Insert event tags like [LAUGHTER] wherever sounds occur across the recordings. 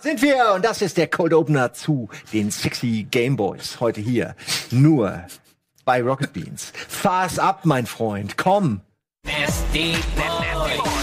Sind wir und das ist der Cold Opener zu den Sexy Game Boys heute hier nur bei Rocket Beans. Fahr's ab, mein Freund, komm. Nasty. Nasty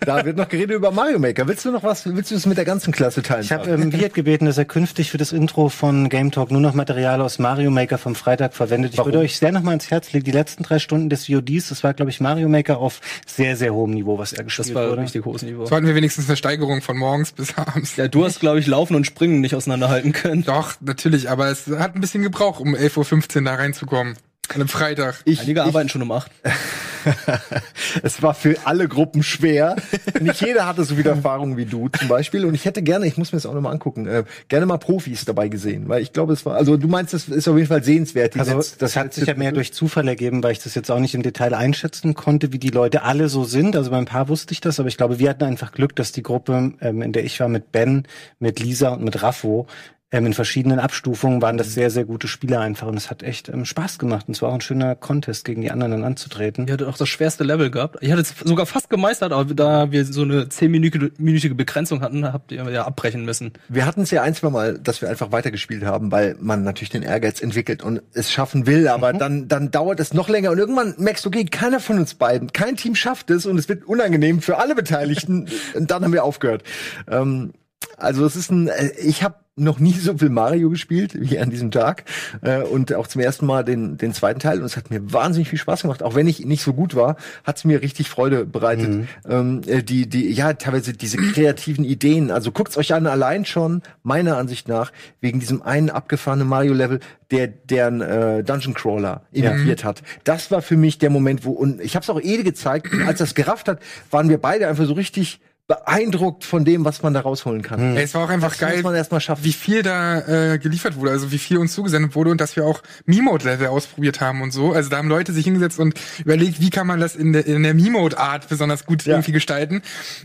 Da wird noch geredet über Mario Maker. Willst du noch was? Willst du es mit der ganzen Klasse teilen? Ich habe ähm, Wirt gebeten, dass er künftig für das Intro von Game Talk nur noch Material aus Mario Maker vom Freitag verwendet. Ich Warum? würde euch sehr nochmal ins Herz legen. Die letzten drei Stunden des VODs, das war, glaube ich, Mario Maker auf sehr, sehr hohem Niveau, was er gespielt Das war wurde. richtig hohes Niveau. So hatten wir wenigstens eine Steigerung von morgens bis abends. Ja, du hast, glaube ich, Laufen und Springen nicht auseinanderhalten können. Doch, natürlich, aber es hat ein bisschen gebraucht, um 11.15 Uhr da reinzukommen. An einem Freitag. ich, Einige ich, arbeiten schon um acht. [LAUGHS] es war für alle Gruppen schwer. Nicht jeder hatte so viel Erfahrung wie du zum Beispiel. Und ich hätte gerne, ich muss mir das auch nochmal angucken, äh, gerne mal Profis dabei gesehen. Weil ich glaube, es war, also du meinst, das ist auf jeden Fall sehenswert. Also Netz- das hat sich ja mehr durch Zufall ergeben, weil ich das jetzt auch nicht im Detail einschätzen konnte, wie die Leute alle so sind. Also beim Paar wusste ich das, aber ich glaube, wir hatten einfach Glück, dass die Gruppe, ähm, in der ich war, mit Ben, mit Lisa und mit Raffo, ähm, in verschiedenen Abstufungen waren das sehr, sehr gute Spieler einfach. Und es hat echt ähm, Spaß gemacht. Und es war auch ein schöner Contest, gegen die anderen dann anzutreten. Ihr hattet auch das schwerste Level gehabt. Ich hatte es sogar fast gemeistert, aber da wir so eine zehnminütige Begrenzung hatten, habt ihr ja abbrechen müssen. Wir hatten es ja ein, zwei Mal, dass wir einfach weitergespielt haben, weil man natürlich den Ehrgeiz entwickelt und es schaffen will, aber dann, dann dauert es noch länger und irgendwann merkst du, okay, keiner von uns beiden, kein Team schafft es und es wird unangenehm für alle Beteiligten [LAUGHS] und dann haben wir aufgehört. Ähm, also es ist ein, äh, ich habe noch nie so viel Mario gespielt wie an diesem Tag äh, und auch zum ersten Mal den, den zweiten Teil und es hat mir wahnsinnig viel Spaß gemacht. Auch wenn ich nicht so gut war, hat es mir richtig Freude bereitet. Ähm, äh, die, die, ja, teilweise diese kreativen Ideen. Also guckt's euch an, allein schon, meiner Ansicht nach, wegen diesem einen abgefahrenen Mario-Level, der deren äh, Dungeon Crawler initiiert hat. Das war für mich der Moment, wo, und ich habe es auch Ede gezeigt, als das gerafft hat, waren wir beide einfach so richtig beeindruckt von dem, was man da rausholen kann. Ey, es war auch einfach Das geil, muss man erst mal schaffen. wie viel da äh, geliefert wurde, also wie viel uns zugesendet wurde und dass wir auch Meme-Level ausprobiert haben und so. Also da haben Leute sich hingesetzt und überlegt, wie kann man das in der, in der Meme-Art besonders gut Ja. irgendwie gestalten.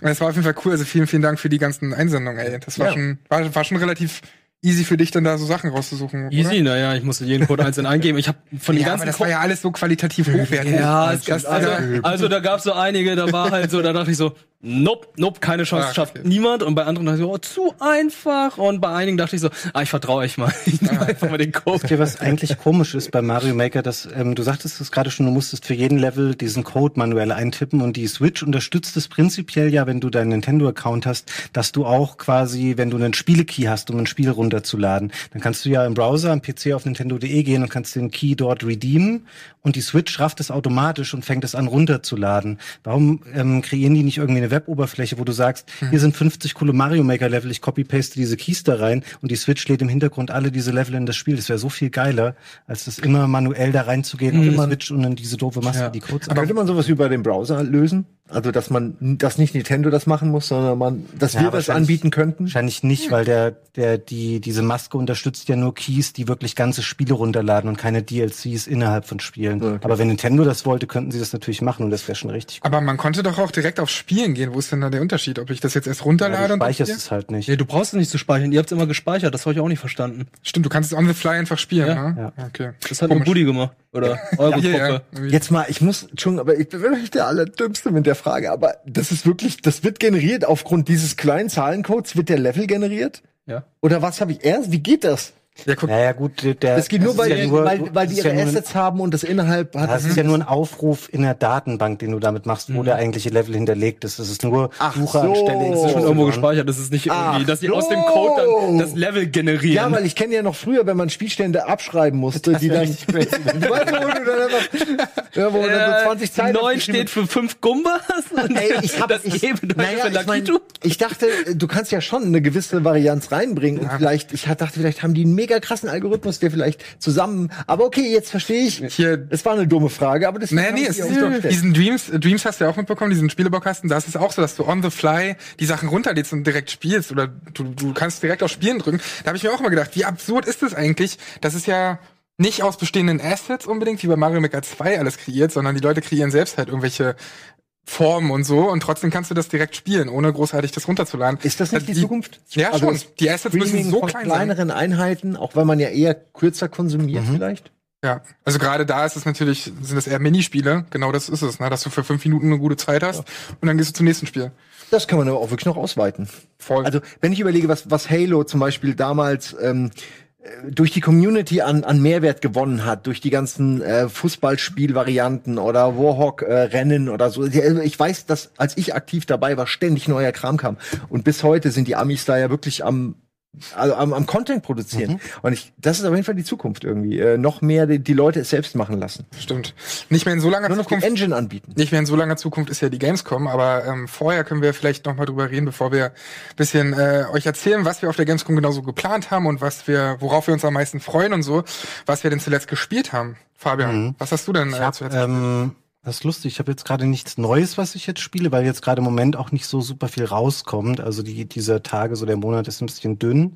Und das war auf jeden Fall cool. Also vielen, vielen Dank für die ganzen Einsendungen, ey. Das war Ja. schon, war, war schon relativ easy für dich, dann da so Sachen rauszusuchen. Easy, Oder? naja, ich musste jeden Code einzeln eingeben. Ich habe von den Ja, ganzen aber das war ja alles so qualitativ hochwertig. Ja, es also, also da gab's so einige, da war halt so, da dachte ich so, nope, nope, keine Chance, Ah, schafft okay. niemand. Und bei anderen dachte ich so, oh, zu einfach. Und bei einigen dachte ich so, ah, ich vertraue euch mal. [LAUGHS] Ich nehme einfach mal den Code. Ihr, was eigentlich komisch ist bei Mario Maker, dass ähm, du sagtest es gerade schon, du musstest für jeden Level diesen Code manuell eintippen und die Switch unterstützt es prinzipiell ja, wenn du deinen Nintendo-Account hast, dass du auch quasi, wenn du einen Spielekey hast, um ein Spiel runterzuladen, dann kannst du ja im Browser am PC auf nintendo.de gehen und kannst den Key dort redeemen und die Switch rafft es automatisch und fängt es an runterzuladen. Warum ähm, kreieren die nicht irgendwie eine Weboberfläche, wo du sagst, hier sind 50 coole Mario Maker Level, ich copy-paste diese Keys da rein und die Switch lädt im Hintergrund alle diese Level in das Spiel. Das wäre so viel geiler, als das immer manuell da reinzugehen auf die Switch und dann diese doofe Maske, Ja. die Codes Aber könnte man sowas über den Browser lösen? Also, dass man, dass nicht Nintendo das machen muss, sondern man, dass Ja, wir das anbieten könnten? Wahrscheinlich nicht, weil der, der, die, diese Maske unterstützt ja nur Keys, die wirklich ganze Spiele runterladen und keine DLCs innerhalb von Spielen. Okay. Aber wenn Nintendo das wollte, könnten sie das natürlich machen und das wäre schon richtig. Aber man konnte doch auch direkt auf Spielen gehen. Wo ist denn da der Unterschied? Ob ich das jetzt erst Ja, runterlade du und dann speicherst es halt nicht. Nee, du brauchst es nicht zu speichern. Ihr habt's immer gespeichert. Das habe ich auch nicht verstanden. Stimmt, du kannst es on the fly einfach spielen, Ja. ne? Okay. Das hat nur Buddy gemacht. Oder eure Ja, ja. Jetzt mal, ich muss, schon, aber ich bin wirklich der Allerdümmste mit der Frage, aber das ist wirklich, das wird generiert aufgrund dieses kleinen Zahlencodes, wird der Level generiert? Ja. Oder was habe ich erst? Wie geht das? Ja, guck, Naja, gut, der, der Das geht nur, ist weil, ja nur- weil, weil die das ihre ja nur ein- Assets haben und das innerhalb hat. Das ist ja nur ein Aufruf in der Datenbank, den du damit machst, wo der eigentliche Level hinterlegt ist. Das ist nur Ach Suche so. anstelle Das ist Schon irgendwo gespeichert. Das ist nicht Ach irgendwie, dass sie so. aus dem Code dann das Level generieren. ja, weil ich kenne ja noch früher, wenn man Spielstände abschreiben musste, die dann. [LAUGHS] du weißt, wo du dann einfach, ja, wo dann so 20 Zeilen. Neun steht für fünf Gumbas. [LAUGHS] Ey, ich hab, das ich, Eben naja, ich, mein, ich dachte, du kannst ja schon eine gewisse Varianz reinbringen und vielleicht, ich dachte, vielleicht haben die einen mega krassen Algorithmus, der vielleicht zusammen, aber okay, jetzt verstehe ich. Hier- es war eine dumme Frage, aber das Naja, nee, es ist doch, diesen Dreams, Dreams hast du ja auch mitbekommen, diesen Spielebaukasten, da ist es auch so, dass du on the fly die Sachen runterlädst und direkt spielst oder du, du kannst direkt auf Spielen drücken. Da habe ich mir auch immer gedacht, wie absurd ist das eigentlich? Das ist ja nicht aus bestehenden Assets unbedingt, wie bei Mario Maker 2 alles kreiert, sondern die Leute kreieren selbst halt irgendwelche Formen und so und trotzdem kannst du das direkt spielen, ohne großartig das runterzuladen. Ist das nicht die, Zukunft? Ja, Also schon. Die Assets müssen Streaming so von klein sein. kleineren Einheiten, auch wenn man ja eher kürzer konsumiert vielleicht. Ja, also gerade da ist es natürlich, sind es eher Minispiele, genau das ist es, ne? dass du für fünf Minuten eine gute Zeit hast und dann gehst du zum nächsten Spiel. Das kann man aber auch wirklich noch ausweiten. Voll. Also, wenn ich überlege, was, was Halo zum Beispiel damals ähm, äh, durch die Community an, an Mehrwert gewonnen hat, durch die ganzen äh, Fußballspielvarianten oder Warhawk-Rennen oder so. Also Ich weiß, dass als ich aktiv dabei war, ständig neuer Kram kam. Und bis heute sind die Amis da ja wirklich am also am, am Content produzieren. Und ich, das ist auf jeden Fall die Zukunft irgendwie. Äh, noch mehr die, die Leute es selbst machen lassen. Stimmt. Nicht mehr in so langer Nur noch die Zukunft. Engine anbieten. Nicht mehr in so langer Zukunft ist ja die Gamescom, aber ähm, vorher können wir vielleicht noch mal drüber reden, bevor wir bisschen äh, euch erzählen, was wir auf der Gamescom genauso geplant haben und was wir, worauf wir uns am meisten freuen und so, was wir denn zuletzt gespielt haben. Fabian, was hast du denn Ich äh, hab, zuletzt? ähm, das ist lustig. Ich habe jetzt gerade nichts Neues, was ich jetzt spiele, weil jetzt gerade im Moment auch nicht so super viel rauskommt. Also die, dieser Tage, so der Monat ist ein bisschen dünn.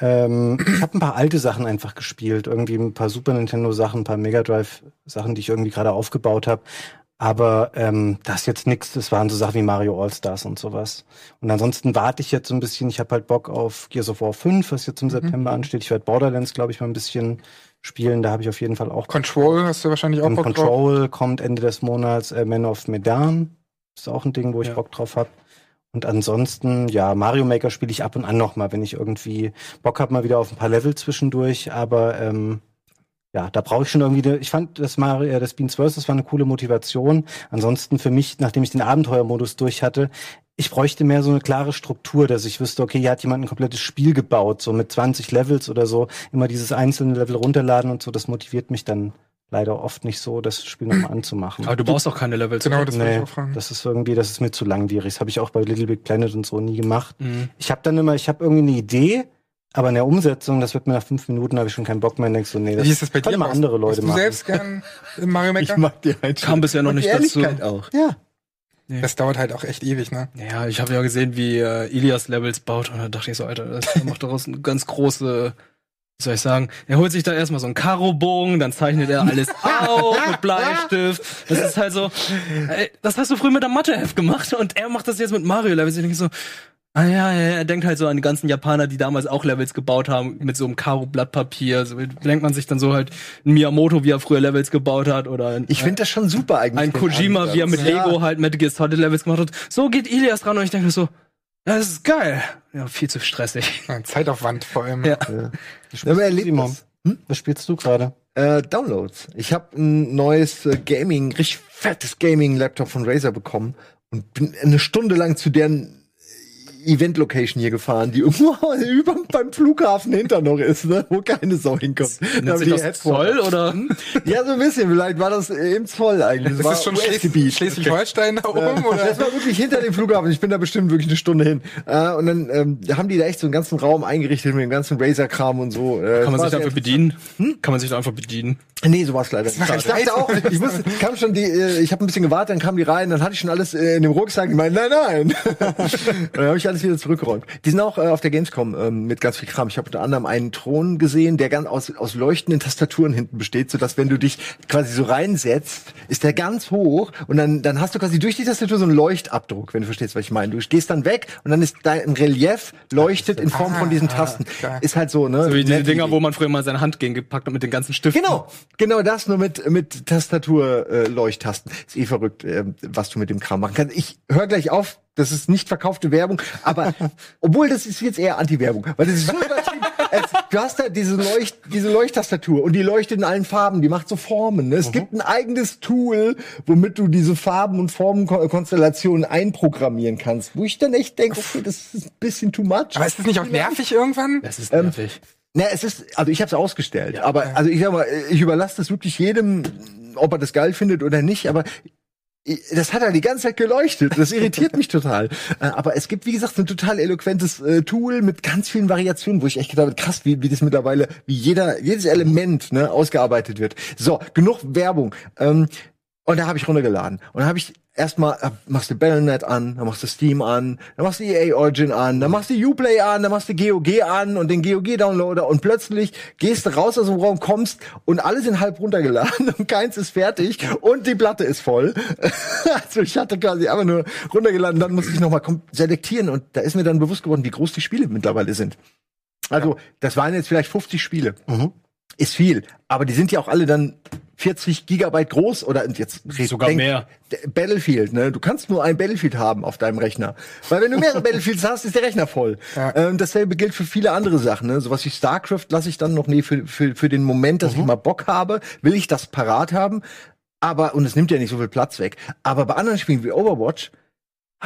Ähm, ich habe ein paar alte Sachen einfach gespielt. Irgendwie ein paar Super Nintendo Sachen, ein paar Mega Drive Sachen, die ich irgendwie gerade aufgebaut habe. Aber ähm, das ist jetzt nix. Das waren so Sachen wie Mario All-Stars und sowas. Und ansonsten warte ich jetzt so ein bisschen. Ich habe halt Bock auf Gears of War 5, was jetzt im September ansteht. Ich werde Borderlands, glaube ich, mal ein bisschen spielen. Da habe ich auf jeden Fall auch Control hast du wahrscheinlich auch und Bock drauf. Control kommt Ende des Monats. Äh, Man of Medan ist auch ein Ding, wo ich Ja. Bock drauf habe. Und ansonsten, ja, Mario Maker spiele ich ab und an noch mal, wenn ich irgendwie Bock habe, mal wieder auf ein paar Level zwischendurch. Aber ähm, ja, da brauche ich schon irgendwie. ne- Ich fand das Mario, äh, das Beans das war eine coole Motivation. Ansonsten für mich, nachdem ich den Abenteuermodus durch hatte, ich bräuchte mehr so eine klare Struktur, dass ich wüsste, okay, hier hat jemand ein komplettes Spiel gebaut, so mit 20 Levels oder so. Immer dieses einzelne Level runterladen und so, das motiviert mich dann leider oft nicht so, das Spiel nochmal anzumachen. Aber du brauchst auch keine Levels. Genau, das wollte ich Nee, auch fragen. das ist irgendwie, das ist mir zu langwierig. Das habe ich auch bei Little Big Planet und so nie gemacht. Mhm. Ich habe dann immer, ich habe irgendwie eine Idee, aber in der Umsetzung, das wird mir nach fünf Minuten, habe ich schon keinen Bock mehr und denk so, nee, das, Wie ist das bei dir? mal andere Leute Machst du machen. selbst gern Mario Maker? [LAUGHS] Ich mag die Einstellung. Kam bisher noch nicht dazu. Ehrlichkeit auch. ja, Das dauert halt auch echt ewig, ne? Ja, ich habe ja gesehen, wie äh, Ilias Levels baut und dann dachte ich so, Alter, das der [LAUGHS] macht daraus eine ganz große, wie soll ich sagen, er holt sich da erstmal so einen Karo-Bogen, dann zeichnet er alles [LAUGHS] auf mit Bleistift. Das ist halt so, ey, das hast du früher mit der Matheheft gemacht und er macht das jetzt mit Mario Levels. Ich denke so, ah ja, ja, er denkt halt so an die ganzen Japaner, die damals auch Levels gebaut haben mit so einem Karo-Blatt Papier. So denkt man sich dann so halt ein Miyamoto, wie er früher Levels gebaut hat oder ein, Ich finde das schon super eigentlich. ein Kojima, Ansatz. wie er mit Ja. Lego halt Metal Gear Solid Levels gemacht hat. So geht Ilias dran und ich denke so, ja, das ist geil. Ja, viel zu stressig. Ja, Zeitaufwand vor allem. Ja. Ja, aber er lebt das. Was spielst du gerade? Äh, Downloads. Ich habe ein neues äh, Gaming, richtig fettes Gaming-Laptop von Razer bekommen und bin eine Stunde lang zu deren Event-Location hier gefahren, die [LAUGHS] irgendwo über beim Flughafen hinter noch ist, ne, wo keine Sau hinkommt. Da Nennt sich die das Headquarter- Zoll oder? Ja, so ein bisschen. Vielleicht war das äh, im Zoll eigentlich. Ist war das schon US-Gebiet. Schles Schleswig-Holstein da oben? Oder? Das war wirklich hinter dem Flughafen. Ich bin da bestimmt wirklich eine Stunde hin. Äh, und dann ähm, haben die da echt so einen ganzen Raum eingerichtet mit dem ganzen Razer-Kram und so. Äh, Kann man sich war da einfach bedienen? Kann man sich da einfach bedienen? Nee, so war's leider nicht. war Ich dachte auch, ich musste, kam schon die, äh, ich habe ein bisschen gewartet, dann kamen die rein, dann hatte ich schon alles äh, in dem Rucksack. Die meinten, nein, nein. [LAUGHS] und dann habe ich alles wieder zurückgeräumt. Die sind auch äh, auf der Gamescom ähm, mit ganz viel Kram. Ich habe unter anderem einen Thron gesehen, der ganz aus, aus leuchtenden Tastaturen hinten besteht, sodass wenn du dich quasi so reinsetzt, ist der ganz hoch und dann, dann hast du quasi durch die Tastatur so einen Leuchtabdruck, wenn du verstehst, was ich meine. Du gehst dann weg und dann ist dein Relief leuchtet in Form von diesen Tasten. geil. Ist halt so, ne? So wie diese Dinger, wo man früher mal seine Hand gegen gepackt hat mit den ganzen Stiften. Genau, genau das nur mit mit Tastatur äh. Ist eh verrückt, äh, was du mit dem Kram machen kannst. Ich höre gleich auf. Das ist nicht verkaufte Werbung, aber [LAUGHS] obwohl das ist jetzt eher Anti-Werbung, weil das ist so übertrieben. Es, du hast da diese Leucht diese Leuchttastatur und die leuchtet in allen Farben. Die macht so Formen. Ne? Es gibt ein eigenes Tool, womit du diese Farben und Formenkonstellationen einprogrammieren kannst. Wo ich dann echt denke, okay, das ist ein bisschen too much. Aber ist das nicht auch nervig irgendwann? Das ist Ähm, nervig. Na, es ist, also ich habe es ausgestellt, aber also ich sag mal, ich überlasse das wirklich jedem, ob er das geil findet oder nicht, aber das hat er die ganze Zeit geleuchtet. Das irritiert mich total. Äh, Aber es gibt, wie gesagt, ein total eloquentes äh, Tool mit ganz vielen Variationen, wo ich echt gedacht habe, krass, wie, wie das mittlerweile, wie jeder, jedes Element ne, ausgearbeitet wird. So, genug Werbung. Ähm, und da habe ich runtergeladen. Und da habe ich erstmal äh, machst du Battle.net an, dann machst du Steam an, dann machst du EA Origin an, dann machst du Uplay an, dann machst du GOG an und den GOG-Downloader und plötzlich gehst du raus aus dem Raum, kommst und alle sind halb runtergeladen [LAUGHS] und keins ist fertig und die Platte ist voll. [LAUGHS] also ich hatte quasi einfach nur runtergeladen, dann musste ich nochmal selektieren und da ist mir dann bewusst geworden, wie groß die Spiele mittlerweile sind. Also, das waren jetzt vielleicht 50 Spiele. Ist viel. Aber die sind ja auch alle dann 40 Gigabyte groß oder jetzt Sogar mehr. D- Battlefield, ne? Du kannst nur ein Battlefield haben auf deinem Rechner. Weil wenn du mehrere [LAUGHS] Battlefields hast, ist der Rechner voll. Ja. Ähm, dasselbe gilt für viele andere Sachen, ne? Sowas wie StarCraft lasse ich dann noch, nee, für, für, für den Moment, dass ich mal Bock habe, will ich das parat haben. Aber, und es nimmt ja nicht so viel Platz weg. Aber bei anderen Spielen wie Overwatch,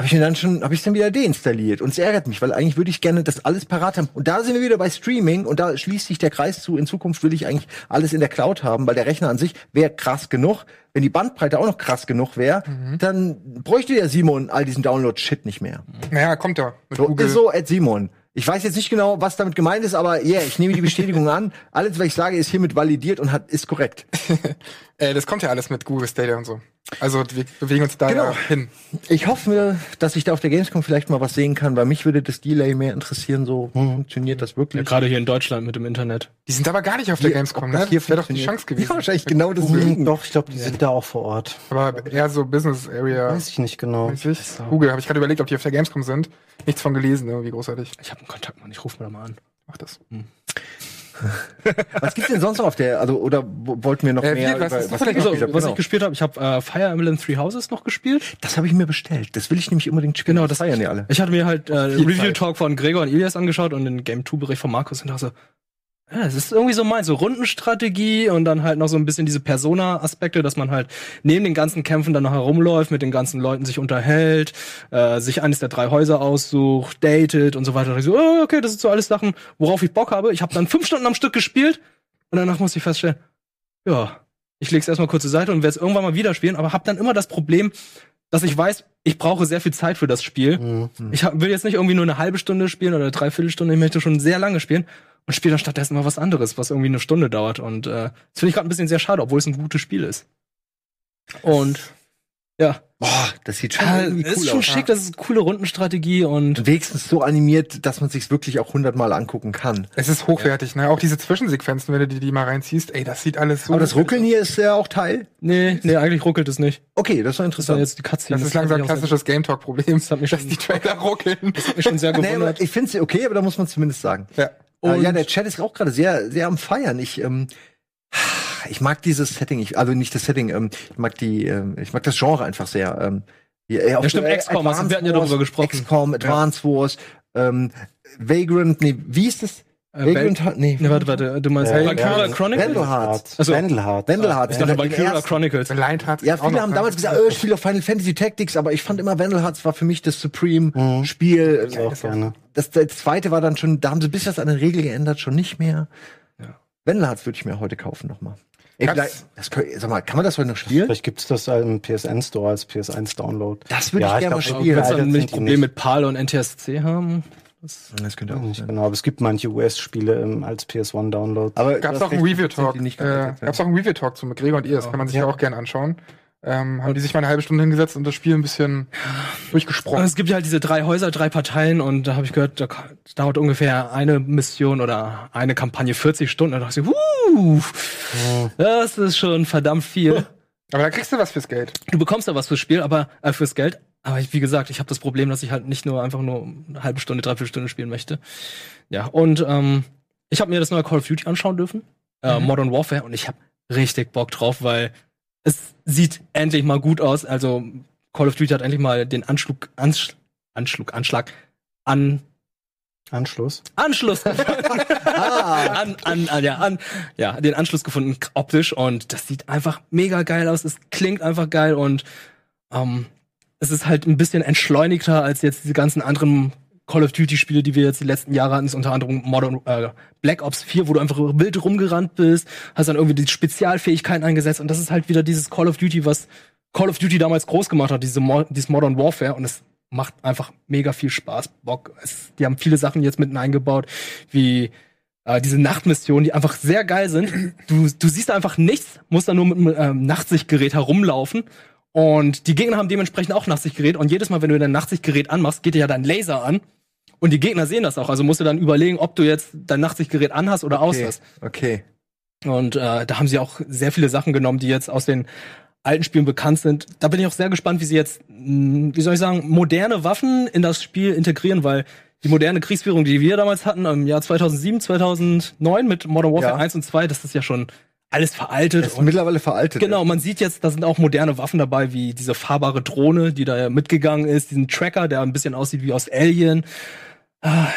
habe ich mir dann schon, habe ich dann wieder deinstalliert und es ärgert mich, weil eigentlich würde ich gerne das alles parat haben. Und da sind wir wieder bei Streaming und da schließt sich der Kreis zu. In Zukunft will ich eigentlich alles in der Cloud haben, weil der Rechner an sich wäre krass genug. Wenn die Bandbreite auch noch krass genug wäre, dann bräuchte ja Simon all diesen Download-Shit nicht mehr. Naja, kommt ja mit So, Google. ist so, Ed Simon. Ich weiß jetzt nicht genau, was damit gemeint ist, aber yeah, ich nehme die Bestätigung an. Alles, was ich sage, ist hiermit validiert und hat, ist korrekt. [LAUGHS] Äh, das kommt ja alles mit Google Stadia und so. Also wir bewegen uns da Genau. ja hin. Ich hoffe, dass ich da auf der Gamescom vielleicht mal was sehen kann, weil mich würde das Delay mehr interessieren. So funktioniert das wirklich? Gerade hier in Deutschland mit dem Internet. Die sind aber gar nicht auf der Hier, Gamescom, ne? hier wäre doch die. Chance gewesen. Ja, wahrscheinlich genau Hm, deswegen. doch, ich glaube, die sind da auch vor Ort. Aber eher so Business Area. Weiß ich nicht genau. mäßig. Google, habe ich gerade überlegt, ob die auf der Gamescom sind. Nichts von gelesen, ne? wie großartig. Ich habe einen Kontakt, Mann. Ich rufe mir da mal an. Mach das. [LAUGHS] Was gibt's denn sonst noch auf der, also, oder wo- wollten wir noch Äh, mehr was über, ist das was ich Also, hab? was Genau. ich gespielt habe, ich habe äh, Fire Emblem Three Houses noch gespielt. Das habe ich mir bestellt. Das will ich nämlich unbedingt spielen. Genau, das- feiern ja alle. Ich hatte mir halt äh, Viel Review Zeit. Talk von Gregor und Ilias angeschaut und den Game 2 Bericht von Markus und dachte so, ja, das ist irgendwie so meins, so Rundenstrategie und dann halt noch so ein bisschen diese Persona-Aspekte, dass man halt neben den ganzen Kämpfen dann noch herumläuft, mit den ganzen Leuten sich unterhält, äh, sich eines der drei Häuser aussucht, datet und so weiter. Und so, oh, okay, das sind so alles Sachen, worauf ich Bock habe. Ich habe dann fünf Stunden am Stück gespielt und danach musste ich feststellen, ja, ich leg's erstmal kurz zur Seite und werde es irgendwann mal wieder spielen, aber habe dann immer das Problem, dass ich weiß, ich brauche sehr viel Zeit für das Spiel. Mhm. Ich hab, will jetzt nicht irgendwie nur eine halbe Stunde spielen oder eine Dreiviertelstunde, ich möchte schon sehr lange spielen und spiele dann stattdessen mal was anderes, was irgendwie eine Stunde dauert. Und äh, das finde ich gerade ein bisschen sehr schade, obwohl es ein gutes Spiel ist. Und ja, Boah, das sieht schon äh, irgendwie ist cool schon aus. schick, das ist eine coole Rundenstrategie und wenigstens so animiert, dass man sich's wirklich auch hundertmal angucken kann. Es ist hochwertig, ne? Auch diese Zwischensequenzen, wenn du die, die mal reinziehst, ey, das sieht alles so. Aber das Ruckeln hier ist ja auch Teil. nee, nee, eigentlich ruckelt es nicht. Okay, das war Das interessant. jetzt die Cutscene. Das ist langsam auch klassisches Game Talk Problem, Das hat mich dass schon- die Trailer [LAUGHS] ruckeln. sehr- hat mich schon sehr Nee, gewundert. ich finde es okay, aber da muss man zumindest sagen. Ja. Äh, Und- ja, der Chat ist auch gerade sehr, sehr am Feiern. Ich, ähm, ich mag dieses Setting, ich, also nicht das Setting, ähm, ich mag die, ähm, ich mag das Genre einfach sehr. Ähm, ja, ja, auch stimmt, äh, XCOM, also wir hatten ja darüber gesprochen. XCOM, Advance Wars, ähm, Vagrant, nee, wie ist das? Äh, hat- nee, Ne, warte, warte, du meinst Äh, Valkyria ja, Chronicles? Vandelheart. Also- Vandelheart. Vandelheart. Ich Ja, dachte ersten- Chronicles. The Lion Heart Ja, viele haben damals gesagt, äh, spiel auf Final Fantasy Tactics, aber ich fand immer Vandal Hearts war für mich das Mhm. Supreme-Spiel. Ich auch gerne. Das, das zweite war dann schon, da haben sie ein bisschen was an den Regeln geändert, schon nicht mehr. Ja. Vandal Hearts würde ich mir heute kaufen nochmal. Ey, das, sag mal, kann man das heute noch spielen? Vielleicht gibt's das im PSN Store als PS1 Download. Das würde ich gerne mal spielen. Sind nicht die Problem mit PAL und NTSC haben? Das Das könnte auch Nicht sein. genau, aber es gibt manche US-Spiele ähm, als PS1 Download. Aber Gab's du auch hast einen recht, Review sind die Talk. nicht Äh, ja. gab's auch einen Review Talk zu mit Gregor und ihr, das kann man sich ja, Ja. auch gerne anschauen. Ähm, haben die sich mal eine halbe Stunde hingesetzt und das Spiel ein bisschen durchgesprochen. es gibt ja halt diese drei Häuser, drei Parteien und da habe ich gehört, da dauert ungefähr eine Mission oder eine Kampagne 40 Stunden. Da dachte ich, wuh, das ist schon verdammt viel. [LAUGHS] Aber da kriegst du was fürs Geld. Du bekommst ja was fürs Spiel, aber äh, fürs Geld. Aber ich, wie gesagt, ich habe das Problem, dass ich halt nicht nur einfach nur eine halbe Stunde, dreiviertel Stunde spielen möchte. Ja, und ähm, ich habe mir das neue Call of Duty anschauen dürfen, äh, Mhm. Modern Warfare, und ich habe richtig Bock drauf, weil es sieht endlich mal gut aus. Also Call of Duty hat endlich mal den Anschlug, Ansch, Anschlug, Anschlag an Anschluss. Anschluss [LAUGHS] an, an, an, ja, an, ja, den Anschluss gefunden optisch und das sieht einfach mega geil aus. Es klingt einfach geil und ähm, es ist halt ein bisschen entschleunigter als jetzt diese ganzen anderen Call of Duty Spiele, die wir jetzt die letzten Jahre hatten, ist unter anderem Modern äh, Black Ops 4, wo du einfach wild rumgerannt bist, hast dann irgendwie die Spezialfähigkeiten eingesetzt und das ist halt wieder dieses Call of Duty, was Call of Duty damals groß gemacht hat, diese Mo dieses Modern Warfare und es macht einfach mega viel Spaß, Bock. Es, die haben viele Sachen jetzt mitten eingebaut, wie äh, diese Nachtmissionen, die einfach sehr geil sind. Du, du siehst einfach nichts, musst dann nur mit einem ähm, Nachtsichtgerät herumlaufen Und die Gegner haben dementsprechend auch Nachtsichtgerät. Und jedes Mal, wenn du dein Nachtsichtgerät anmachst, geht dir ja dein Laser an. Und die Gegner sehen das auch. Also musst du dann überlegen, ob du jetzt dein Nachtsichtgerät anhast oder aus Okay. hast. okay. Und äh, da haben sie auch sehr viele Sachen genommen, die jetzt aus den alten Spielen bekannt sind. Da bin ich auch sehr gespannt, wie sie jetzt, mh, wie soll ich sagen, moderne Waffen in das Spiel integrieren, weil die moderne Kriegsführung, die wir damals hatten, im Jahr 2007, 2009 mit Modern Warfare Ja. 1 und 2, das ist ja schon alles veraltet. Das ist und mittlerweile veraltet. Genau, man sieht jetzt, da sind auch moderne Waffen dabei, wie diese fahrbare Drohne, die da ja mitgegangen ist, diesen Tracker, der ein bisschen aussieht wie aus Alien. Ah,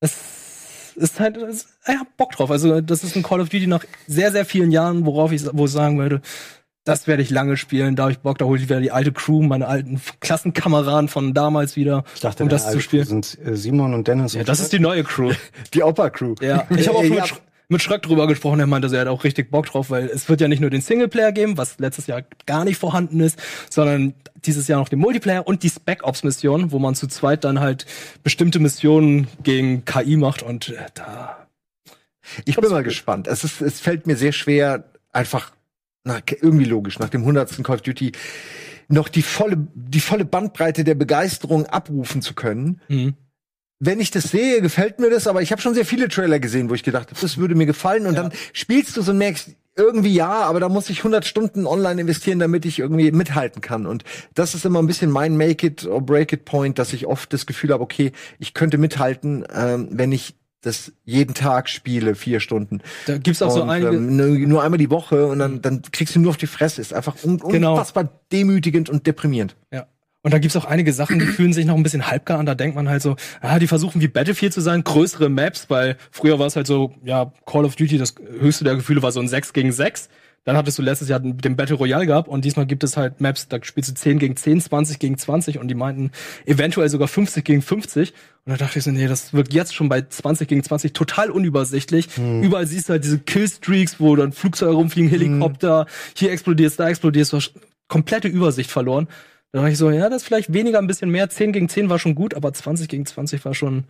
Es ist halt, es, ja, Bock drauf. Also, das ist ein Call of Duty nach sehr, sehr vielen Jahren, worauf ich, wo ich sagen würde, das werde ich lange spielen, da habe ich Bock, da hole ich wieder die alte Crew, meine alten Klassenkameraden von damals wieder, Ich dachte, um das zu spielen. sind äh, Simon und Dennis. Ja, und das ist die neue Crew. [LAUGHS] Die Opa-Crew. Ja, [LAUGHS] ich habe auch ja. Mit Schröck drüber gesprochen, er meinte, er hat auch richtig Bock drauf, weil es wird ja nicht nur den Singleplayer geben, was letztes Jahr gar nicht vorhanden ist, sondern dieses Jahr noch den Multiplayer und die Spec Ops Mission, wo man zu zweit dann halt bestimmte Missionen gegen KI macht und äh, da Ich bin mal gespannt. Es, ist, es fällt mir sehr schwer, einfach na, irgendwie logisch, nach dem 100. Call of Duty noch die volle, die volle Bandbreite der Begeisterung abrufen zu können. mhm. Wenn ich das sehe, gefällt mir das, aber ich habe schon sehr viele Trailer gesehen, wo ich gedacht habe, das würde mir gefallen. Und dann spielst du so und merkst, irgendwie ja, aber da muss ich 100 Stunden online investieren, damit ich irgendwie mithalten kann. Und das ist immer ein bisschen mein Make it or break it Point, dass ich oft das Gefühl habe, okay, ich könnte mithalten, ähm, wenn ich das jeden Tag spiele, vier Stunden. da gibt's auch so Und, einige ähm, nur, nur einmal die Woche und dann, dann kriegst du nur auf die Fresse. Ist einfach un Genau. unfassbar demütigend und deprimierend. Ja. Und da gibt's auch einige Sachen, die fühlen sich noch ein bisschen halbgar an. Da denkt man halt so, ah, die versuchen wie Battlefield zu sein, größere Maps, weil früher war es halt so, ja, Call of Duty, das höchste der Gefühle war so ein 6 gegen 6. Dann hattest du letztes Jahr den Battle Royale gehabt und diesmal gibt es halt Maps, da spielst du 10 gegen 10, 20 gegen 20 und die meinten eventuell sogar 50 gegen 50. Und da dachte ich so, nee, das wirkt jetzt schon bei 20 gegen 20 total unübersichtlich. Überall siehst du halt diese Killstreaks, wo dann Flugzeuge rumfliegen, Helikopter, hier explodierst, da explodierst, du hast komplette Übersicht verloren. Da dachte ich so, ja, das ist vielleicht weniger, ein bisschen mehr. 10 gegen 10 war schon gut, aber 20 gegen 20 war schon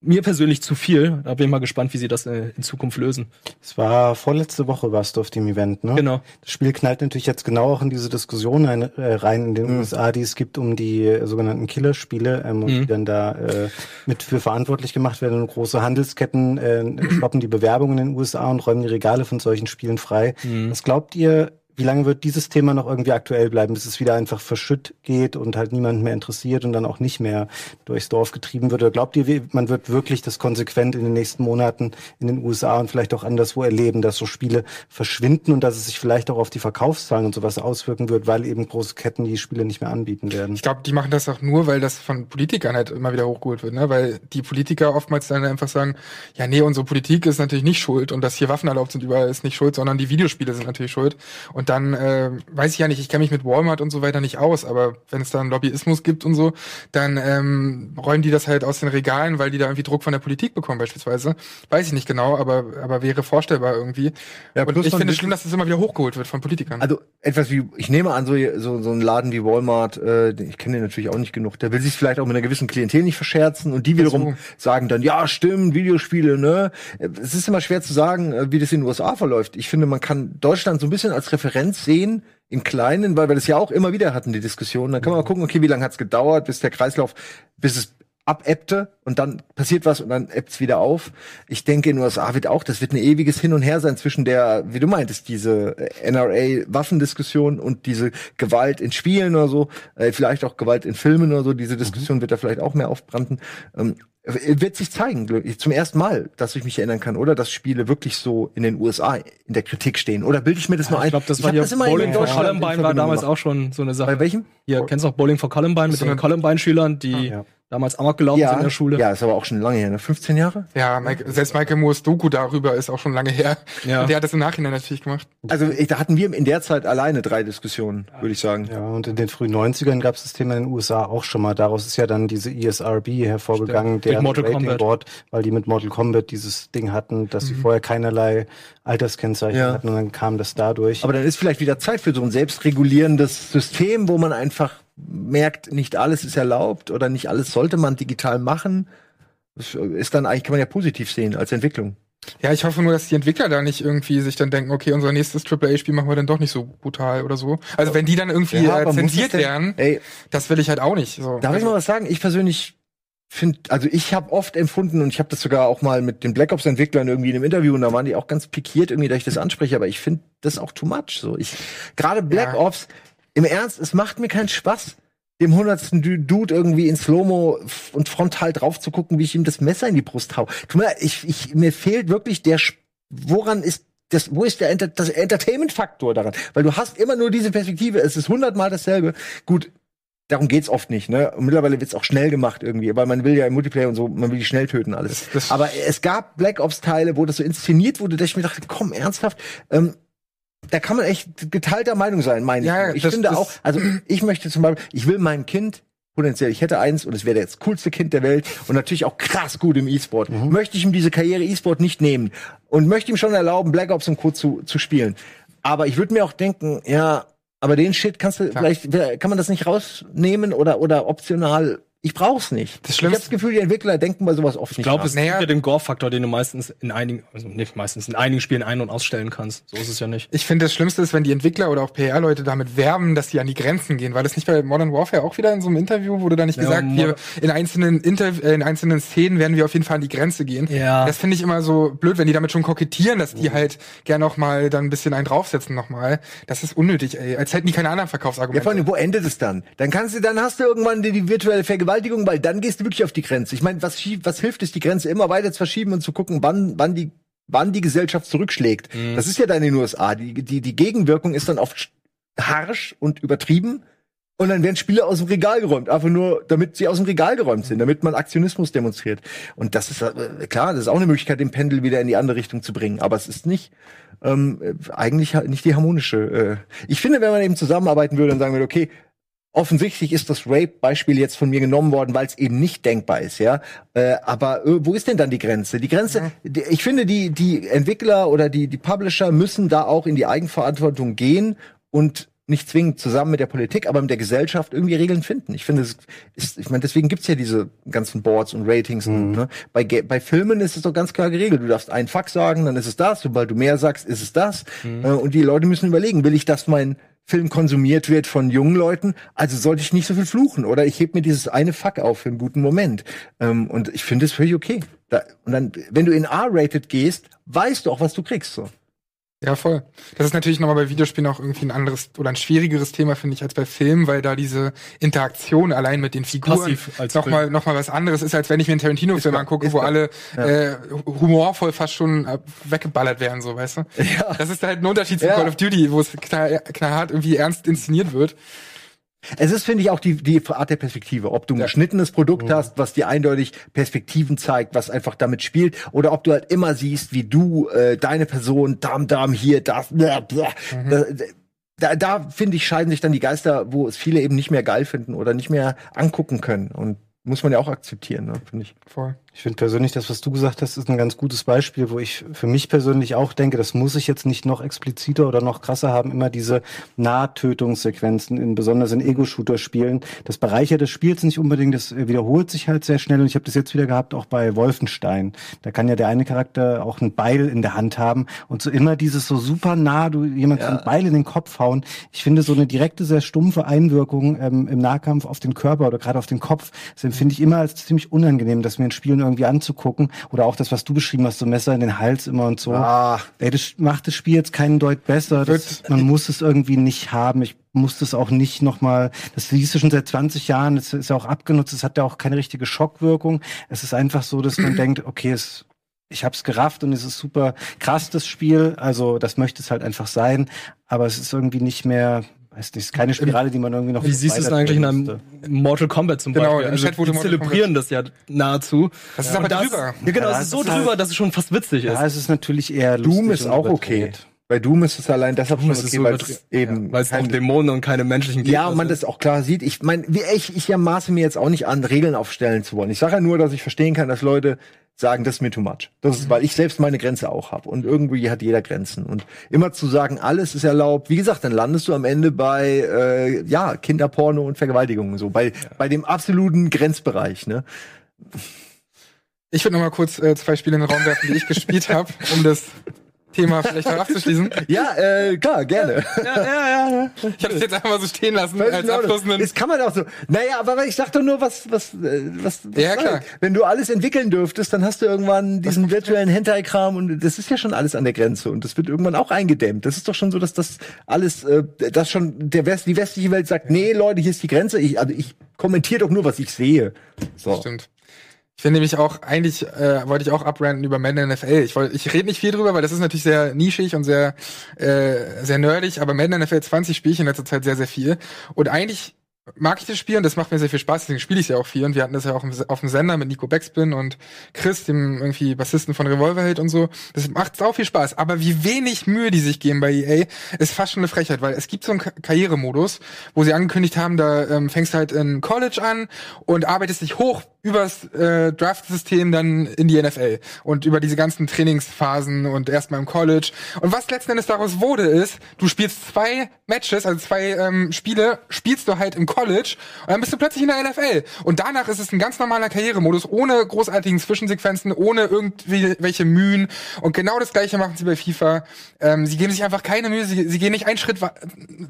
mir persönlich zu viel. Da bin ich mal gespannt, wie sie das äh, in Zukunft lösen. Es war vorletzte Woche warst du auf dem Event, ne? Genau. Das Spiel knallt natürlich jetzt genau auch in diese Diskussion ein, äh, rein in den USA, die es gibt um die äh, sogenannten Killerspiele, ähm, und Mhm. die dann da äh, mit für verantwortlich gemacht werden. Und große Handelsketten äh, [CLEARS THROAT] stoppen die Bewerbungen in den USA und räumen die Regale von solchen Spielen frei. Mhm. Was glaubt ihr, wie lange wird dieses Thema noch irgendwie aktuell bleiben, bis es wieder einfach verschütt geht und halt niemand mehr interessiert und dann auch nicht mehr durchs Dorf getrieben wird? Oder glaubt ihr, man wird wirklich das konsequent in den nächsten Monaten in den USA und vielleicht auch anderswo erleben, dass so Spiele verschwinden und dass es sich vielleicht auch auf die Verkaufszahlen und sowas auswirken wird, weil eben große Ketten die Spiele nicht mehr anbieten werden? Ich glaube, die machen das auch nur, weil das von Politikern halt immer wieder hochgeholt wird, ne? Weil die Politiker oftmals dann einfach sagen, ja, nee, unsere Politik ist natürlich nicht schuld und dass hier Waffen erlaubt sind überall ist nicht schuld, sondern die Videospiele sind natürlich schuld. Und dann äh, weiß ich ja nicht, ich kenne mich mit Walmart und so weiter nicht aus, aber wenn es da einen Lobbyismus gibt und so, dann ähm, räumen die das halt aus den Regalen, weil die da irgendwie Druck von der Politik bekommen beispielsweise. Weiß ich nicht genau, aber aber wäre vorstellbar irgendwie. Ja, und ich finde es schlimm, dass das immer wieder hochgeholt wird von Politikern. Also etwas wie, ich nehme an, so, so, so ein Laden wie Walmart, äh, ich kenne den natürlich auch nicht genug, der will sich vielleicht auch mit einer gewissen Klientel nicht verscherzen und die wiederum sagen dann, ja, stimmt, Videospiele, ne? Es ist immer schwer zu sagen, äh, wie das in den USA verläuft. Ich finde, man kann Deutschland so ein bisschen als Referenz sehen, im Kleinen, weil wir das ja auch immer wieder hatten, die Diskussion. Dann kann man mal gucken, okay, wie lange hat's gedauert, bis der Kreislauf, bis es abebbte und dann passiert was und dann ebbt's wieder auf. Ich denke, in den USA wird auch, das wird ein ewiges Hin und Her sein zwischen der, wie du meintest, diese äh, NRA-Waffendiskussion und diese Gewalt in Spielen oder so, äh, vielleicht auch Gewalt in Filmen oder so, diese Diskussion wird da vielleicht auch mehr aufbranden. Ähm, wird sich zeigen, ich, zum ersten Mal, dass ich mich erinnern kann, oder? Dass Spiele wirklich so in den USA in der Kritik stehen. Oder bilde ich mir das nur ein? Ich glaube, das war hab ja Bowling in for Columbine war damals gemacht. auch schon so eine Sache. Bei welchem? Hier, kennst du auch Bowling for Columbine mit den Columbine-Schülern, die ja. Damals amok gelaufen sind in der Schule? Ja, ist aber auch schon lange her, ne? 15 Jahre? Ja, Mike, selbst Michael Moores Doku darüber ist auch schon lange her. Ja. Und der hat das im Nachhinein natürlich gemacht. Also ich, da hatten wir in der Zeit alleine drei Diskussionen, würde ich sagen. Ja, und in den frühen 90ern gab es das Thema in den USA auch schon mal. Daraus ist ja dann diese ESRB hervorgegangen, Stimmt. Mit der Mortal Rating Kombat. Board, weil die mit Mortal Kombat dieses Ding hatten, dass sie vorher keinerlei Alterskennzeichen Ja. hatten und dann kam das dadurch. Aber dann ist vielleicht wieder Zeit für so ein selbstregulierendes System, wo man einfach merkt, nicht alles ist erlaubt oder nicht alles sollte man digital machen. Das ist dann eigentlich, kann man ja positiv sehen als Entwicklung. Ja, ich hoffe nur, dass die Entwickler da nicht irgendwie sich dann denken, okay, unser nächstes AAA-Spiel machen wir dann doch nicht so brutal oder so. Also wenn die dann irgendwie Ja, äh, zensiert das denn- werden, Ey, das will ich halt auch nicht. So. Darf ich mal was sagen? Ich persönlich finde, also ich habe oft empfunden und ich habe das sogar auch mal mit den Black Ops Entwicklern irgendwie in einem Interview und da waren die auch ganz pikiert irgendwie, dass ich das anspreche, aber ich finde das auch too much so. Ich gerade Black Ja. Ops im Ernst, es macht mir keinen Spaß dem hundertsten Du- Dude irgendwie in Slow-Mo und frontal drauf zu gucken, wie ich ihm das Messer in die Brust hau. Tu mir, ich, ich, mir fehlt wirklich der, woran ist das, wo ist der Enter das Entertainment-Faktor daran? Weil du hast immer nur diese Perspektive, es ist hundertmal dasselbe. Gut, darum geht's oft nicht, ne? Und mittlerweile wird's auch schnell gemacht irgendwie, weil man will ja im Multiplayer und so, man will die schnell töten alles. Das- das- Aber es gab Black Ops Teile, wo das so inszeniert wurde, dass ich mir dachte, komm, ernsthaft, ähm, da kann man echt geteilter Meinung sein, meine Ja, ich. ja, Ich das- finde das- auch, also ich möchte zum Beispiel, ich will meinem Kind potenziell, ich hätte eins und es wäre das coolste Kind der Welt und natürlich auch krass gut im E-Sport. Mhm. Möchte ich ihm diese Karriere E-Sport nicht nehmen und möchte ihm schon erlauben, Black Ops und Co. zu, zu spielen. Aber ich würde mir auch denken, ja, aber den Shit kannst du, vielleicht wer- kann man das nicht rausnehmen oder, oder optional. Ich brauch's nicht. Das ich habe das Gefühl, die Entwickler denken bei sowas oft Ich nicht. glaube, nach. es gibt ja den Gore-Faktor, den du meistens in einigen, also nicht meistens, in einigen Spielen ein- und ausstellen kannst. So ist es ja nicht. Ich finde, das Schlimmste ist, wenn die Entwickler oder auch PR-Leute damit werben, dass die an die Grenzen gehen. War das nicht bei Modern Warfare auch wieder in so einem Interview? Wurde da nicht Ja, gesagt, wir in einzelnen, Interv äh, in einzelnen Szenen werden wir auf jeden Fall an die Grenze gehen? Ja. Das finde ich immer so blöd, wenn die damit schon kokettieren, dass die halt gern noch mal dann ein bisschen einen draufsetzen noch mal. Das ist unnötig, ey. Als hätten die keine anderen Ja, Verkaufsargumente. vor allem, wo endet es dann? Dann kannst du, dann hast du irgendwann die, die virtuelle Vergewaltigung, weil dann gehst du wirklich auf die Grenze. Ich meine, was, was hilft es, die Grenze immer weiter zu verschieben und zu gucken, wann, wann die, wann die Gesellschaft zurückschlägt? Das ist ja dann in den USA. Die, die, die Gegenwirkung ist dann oft sch- harsch und übertrieben. Und dann werden Spiele aus dem Regal geräumt, einfach nur, damit sie aus dem Regal geräumt sind, damit man Aktionismus demonstriert. Und das ist äh, klar, das ist auch eine Möglichkeit, den Pendel wieder in die andere Richtung zu bringen. Aber es ist nicht ähm, äh, eigentlich halt nicht die harmonische. Äh. Ich finde, wenn man eben zusammenarbeiten würde und sagen würde, okay, offensichtlich ist das Rape-Beispiel jetzt von mir genommen worden, weil es eben nicht denkbar ist, ja. Äh, aber äh, wo ist denn dann die Grenze? Die Grenze, die, ich finde, die, die Entwickler oder die, die Publisher müssen da auch in die Eigenverantwortung gehen und nicht zwingend zusammen mit der Politik, aber mit der Gesellschaft irgendwie Regeln finden. Ich finde, es ist, ich meine, deswegen gibt's ja diese ganzen Boards und Ratings. Und, ne? bei, bei Filmen ist es doch ganz klar geregelt. Du darfst einen Fuck sagen, dann ist es das. Sobald du mehr sagst, ist es das. Äh, und die Leute müssen überlegen, will ich, dass mein Film konsumiert wird von jungen Leuten, also sollte ich nicht so viel fluchen oder ich heb mir dieses eine Fuck auf für einen guten Moment. Ähm, und ich finde es völlig okay. Da, und dann, wenn du in R-rated gehst, weißt du auch, was du kriegst. So. Ja, voll. Das ist natürlich nochmal bei Videospielen auch irgendwie ein anderes oder ein schwierigeres Thema, finde ich, als bei Filmen, weil da diese Interaktion allein mit den Figuren nochmal noch mal was anderes ist, als wenn ich mir einen Tarantino-Film angucke, wo alle äh, humorvoll fast schon äh, weggeballert werden, so, weißt du? Ja. Das ist halt ein Unterschied zu Ja. Call of Duty, wo es knall, knallhart irgendwie ernst inszeniert wird. Es ist, finde ich, auch die, die Art der Perspektive. Ob du ein Ja. geschnittenes Produkt hast, was dir eindeutig Perspektiven zeigt, was einfach damit spielt, oder ob du halt immer siehst, wie du, äh, deine Person, Dam, Dam, hier, das, bla, bla. Da, da, da finde ich, scheiden sich dann die Geister, wo es viele eben nicht mehr geil finden oder nicht mehr angucken können. Und muss man ja auch akzeptieren, ne, finde ich. Voll. Ich finde persönlich, das, was du gesagt hast, ist ein ganz gutes Beispiel, wo ich für mich persönlich auch denke, das muss ich jetzt nicht noch expliziter oder noch krasser haben, immer diese Nahtötungssequenzen, in, besonders in Ego-Shooter-Spielen. Das bereichert des Spiels nicht unbedingt, das wiederholt sich halt sehr schnell und ich habe das jetzt wieder gehabt, auch bei Wolfenstein. Da kann ja der eine Charakter auch ein Beil in der Hand haben und so immer dieses so super nah, du jemand so ein Beil in den Kopf hauen. Ich finde so eine direkte, sehr stumpfe Einwirkung ähm, im Nahkampf auf den Körper oder gerade auf den Kopf, das empfinde ich immer als ziemlich unangenehm, das mir in Spielen irgendwie anzugucken. Oder auch das, was du beschrieben hast, so Messer in den Hals immer und so. Ah. Ey, das macht das Spiel jetzt keinen Deut besser. Das, man muss es irgendwie nicht haben. Ich muss das auch nicht nochmal, das siehst du schon seit 20 Jahren, das ist ja auch abgenutzt, es hat ja auch keine richtige Schockwirkung. Es ist einfach so, dass man [CLEARS THROAT] denkt, okay, es ich hab's gerafft und es ist super krass, das Spiel. Also, das möchte es halt einfach sein. Aber es ist irgendwie nicht mehr, weiß nicht, es ist keine Spirale, die man irgendwie noch Wie siehst du es eigentlich in einem Mortal Kombat zum Genau, Beispiel? Also, Chat wurde die zelebrieren das ja nahezu. Das ist aber drüber. Ja, genau, Ja, es ist das so ist halt- drüber, dass es schon fast witzig ist. Ja, es ist natürlich eher lustig Doom ist auch okay. Bei Doom ist es allein deshalb schon okay, so weil es eben Weil es auch Dämonen und keine menschlichen Gegner Ja, und man das auch klar sieht. Ich meine, wie ich, ich ja maße mir jetzt auch nicht an, Regeln aufstellen zu wollen. Ich sage ja nur, dass ich verstehen kann, dass Leute sagen, das ist mir too much. Das ist, weil ich selbst meine Grenze auch habe. Und irgendwie hat jeder Grenzen. Und immer zu sagen, alles ist erlaubt, wie gesagt, dann landest du am Ende bei äh, ja, Kinderporno und Vergewaltigungen so. Bei, bei dem absoluten Grenzbereich, ne? Ich würde noch mal kurz äh, zwei Spiele in den Raum werfen, die ich gespielt habe, um das Thema vielleicht noch abzuschließen. [LAUGHS] Ja, äh, klar, gerne. Ich habe es jetzt einfach mal so stehen lassen Völlig als abschließenden. Das kann man auch so. Naja, aber ich sag doch nur, was, was, äh, was, was Ja, klar. Wenn du alles entwickeln dürftest, dann hast du irgendwann diesen virtuellen Hentai-Kram und das ist ja schon alles an der Grenze und das wird irgendwann auch eingedämmt. Das ist doch schon so, dass das alles, äh, das schon der West, die westliche Welt sagt, nee, Leute, hier ist die Grenze. Ich, also ich kommentiere doch nur, was ich sehe. So. Stimmt. Ich finde nämlich auch, eigentlich äh, wollte ich auch abranten über Madden NFL. Ich, wollte, ich rede nicht viel drüber, weil das ist natürlich sehr nischig und sehr, äh, sehr nerdig, aber Madden NFL 20 spiele ich in letzter Zeit sehr, sehr viel. Und eigentlich mag ich das Spiel und das macht mir sehr viel Spaß, deswegen spiele ich es ja auch viel. Und wir hatten das ja auch auf dem Sender mit Nico Backspin und Chris, dem irgendwie Bassisten von Revolverheld und so. Das macht sau viel Spaß. Aber wie wenig Mühe die sich geben bei EA, ist fast schon eine Frechheit, weil es gibt so einen Ka- Karrieremodus, wo sie angekündigt haben, da ähm, fängst du halt in College an und arbeitest dich hoch übers äh, Draft-System dann in die NFL und über diese ganzen Trainingsphasen und erstmal im College. Und was letzten Endes daraus wurde, ist, du spielst zwei Matches, also zwei ähm, Spiele, spielst du halt im College und dann bist du plötzlich in der NFL. Und danach ist es ein ganz normaler Karrieremodus, ohne großartigen Zwischensequenzen, ohne irgendwie welche Mühen. Und genau das gleiche machen sie bei FIFA. Ähm, sie geben sich einfach keine Mühe, sie, sie gehen nicht einen Schritt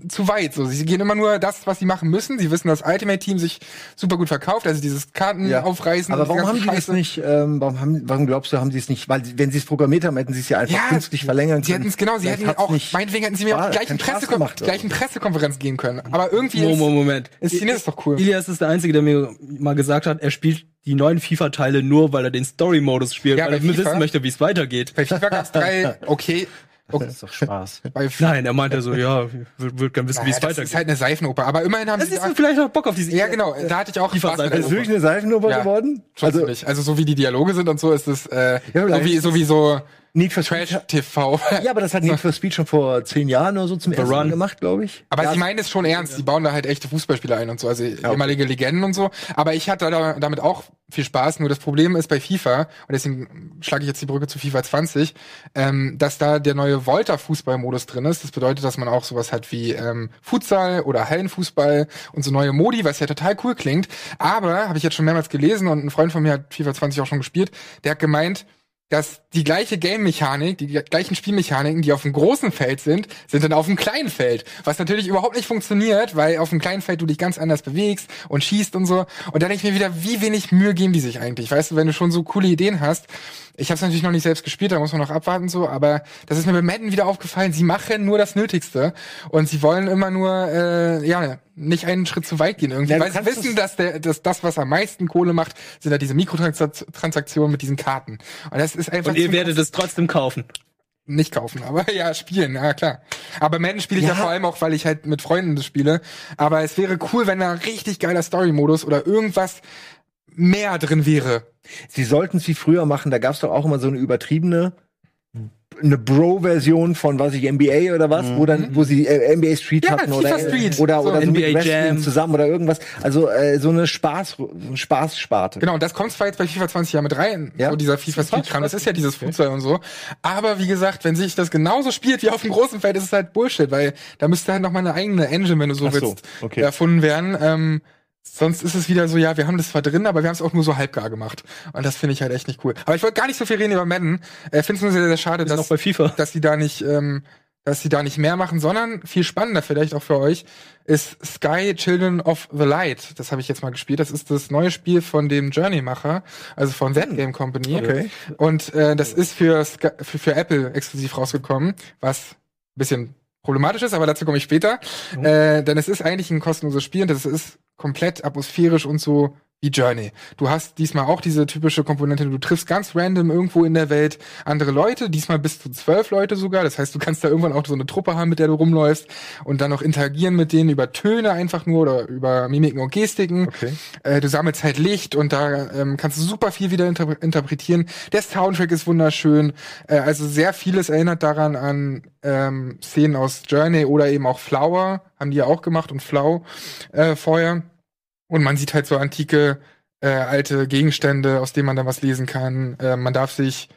zu weit. So. Sie gehen immer nur das, was sie machen müssen. Sie wissen, dass Ultimate Team sich super gut verkauft, also dieses Karten Ja. Aufreißen. Aber warum haben die das Scheiße. nicht, ähm, warum, haben, warum glaubst du, haben sie es nicht, weil wenn sie es programmiert haben, hätten sie es ja einfach künstlich verlängern Sie können. hätten es genau, sie hätten auch, nicht meinetwegen hätten sie mir auch Spaß Pressekon gemacht, also. gleichen Pressekonferenz gehen können. Aber irgendwie Moment, ist, Moment, Moment. inszeniert ist doch cool. Ilias ist der Einzige, der mir mal gesagt hat, er spielt die neuen FIFA-Teile nur, weil er den Story-Modus spielt, Ja, weil er FIFA? wissen möchte, wie es weitergeht. Bei FIFA gab es drei, [LAUGHS] okay. Okay. Das ist doch Spaß. [LAUGHS] Nein, er meinte so, ja, würde würd gern wissen, wie naja, es das weitergeht. ist halt eine Seifenoper. Aber immerhin haben das sie ist gesagt, vielleicht auch Bock auf diese ja genau, da hatte ich auch FIFA Spaß Das ist wirklich eine Seifenoper Ja. geworden? Also, Also, also so wie die Dialoge sind und so ist es äh, Ja, so wie so wie so Need for Speed. Trash TV. [LAUGHS] Ja, aber das hat Need for Speed schon vor zehn Jahren oder so zum ersten Mal Run. gemacht, glaube ich. Aber ja, sie meinen es schon ernst. Die bauen da halt echte Fußballspieler ein und so, also ehemalige Legenden und so. Aber ich hatte da damit auch viel Spaß. Nur das Problem ist bei FIFA, und deswegen schlage ich jetzt die Brücke zu FIFA 20, ähm, dass da der neue Volta-Fußball-Modus drin ist. Das bedeutet, dass man auch sowas hat wie ähm, Futsal oder Hallenfußball und so neue Modi, was ja total cool klingt. Aber, habe ich jetzt schon mehrmals gelesen und ein Freund von mir hat FIFA 20 auch schon gespielt, der hat gemeint, dass die gleiche Game-Mechanik, die gleichen Spielmechaniken, die auf dem großen Feld sind, sind dann auf dem kleinen Feld. Was natürlich überhaupt nicht funktioniert, weil auf dem kleinen Feld du dich ganz anders bewegst und schießt und so. Und dann denke ich mir wieder, wie wenig Mühe geben die sich eigentlich? Weißt du, wenn du schon so coole Ideen hast. Ich habe es natürlich noch nicht selbst gespielt, da muss man noch abwarten so, aber das ist mir bei Madden wieder aufgefallen. Sie machen nur das Nötigste und sie wollen immer nur, äh, ja, nicht einen Schritt zu weit gehen irgendwie, Ja, weil sie wissen, dass, der, dass das, was am meisten Kohle macht, sind ja diese Mikrotransaktionen mit diesen Karten. Und das ist einfach Und ihr werdet es trotzdem kaufen. nicht kaufen, aber [LAUGHS] ja, spielen, ja klar. Aber Madden spiele ich ja. Ja. vor allem auch, weil ich halt mit Freunden das spiele. Aber es wäre cool, wenn da ein richtig geiler Story-Modus oder irgendwas mehr drin wäre. sie sollten es wie früher machen. Da gab es doch auch immer so eine übertriebene eine Bro-Version von was ich NBA oder was, wo dann wo sie äh, NBA Street Ja, hatten oder Street. oder So, oder so NBA Jam. zusammen oder irgendwas. Also äh, so eine Spaß so eine Spaßsparte. Genau, und das kommt zwar jetzt bei FIFA 20 ja mit rein, Ja. so dieser FIFA Street Kram. Das ist ja dieses Futsal und so. Aber wie gesagt, wenn sich das genauso spielt wie auf dem großen Feld, ist es halt Bullshit, weil da müsste halt noch mal eine eigene Engine, wenn du so so, willst, okay. erfunden werden. Ähm, sonst ist es wieder so, ja, wir haben das zwar drin, aber wir haben es auch nur so halbgar gemacht. Und das finde ich halt echt nicht cool. Aber ich wollte gar nicht so viel reden über Madden. Äh, finde es nur sehr, sehr schade, dass, auch bei FIFA. dass sie da nicht, ähm, dass sie da nicht mehr machen, sondern viel spannender vielleicht auch für euch ist Sky Children of the Light. Das habe ich jetzt mal gespielt. Das ist das neue Spiel von dem Journey-Macher, also von That Game Company. Okay. Und äh, das ist für, Sky, für, für Apple exklusiv rausgekommen, was ein bisschen problematisch ist, aber dazu komme ich später. Äh, denn es ist eigentlich ein kostenloses Spiel und das ist komplett atmosphärisch und so wie Journey. Du hast diesmal auch diese typische Komponente, du triffst ganz random irgendwo in der Welt andere Leute, diesmal bis zu zwölf Leute sogar. Das heißt, du kannst da irgendwann auch so eine Truppe haben, mit der du rumläufst und dann noch interagieren mit denen über Töne einfach nur oder über Mimiken und Gestiken. Okay. Äh, du sammelst halt Licht und da ähm, kannst du super viel wieder interpre interpretieren. Der Soundtrack ist wunderschön. Äh, also sehr vieles erinnert daran an ähm, Szenen aus Journey oder eben auch Flower, haben die ja auch gemacht und Flau äh, vorher. Und man sieht halt so antike, äh, alte Gegenstände, aus denen man dann was lesen kann. Äh, man darf sich,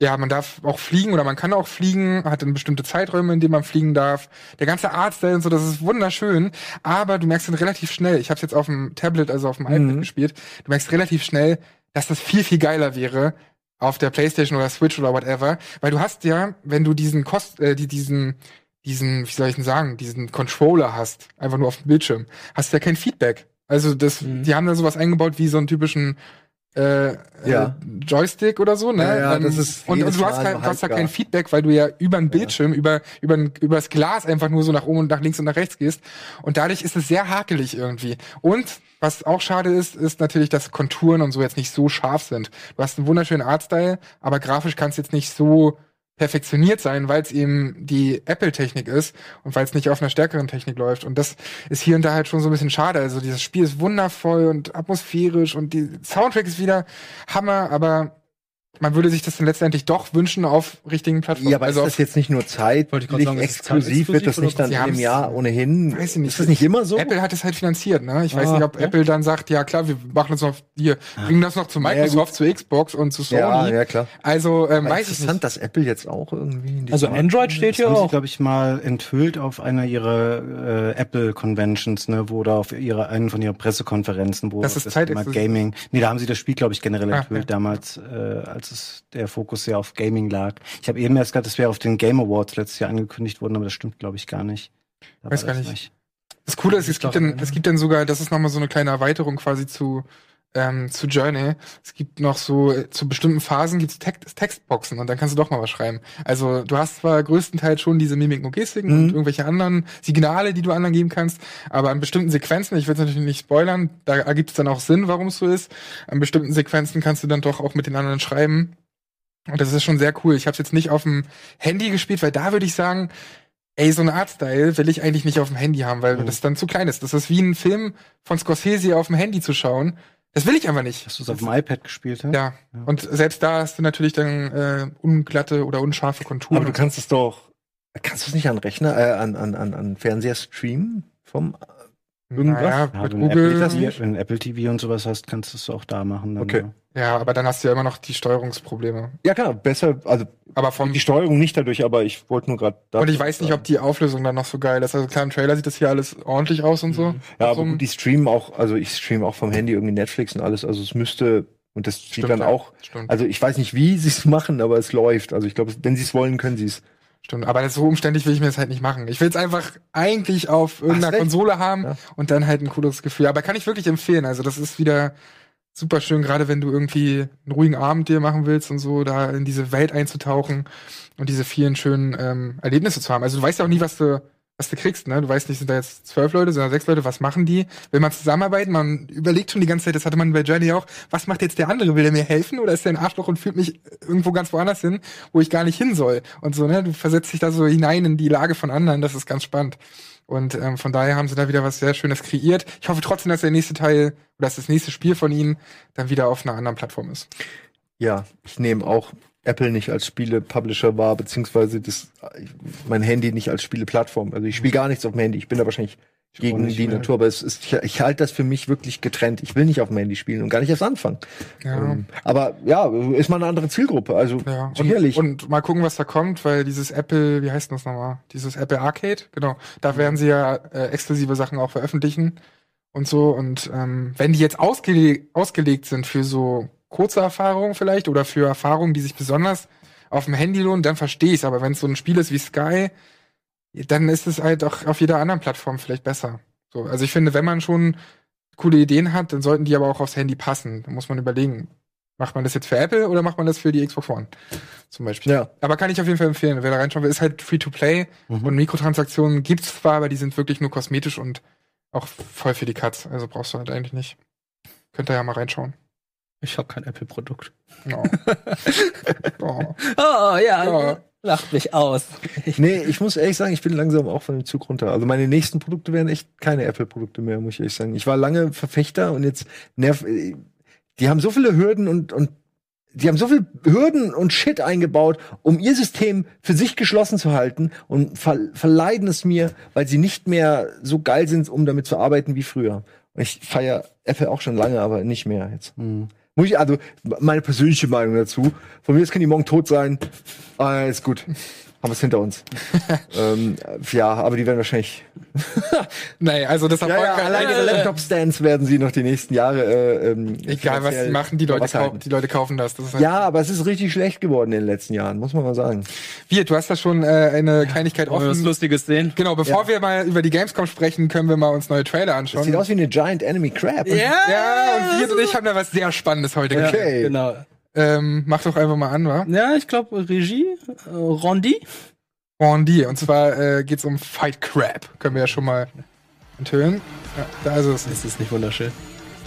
ja, man darf auch fliegen oder man kann auch fliegen, hat dann bestimmte Zeiträume, in denen man fliegen darf. Der ganze Artstyle und so, das ist wunderschön, aber du merkst dann relativ schnell, ich habe jetzt auf dem Tablet, also auf dem iPad Mhm. gespielt, du merkst relativ schnell, dass das viel, viel geiler wäre auf der Playstation oder Switch oder whatever. Weil du hast ja, wenn du diesen Kost, äh, die, diesen, diesen, wie soll ich denn sagen, diesen Controller hast, einfach nur auf dem Bildschirm, hast du ja kein Feedback. Also das, Mhm. die haben da sowas eingebaut wie so einen typischen äh, Ja. äh, Joystick oder so, ne? Ja, ja, das ist und, und du hast, kein, du hast ja halbgar. kein Feedback, weil du ja über den Bildschirm, über über übers Glas einfach nur so nach oben und nach links und nach rechts gehst. Und dadurch ist es sehr hakelig irgendwie. Und was auch schade ist, ist natürlich, dass Konturen und so jetzt nicht so scharf sind. Du hast einen wunderschönen Artstyle, aber grafisch kannst jetzt nicht so perfektioniert sein, weil es eben die Apple-Technik ist und weil es nicht auf einer stärkeren Technik läuft. Und das ist hier und da halt schon so ein bisschen schade. Also dieses Spiel ist wundervoll und atmosphärisch und die Soundtrack ist wieder Hammer, aber man würde sich das dann letztendlich doch wünschen auf richtigen Plattformen. Ja, aber also ist das jetzt nicht nur zeitlich Wollte ich gerade sagen, ist exklusiv? Wird das nicht dann Sie Jahr ohnehin? Weiß ich nicht. Ist das nicht immer so? Apple hat es halt finanziert, ne? Ich weiß Ah, nicht, ob ja. Apple dann sagt, ja klar, wir machen uns noch hier, bringen das noch zu Ja, Microsoft, zu Xbox und zu Sony. ja, ja, klar. Also ähm, weiß ich interessant, nicht. dass Apple jetzt auch irgendwie in diesem Also Android steht Das hier haben sie, auch. glaube ich, mal enthüllt auf einer ihrer äh, Apple Conventions, ne, wo da auf ihrer einen von ihren Pressekonferenzen, wo Das ist Thema zeitexklusiv. Gaming. Nee, da haben sie das Spiel, glaube ich, generell Ah, enthüllt ja. damals, äh, als es der Fokus sehr auf Gaming lag. Ich habe eben erst gerade, das wäre auf den Game Awards letztes Jahr angekündigt worden, aber das stimmt, glaube ich, gar nicht. Da Weiß gar das nicht. Das Coole ist, es Ich gibt dann, es gibt dann sogar, das ist nochmal so eine kleine Erweiterung quasi zu, ähm, zu Journey. Es gibt noch so, äh, zu bestimmten Phasen gibt es Text Textboxen und dann kannst du doch mal was schreiben. Also du hast zwar größtenteils schon diese Mimiken und Gestiken und Mhm. irgendwelche anderen Signale, die du anderen geben kannst, aber an bestimmten Sequenzen, ich will es natürlich nicht spoilern, da ergibt es dann auch Sinn, warum es so ist. An bestimmten Sequenzen kannst du dann doch auch mit den anderen schreiben. Und das ist schon sehr cool. Ich habe es jetzt nicht auf dem Handy gespielt, weil da würde ich sagen, ey, so ein Artstyle will ich eigentlich nicht auf dem Handy haben, weil Mhm. das dann zu klein ist. Das ist wie ein Film von Scorsese auf dem Handy zu schauen. Das will ich einfach nicht. Hast du es auf dem iPad gespielt? Ja. Ja. Und selbst da hast du natürlich dann äh, unglatte oder unscharfe Konturen. Aber du kannst es doch, kannst du es nicht an Rechner, äh, an, an, an, an Fernseher streamen? Vom, irgendwas? Naja, Ja, mit wenn, Google. Apple TV, wenn Apple TV und sowas hast, kannst du es auch da machen. Dann, Okay. ja. Ja, aber dann hast du ja immer noch die Steuerungsprobleme. ja, klar, besser, also Aber vom die Steuerung nicht dadurch, aber ich wollte nur gerade. und ich weiß nicht, ob die Auflösung dann noch so geil ist. Also klar, im Trailer sieht das hier alles ordentlich aus und so. Ja, Auf aber so gut, die streamen auch, also ich streame auch vom Handy irgendwie Netflix und alles, also es müsste, und das sieht Stimmt, dann auch, Stimmt. also ich weiß nicht, wie sie es [LAUGHS] machen, aber es läuft. Also ich glaube, wenn sie es wollen, können sie es. Stimmt, aber so umständlich will ich mir das halt nicht machen. Ich will es einfach eigentlich auf irgendeiner. Konsole haben Ja. und dann halt ein cooles Gefühl. Aber kann ich wirklich empfehlen. Also das ist wieder super schön, gerade wenn du irgendwie einen ruhigen Abend dir machen willst und so, da in diese Welt einzutauchen und diese vielen schönen ähm, Erlebnisse zu haben. Also du weißt ja auch nie, was du was du kriegst, ne? Du weißt nicht, sind da jetzt zwölf Leute, da sechs Leute, was machen die? Will man zusammenarbeiten? Man überlegt schon die ganze Zeit, das hatte man bei Journey auch, was macht jetzt der andere? Will er mir helfen oder ist der ein Arschloch und führt mich irgendwo ganz woanders hin, wo ich gar nicht hin soll? Und so, ne? Du versetzt dich da so hinein in die Lage von anderen, das ist ganz spannend. Und ähm, von daher haben sie da wieder was sehr Schönes kreiert. Ich hoffe trotzdem, dass der nächste Teil oder dass das nächste Spiel von ihnen dann wieder auf einer anderen Plattform ist. Ja, ich nehme auch Apple nicht als Spiele-Publisher wahr, beziehungsweise das, mein Handy nicht als Spiele-Plattform. Also ich spiele gar nichts auf dem Handy. Ich bin da wahrscheinlich gegen nicht, die ne? Natur, aber es ist, ich, ich halte das für mich wirklich getrennt. Ich will nicht auf dem Handy spielen und gar nicht erst anfangen. Ja. Ähm, aber ja, ist mal eine andere Zielgruppe. Also Ja, sicherlich. Und, und mal gucken, was da kommt, weil dieses Apple, wie heißt das nochmal? Dieses Apple Arcade, genau. Da werden sie ja äh, exklusive Sachen auch veröffentlichen und so. Und ähm, wenn die jetzt ausgele ausgelegt sind für so kurze Erfahrungen vielleicht oder für Erfahrungen, die sich besonders auf dem Handy lohnen, dann verstehe ich Aber wenn es so ein Spiel ist wie Sky, dann ist es halt auch auf jeder anderen Plattform vielleicht besser. So, also ich finde, wenn man schon coole Ideen hat, dann sollten die aber auch aufs Handy passen. Da muss man überlegen, macht man das jetzt für Apple oder macht man das für die Xbox One? Zum Beispiel. ja. Aber kann ich auf jeden Fall empfehlen. Wer da reinschauen will, ist halt Free-to-Play Mhm. und Mikrotransaktionen gibt's zwar, aber die sind wirklich nur kosmetisch und auch voll für die Katz. Also brauchst du halt eigentlich nicht. Könnt ihr ja mal reinschauen. Ich habe kein Apple-Produkt. Ja. [LAUGHS] oh. Oh, ja. Ja. Lacht mich aus. [LAUGHS] Nee, ich muss ehrlich sagen, ich bin langsam auch von dem Zug runter. Also meine nächsten Produkte wären echt keine Apple-Produkte mehr, muss ich ehrlich sagen. Ich war lange Verfechter und jetzt nerv. Die haben so viele Hürden und, und die haben so viel Hürden und Shit eingebaut, um ihr System für sich geschlossen zu halten und ver verleiden es mir, weil sie nicht mehr so geil sind, um damit zu arbeiten wie früher. Und ich feiere Apple auch schon lange, aber nicht mehr jetzt. Mhm. Muss ich, also, meine persönliche Meinung dazu. Von mir aus können die morgen tot sein. Alles gut. Haben wir es hinter uns. [LAUGHS] ähm, ja, aber die werden wahrscheinlich. [LAUGHS] Nee, also das Ja, ja, Erfolg alleine ihre Laptop-Stands werden sie noch die nächsten Jahre. Äh, ähm, Egal was sie machen, die Leute, kaufen, die Leute kaufen das. das ist halt Ja, aber es ist richtig schlecht geworden in den letzten Jahren, muss man mal sagen. Wir, du hast da schon äh, eine Kleinigkeit Wollen wir was offen. Lustiges sehen? Genau, bevor wir mal über die Gamescom sprechen, können wir mal uns neue Trailer anschauen. Sieht aus wie eine Giant Enemy Crab. ja, und wir und ich haben da was sehr Spannendes heute gesehen. Okay. Genau. Ähm, mach doch einfach mal an, wa? Ja, ich glaube Regie, äh, Rondi. Bondi. Und zwar äh, geht's um Fight Crab. Können wir ja schon mal enthüllen. Ja, da ist es. Das ist nicht wunderschön.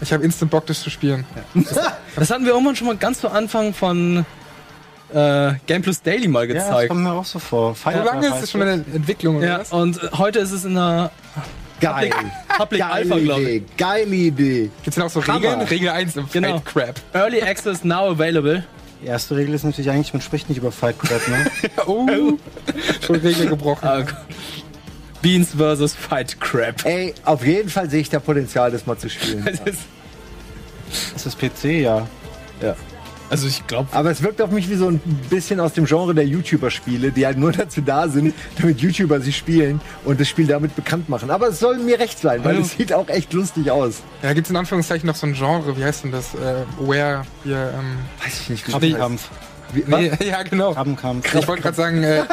Ich habe Instant Bock, das zu spielen. [LAUGHS] Das hatten wir irgendwann schon mal ganz zu Anfang von äh, Game Plus Daily mal Ja, das gezeigt. kommt mir auch so vor. So lange ist es schon in der Entwicklung, oder Ja, was? und äh, heute ist es in der Geil. Public Alpha, glaube ich. Idee. Geile Idee. Gibt's denn auch so Hammer. Regeln? Regel 1 im Genau. Fight Crab. Early Access now available. Die erste Regel ist natürlich eigentlich, man spricht nicht über Fight Club, ne? [LAUGHS] Oh, schon Regel gebrochen. Ah, Beans versus Fight Crab. Ey, auf jeden Fall sehe ich da Potenzial, das mal zu spielen. [LAUGHS] Das ist, Das ist PC, ja. Also ich glaube, Aber es wirkt auf mich wie so ein bisschen aus dem Genre der YouTuber-Spiele, die halt nur [LAUGHS] dazu da sind, damit YouTuber sie spielen und das Spiel damit bekannt machen. Aber es soll mir recht sein, weil Ja. es sieht auch echt lustig aus. Ja, gibt's in Anführungszeichen noch so ein Genre, wie heißt denn das? Äh, Where, hier, ähm, Weiß ich nicht, wie Krabbenkampf. Wie, nee, [LAUGHS] ja, genau. Krabbenkampf. Ich wollte gerade sagen, äh.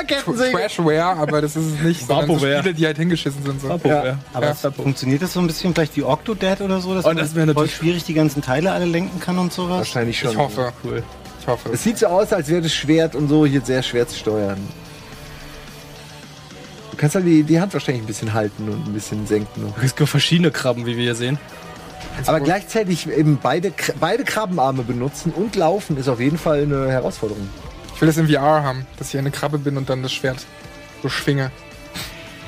Trashware, aber das ist es nicht, sondern so. Spiele, die halt hingeschissen sind. So. ja. Aber Ja. es funktioniert das so ein bisschen vielleicht wie Octodad oder so, dass Oh, man das voll natürlich- schwierig die ganzen Teile alle lenken kann und sowas? Wahrscheinlich schon. Ich hoffe, cool. ich hoffe. Es sieht so aus, als wäre das Schwert und so hier sehr schwer zu steuern. Du kannst halt die, die Hand wahrscheinlich ein bisschen halten und ein bisschen senken. Es gibt verschiedene Krabben, wie wir hier sehen. Aber gleichzeitig eben beide, beide Krabbenarme benutzen und laufen ist auf jeden Fall eine Herausforderung. Ich will das in VR haben, dass ich eine Krabbe bin und dann das Schwert so schwinge.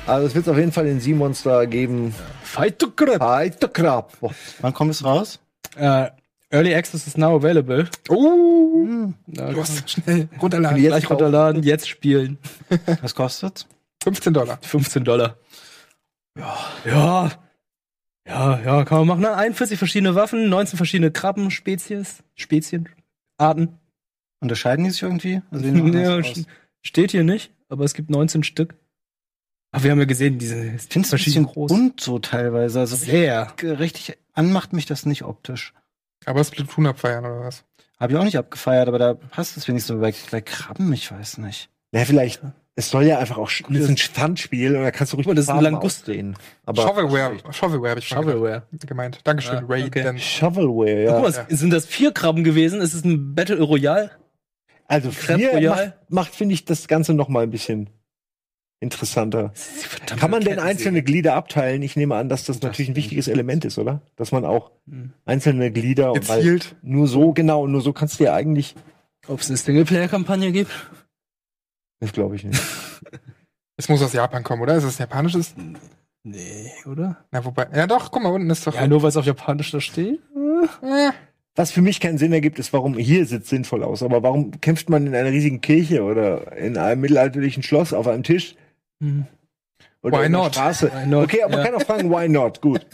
Also es wird auf jeden Fall den Sea-Monster geben. Fight the Crab. Alter Krab. Boah. Wann kommt es raus? Äh, Early Access is now available. Oh, Ja, los, schnell, [LAUGHS] runterladen. Jetzt gleich runterladen, jetzt spielen. Was kostet's? 15 Dollar. 15 Dollar. Ja. Ja. Ja, ja, kann man machen. Ne? 41 verschiedene Waffen, 19 verschiedene Krabben, Spezies, Spezien, Arten. Unterscheiden die sich irgendwie? Also [LAUGHS] Ja, steht hier nicht, aber es gibt 19 Stück. Aber wir haben ja gesehen, diese ein verschieden bisschen groß. bunt so teilweise. Also Sehr. richtig, anmacht mich das nicht optisch. Aber Splatoon abfeiern oder was? Habe ich auch nicht abgefeiert, aber da passt es wenigstens so bei, bei Krabben, ich weiß nicht. Ja, vielleicht. Es soll ja einfach auch das ist ein Standspiel und da kannst du ruhig mal, das ist ein Farben Langust- ausdehnen. Aber Shovelware, Shovelware habe ich schon Shovelware. gemeint. Dankeschön, Ah, Ray. okay. Shovelware, ja. Guck mal, es- sind das vier Krabben gewesen? Ist es ein Battle Royale? Also vier Royale. macht, macht finde ich, das Ganze noch mal ein bisschen interessanter. Verdammt, Kann man denn einzelne Glieder abteilen? Ich nehme an, dass das natürlich ein wichtiges Element ist, oder? Dass man auch Hm. einzelne Glieder und weil gezielt. nur so genau, nur so kannst du ja eigentlich, Ob es eine Singleplayer-Kampagne gibt? Das glaube ich nicht. [LAUGHS] Es muss aus Japan kommen, oder? Ist es japanisches? Nee, oder? Na, wobei. Ja, doch, guck mal, unten ist doch. Ja, nur weil es auf Japanisch da steht. äh, Was für mich keinen Sinn ergibt, ist, warum hier sieht sinnvoll aus, aber warum kämpft man in einer riesigen Kirche oder in einem mittelalterlichen Schloss auf einem Tisch Hm. oder Why in der not? Straße? Why not? Okay, aber man Ja. kann auch fragen, why not? Gut.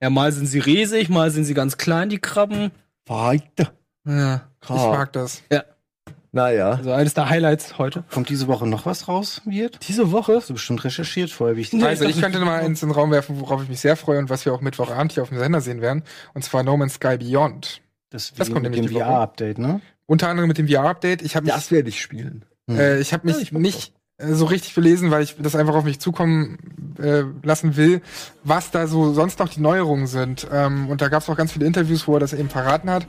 Ja, mal sind sie riesig, mal sind sie ganz klein, die Krabben. Weiter. Ja. ich mag das. Naja. Also eines der Highlights heute. Kommt diese Woche noch was raus, Wirt? Diese Woche? Hast du bestimmt recherchiert vorher, wie ich Nee, Also ich ich könnte mal [LAUGHS] ins in den Raum werfen, worauf ich mich sehr freue und was wir auch Mittwochabend hier auf dem Sender sehen werden. Und zwar No Man's Sky Beyond. Das, Das kommt mit nämlich dem die Woche. VR-Update, ne? Unter anderem mit dem VR-Update. Ich habe mich, Das werde ich spielen. äh, ich hab mich nicht äh, so richtig belesen, weil ich das einfach auf mich zukommen äh, lassen will, was da so sonst noch die Neuerungen sind. Ähm, und da gab es auch ganz viele Interviews, wo er das eben verraten hat.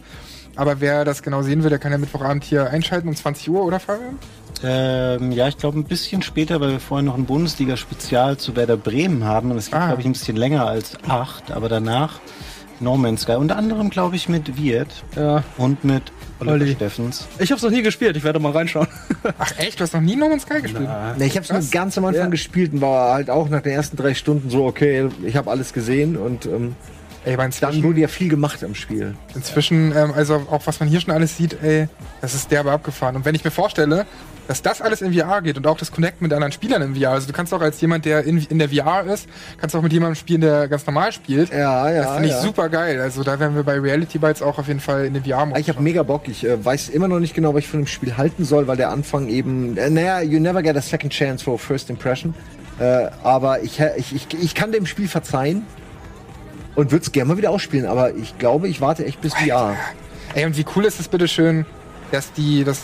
Aber wer das genau sehen will, der kann ja Mittwochabend hier einschalten um 20 Uhr, oder Fabian? Ähm, ja, ich glaube ein bisschen später, weil wir vorher noch ein Bundesliga-Spezial zu Werder Bremen haben. Und es geht, Ah. glaube ich, ein bisschen länger als acht, aber danach No Man's Sky. Unter anderem, glaube ich, mit Wirt Ja. und mit Oliver Olli. Steffens. Ich hab's noch nie gespielt, ich werde mal reinschauen. Ach echt, du hast noch nie No Man's Sky gespielt? Ne, ich habe es nur ganz am Anfang Ja. gespielt und war halt auch nach den ersten drei Stunden so, okay, ich habe alles gesehen und ähm, Ey, aber dann inzwischen, wurde ja viel gemacht am Spiel. inzwischen ähm, also auch was man hier schon alles sieht, ey, das ist derbe abgefahren. Und wenn ich mir vorstelle, dass das alles in VR geht und auch das Connect mit anderen Spielern in VR. Also du kannst auch als jemand, der in, in der VR ist, kannst auch mit jemandem spielen, der ganz normal spielt. Ja, ja, Das finde ich ja. super geil. Also da werden wir bei Reality Bites auch auf jeden Fall in den VR Ich habe mega Bock. Ich äh, weiß immer noch nicht genau, was ich von dem Spiel halten soll, weil der Anfang eben, äh, naja, you never get a second chance for a first impression. Äh, aber ich, ich, ich, ich kann dem Spiel verzeihen und würde es gerne mal wieder ausspielen. Aber ich glaube, ich warte echt bis VR. Ey, und wie cool ist es bitte schön, dass die das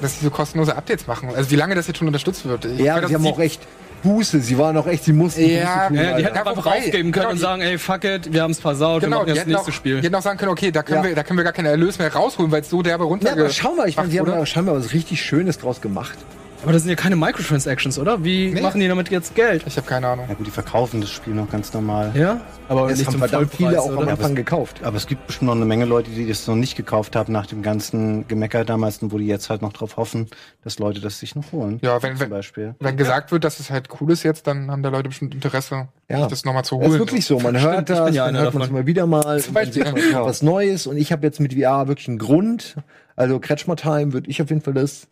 dass die so kostenlose Updates machen. Also wie lange das jetzt schon unterstützt wird. Ich Ja, sie haben dass auch echt Buße. Sie waren auch echt, sie mussten Ja, Buße tun, Ja, die hätten Ja, einfach wobei, aufgeben können genau, und die- sagen, ey, fuck it, wir haben's versaut, wir Genau, machen die das nächste auch, Spiel. die hätten auch sagen können, okay, da können, Ja. wir, da können wir gar keinen Erlös mehr rausholen, weil es so derbe runter Ja, aber schau mal, ich meine, sie haben scheinbar was richtig Schönes draus gemacht. Aber das sind ja keine Microtransactions, oder? Wie Nee. machen die damit jetzt Geld? Ich habe keine Ahnung. Ja gut, die verkaufen das Spiel noch ganz normal. Ja? Aber Es nicht haben zum verdammt Vollpreis, viele auch am oder? Anfang gekauft. Aber es gibt bestimmt noch eine Menge Leute, die das noch nicht gekauft haben nach dem ganzen Gemecker damals und wo die jetzt halt noch drauf hoffen, dass Leute das sich noch holen. Ja, wenn, Zum wenn, Beispiel. wenn gesagt wird, dass es halt cool ist jetzt, dann haben da Leute bestimmt Interesse, Ja. sich das nochmal zu Das holen. ist wirklich so. Man hört ich das, ja dann hört man es mal wieder mal. Zum Beispiel, sieht man ja. was Neues. Und ich habe jetzt mit VR wirklich einen Grund. Also Kretschmer Time würde ich auf jeden Fall das.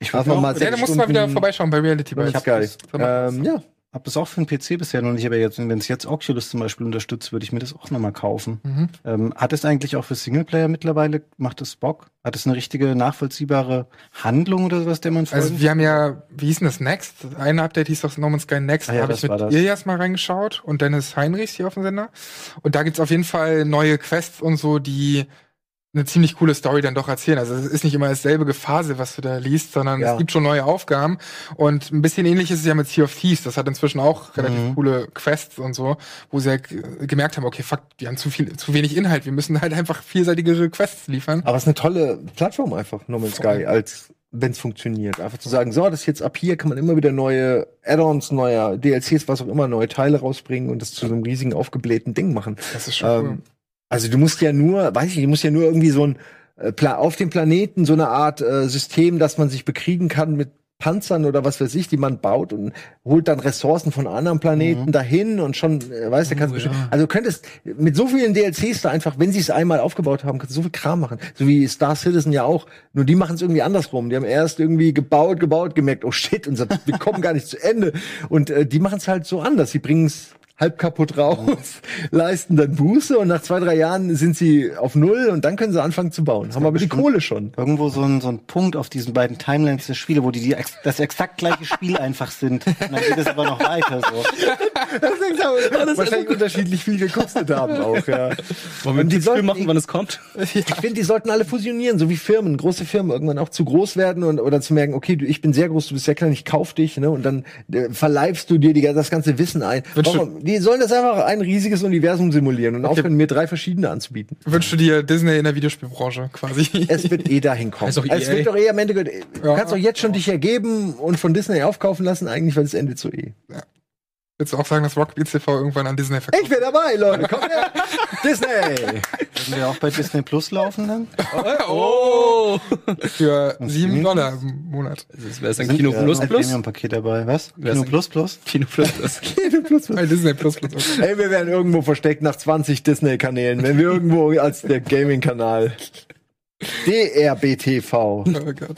Ich auch- mal Ja, sechs da musst du mal wieder Stunden- vorbeischauen bei Reality Bites. Das- das- Ähm, ja. Hab das auch für den PC bisher noch nicht, aber jetzt, wenn es jetzt Oculus zum Beispiel unterstützt, würde ich mir das auch nochmal kaufen. Mhm. Ähm, hat es eigentlich auch für Singleplayer mittlerweile, macht es Bock? Hat es eine richtige, nachvollziehbare Handlung oder sowas, der man folgen? Also wir haben ja, wie hieß denn das, Next? Ein Update hieß doch No Man's Sky Next. Ah da ja, habe das ich war mit. Ilias mal reingeschaut und Dennis Heinrichs hier auf dem Sender. Und da gibt's auf jeden Fall neue Quests und so, die eine ziemlich coole Story dann doch erzählen. Also es ist nicht immer dasselbe Gefasel, was du da liest, sondern Ja. es gibt schon neue Aufgaben. Und ein bisschen ähnlich ist es ja mit Sea of Thieves. Das hat inzwischen auch relativ Mhm. coole Quests und so, wo sie halt gemerkt haben, okay, fuck, die haben zu viel, zu wenig Inhalt. Wir müssen halt einfach vielseitigere Quests liefern. Aber es ist eine tolle Plattform einfach, No Man's Sky, als wenn es funktioniert. Einfach zu sagen, so, das jetzt ab hier kann man immer wieder neue Add-ons, neue DLCs, was auch immer, neue Teile rausbringen und das zu so einem riesigen aufgeblähten Ding machen. Das ist schon cool. Also du musst ja nur, weiß ich, nicht, du musst ja nur irgendwie so ein äh, Pla auf dem Planeten so eine Art äh, System, dass man sich bekriegen kann mit Panzern oder was weiß ich, die man baut und holt dann Ressourcen von anderen Planeten Mhm. dahin und schon, äh, weißt du, kannst Oh, ja. also du könntest mit so vielen DLCs da einfach, wenn sie es einmal aufgebaut haben, kannst du so viel Kram machen. So wie Star Citizen ja auch. Nur die machen es irgendwie andersrum. Die haben erst irgendwie gebaut, gebaut, gemerkt, oh shit, unser, wir kommen gar nicht zu Ende. Und äh, die machen es halt so anders. Sie bringen es halb kaputt raus, [LAUGHS] leisten dann Buße und nach zwei, drei Jahren sind sie auf Null und dann können sie anfangen zu bauen. Haben aber die Kohle schon. Irgendwo so ein, so ein Punkt auf diesen beiden Timelines der Spiele, wo die, die das exakt gleiche Spiel einfach sind. Und dann geht es aber noch weiter so. [LAUGHS] wahrscheinlich unterschiedlich viel gekostet haben auch, ja. Wollen wir ein Spiel sollten- machen, wann es kommt? Ich finde, die sollten alle fusionieren, so wie Firmen, große Firmen irgendwann auch zu groß werden und oder zu merken, okay, du, ich bin sehr groß, du bist sehr klein, ich kauf dich, ne? Und dann äh, verleibst du dir die, das ganze Wissen ein. Wünschst du- Warum? Die sollen das einfach ein riesiges Universum simulieren und aufhören, mir drei verschiedene anzubieten. Wünschst du dir Disney in der Videospielbranche quasi? [LAUGHS] Es wird eh dahin kommen. [LAUGHS] Also es wird doch eh am Ende, du Ja. kannst doch jetzt schon dich ergeben und von Disney aufkaufen lassen, eigentlich, weil es endet so eh. Willst du auch sagen, dass Rockbeats TV irgendwann an Disney verkauft? Ich bin dabei, Leute, komm her! [LAUGHS] Disney! Würden wir auch bei Disney Plus laufen dann? Oh! Für sieben? Dollar im Monat. Das wäre ein Sind Kino ja Plus ein Plus? Premium-Paket dabei. Was? Kino ist Plus Plus? [LAUGHS] Kino Plus Plus. Bei Disney Plus Plus. Okay. Ey, wir werden irgendwo versteckt nach 20 Disney-Kanälen, wenn wir irgendwo als der Gaming-Kanal. DRBTV. Oh Gott.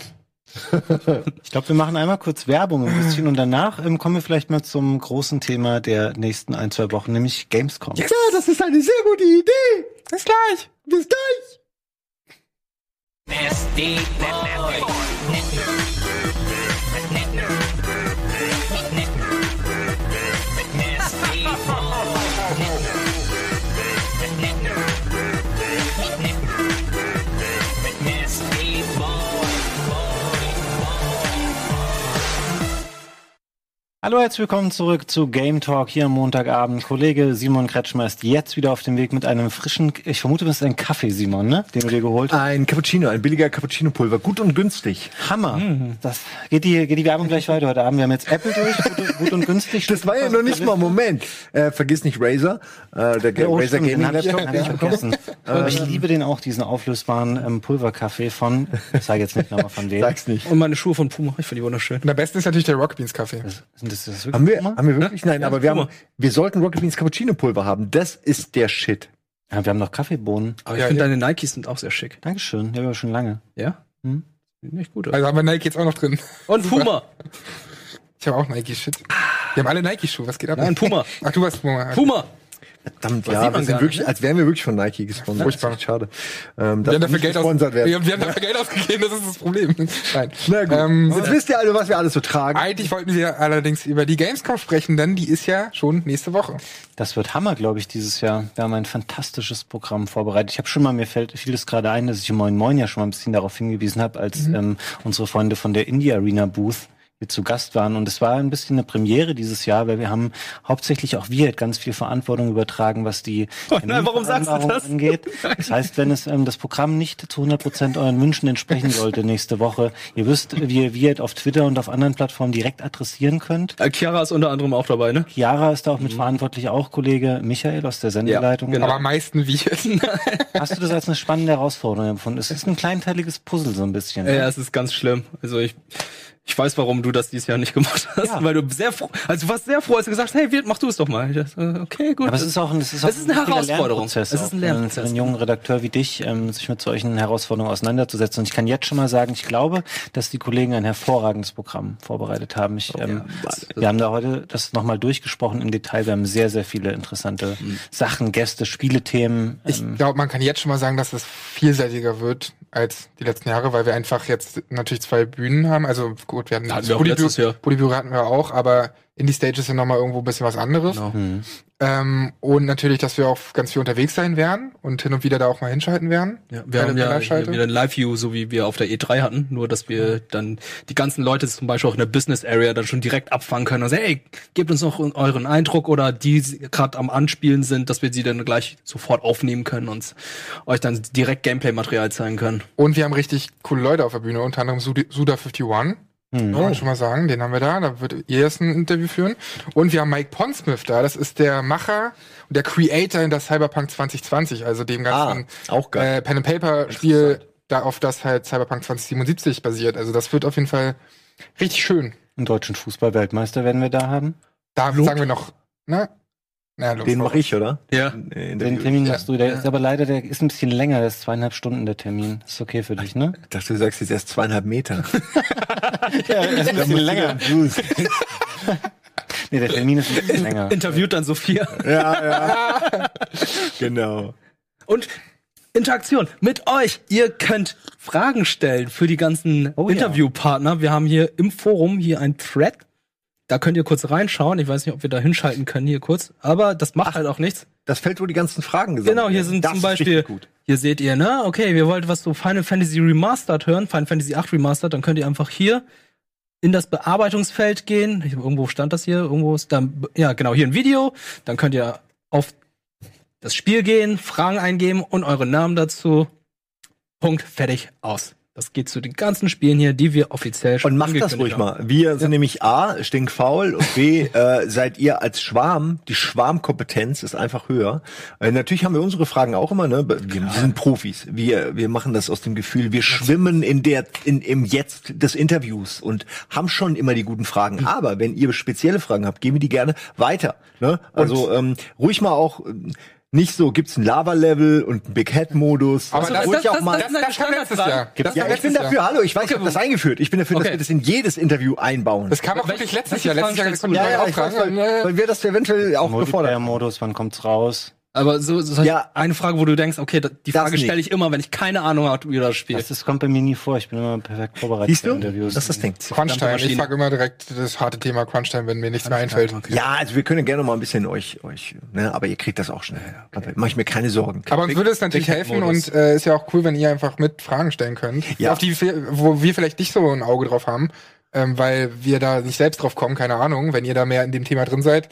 [LAUGHS] Ich glaube, wir machen einmal kurz Werbung ein bisschen und danach ähm, kommen wir vielleicht mal zum großen Thema der nächsten ein, zwei Wochen, nämlich Gamescom. Ja, das ist eine sehr gute Idee. Bis gleich. Bis gleich. Nasty boy. Nasty Hallo, herzlich willkommen zurück zu Game Talk hier am Montagabend. Kollege Simon Kretschmer ist jetzt wieder auf dem Weg mit einem frischen, ich vermute, das ist ein Kaffee, Simon, ne? Den du dir geholt hast. Ein Cappuccino, ein billiger Cappuccino-Pulver. Gut und günstig. Hammer. Das geht die, geht die Werbung gleich weiter heute Abend. Wir haben jetzt Apple durch, gut, und- gut und günstig. Das war ja noch nicht mal, Moment. Äh, vergiss nicht Razer. Äh, der Ja, oh, Razer Gaming hab ich, hab ich vergessen. [LAUGHS] Aber ich liebe den auch, diesen auflösbaren ähm, Pulverkaffee von, ich sage jetzt nicht nochmal von wem. Sag's nicht. Und meine Schuhe von Puma, ich finde die wunderschön. Und am besten ist natürlich der Rock Beans Kaffee. Sind das, das Haben wir, haben wir wirklich? Nein, Ja, aber wir haben, wir sollten Rocket Beans Cappuccino Pulver haben. Das ist der Shit. Ja, wir haben noch Kaffeebohnen. Aber ich Ja, finde ja. deine Nikes sind auch sehr schick. Dankeschön. Ja, aber schon lange. Ja? Nicht gut. aus. Also haben wir Nike jetzt auch noch drin. Und Puma. Ich habe auch Nike-Shit. Wir haben alle Nike-Schuhe, was geht ab? Nein, Puma. Ach, du hast Puma. Puma. Verdammt, Das ja, wir sind wirklich, ne? als wären wir wirklich von Nike gesponsert. Furchtbar. Schade. Ähm, Wir haben, dafür Geld aus, gesponsert werden. wir, wir haben dafür Geld ausgegeben, das ist das Problem. Nein. Na gut. Ähm, Jetzt wisst ihr alle, was wir alles so tragen. eigentlich wollten wir allerdings über die Gamescom sprechen, denn die ist ja schon nächste Woche. Das wird Hammer, glaube ich, dieses Jahr. Wir haben ein fantastisches Programm vorbereitet. Ich habe schon mal, mir fällt vieles gerade ein, dass ich im Moin Moin ja schon mal ein bisschen darauf hingewiesen habe, als ähm, unsere Freunde von der Indie Arena Booth hier zu Gast waren. Und es war ein bisschen eine Premiere dieses Jahr, weil wir haben hauptsächlich auch wir ganz viel Verantwortung übertragen, was die Oh [LAUGHS] nein, warum sagst du Terminvereinbarung das? angeht. Das heißt, wenn es ähm, das Programm nicht zu 100 Prozent euren Wünschen entsprechen sollte nächste Woche, ihr wisst, wie ihr wir auf Twitter und auf anderen Plattformen direkt adressieren könnt. Äh, Chiara ist unter anderem auch dabei, ne? Chiara ist da auch mit verantwortlich, auch Kollege Michael aus der Sendeleitung. genau. Aber am meisten wir. [LAUGHS] Hast du das als eine spannende Herausforderung empfunden? Es ist ein kleinteiliges Puzzle so ein bisschen. Ja, es ist ganz schlimm. Also ich, ich weiß, warum du das dieses Jahr nicht gemacht hast, Ja. weil du sehr froh, also du warst sehr froh, als du gesagt hast, hey, Wirt, mach du es doch mal. Ich dachte, okay, gut. Aber es ist auch ein, es ist auch Es ist eine wichtiger Herausforderung. Lernprozess Es ist ein für- Lernprozess. Für einen jungen Redakteur wie dich, ähm, sich mit solchen Herausforderungen auseinanderzusetzen. Und ich kann jetzt schon mal sagen, ich glaube, dass die Kollegen ein hervorragendes Programm vorbereitet haben. Ich, ähm, wir haben da heute das nochmal durchgesprochen im Detail. Wir haben sehr, sehr viele interessante Sachen, Gäste, Spielethemen. Ich Ähm, glaube, man kann jetzt schon mal sagen, dass es vielseitiger wird als die letzten Jahre, weil wir einfach jetzt natürlich zwei Bühnen haben. Also gut, wir hatten Hatten wir auch letztes Jahr. Polybüro hatten wir auch, aber Indie Stage ist ja nochmal irgendwo ein bisschen was anderes. Genau. hm. Ähm, und natürlich, dass wir auch ganz viel unterwegs sein werden und hin und wieder da auch mal hinschalten werden. Ja, wir haben ja wieder ein Live-View, so wie wir auf der E3 hatten, nur dass wir dann die ganzen Leute zum Beispiel auch in der Business Area dann schon direkt abfangen können und sagen, hey, gebt uns noch euren Eindruck oder die gerade am Anspielen sind, dass wir sie dann gleich sofort aufnehmen können und euch dann direkt Gameplay-Material zeigen können. Und wir haben richtig coole Leute auf der Bühne, unter anderem Sudi- Suda51. Hm. Kann man schon mal sagen, den haben wir da, da wird ihr erst ein Interview führen. Und wir haben Mike Pondsmith da, das ist der Macher und der Creator in der Cyberpunk 2020, also dem ganzen Ah, auch geil. äh, Pen and Paper Spiel, da auf das halt Cyberpunk 2077 basiert. Also das wird auf jeden Fall richtig schön. Einen deutschen Fußballweltmeister werden wir da haben. Da sagen wir noch, ne? Los, Den mache ich, oder? Ja. Nee, Den Interview. Termin Ja. machst du, der ist aber leider, der ist ein bisschen länger, der ist zweieinhalb Stunden der Termin. Ist okay für dich, ne? Ich dachte, du sagst jetzt erst zweieinhalb Meter. [LAUGHS] Ja, der ist ein bisschen länger. nee, der Termin ist ein bisschen länger. Interviewt dann Sophia. ja, ja. genau. Und Interaktion mit euch. Ihr könnt Fragen stellen für die ganzen Oh ja. Interviewpartner. Wir haben hier im Forum hier ein Thread. Da könnt ihr kurz reinschauen. Ich weiß nicht, ob wir da hinschalten können hier kurz. Aber das macht halt auch nichts. Das Feld, wo die ganzen Fragen gesammelt Genau, hier sind Das zum Beispiel, hier seht ihr, ne, okay, wir wollten was zu Final Fantasy Remastered hören, Final Fantasy 8 Remastered, dann könnt ihr einfach hier in das Bearbeitungsfeld gehen. Ich, irgendwo stand das hier, irgendwo ist da, ja, genau, hier ein Video. Dann könnt ihr auf das Spiel gehen, Fragen eingeben und eure Namen dazu. Punkt, fertig, aus. Das geht zu den ganzen Spielen hier, die wir offiziell schon Und macht das ruhig haben. mal. Wir sind nämlich A, stinkfaul und B, äh, seid ihr als Schwarm, die Schwarmkompetenz ist einfach höher. Äh, natürlich haben wir unsere Fragen auch immer, ne? Wir, wir sind Profis. Wir, wir machen das aus dem Gefühl, wir schwimmen in der, in, im Jetzt des Interviews und haben schon immer die guten Fragen. Aber wenn ihr spezielle Fragen habt, geben wir die gerne weiter. Ne? Also ähm, ruhig mal auch. ähm, Nicht so, gibt's ein Lava-Level und einen Big Head-Modus. Aber Also das- das- auch das- mal. Das, das kam letztes Jahr. Das ja, ich bin letztes Jahr. dafür, hallo, ich weiß, ich habe das eingeführt. Ich bin dafür, dass Okay. wir das in jedes Interview einbauen. Das kam auch wirklich letztes Jahr. Letztes Jahr konnten wir ja, ja, auch ich weiß, weil, weil wir das eventuell auch gefordert haben. Multiplayer-Modus, wann kommt's raus? Aber so, so Ja. eine Frage, wo du denkst, okay, die Frage stelle ich immer, wenn ich keine Ahnung habe, wie das Spiel. Das, das kommt bei mir nie vor. Ich bin immer perfekt vorbereitet Siehst für du? Interviews. Das ist das Ding. Crunchtime. Ich frage immer direkt das harte Thema Crunchtime, wenn mir nichts mehr einfällt. Ja, also wir können gerne mal ein bisschen euch, euch, ne, aber ihr kriegt das auch schnell. Aber mach ich mir keine Sorgen. Aber uns würde es natürlich helfen und äh, ist ja auch cool, wenn ihr einfach mit Fragen stellen könnt, Ja. auf die wo wir vielleicht nicht so ein Auge drauf haben, ähm, weil wir da nicht selbst drauf kommen, keine Ahnung. Wenn ihr da mehr in dem Thema drin seid,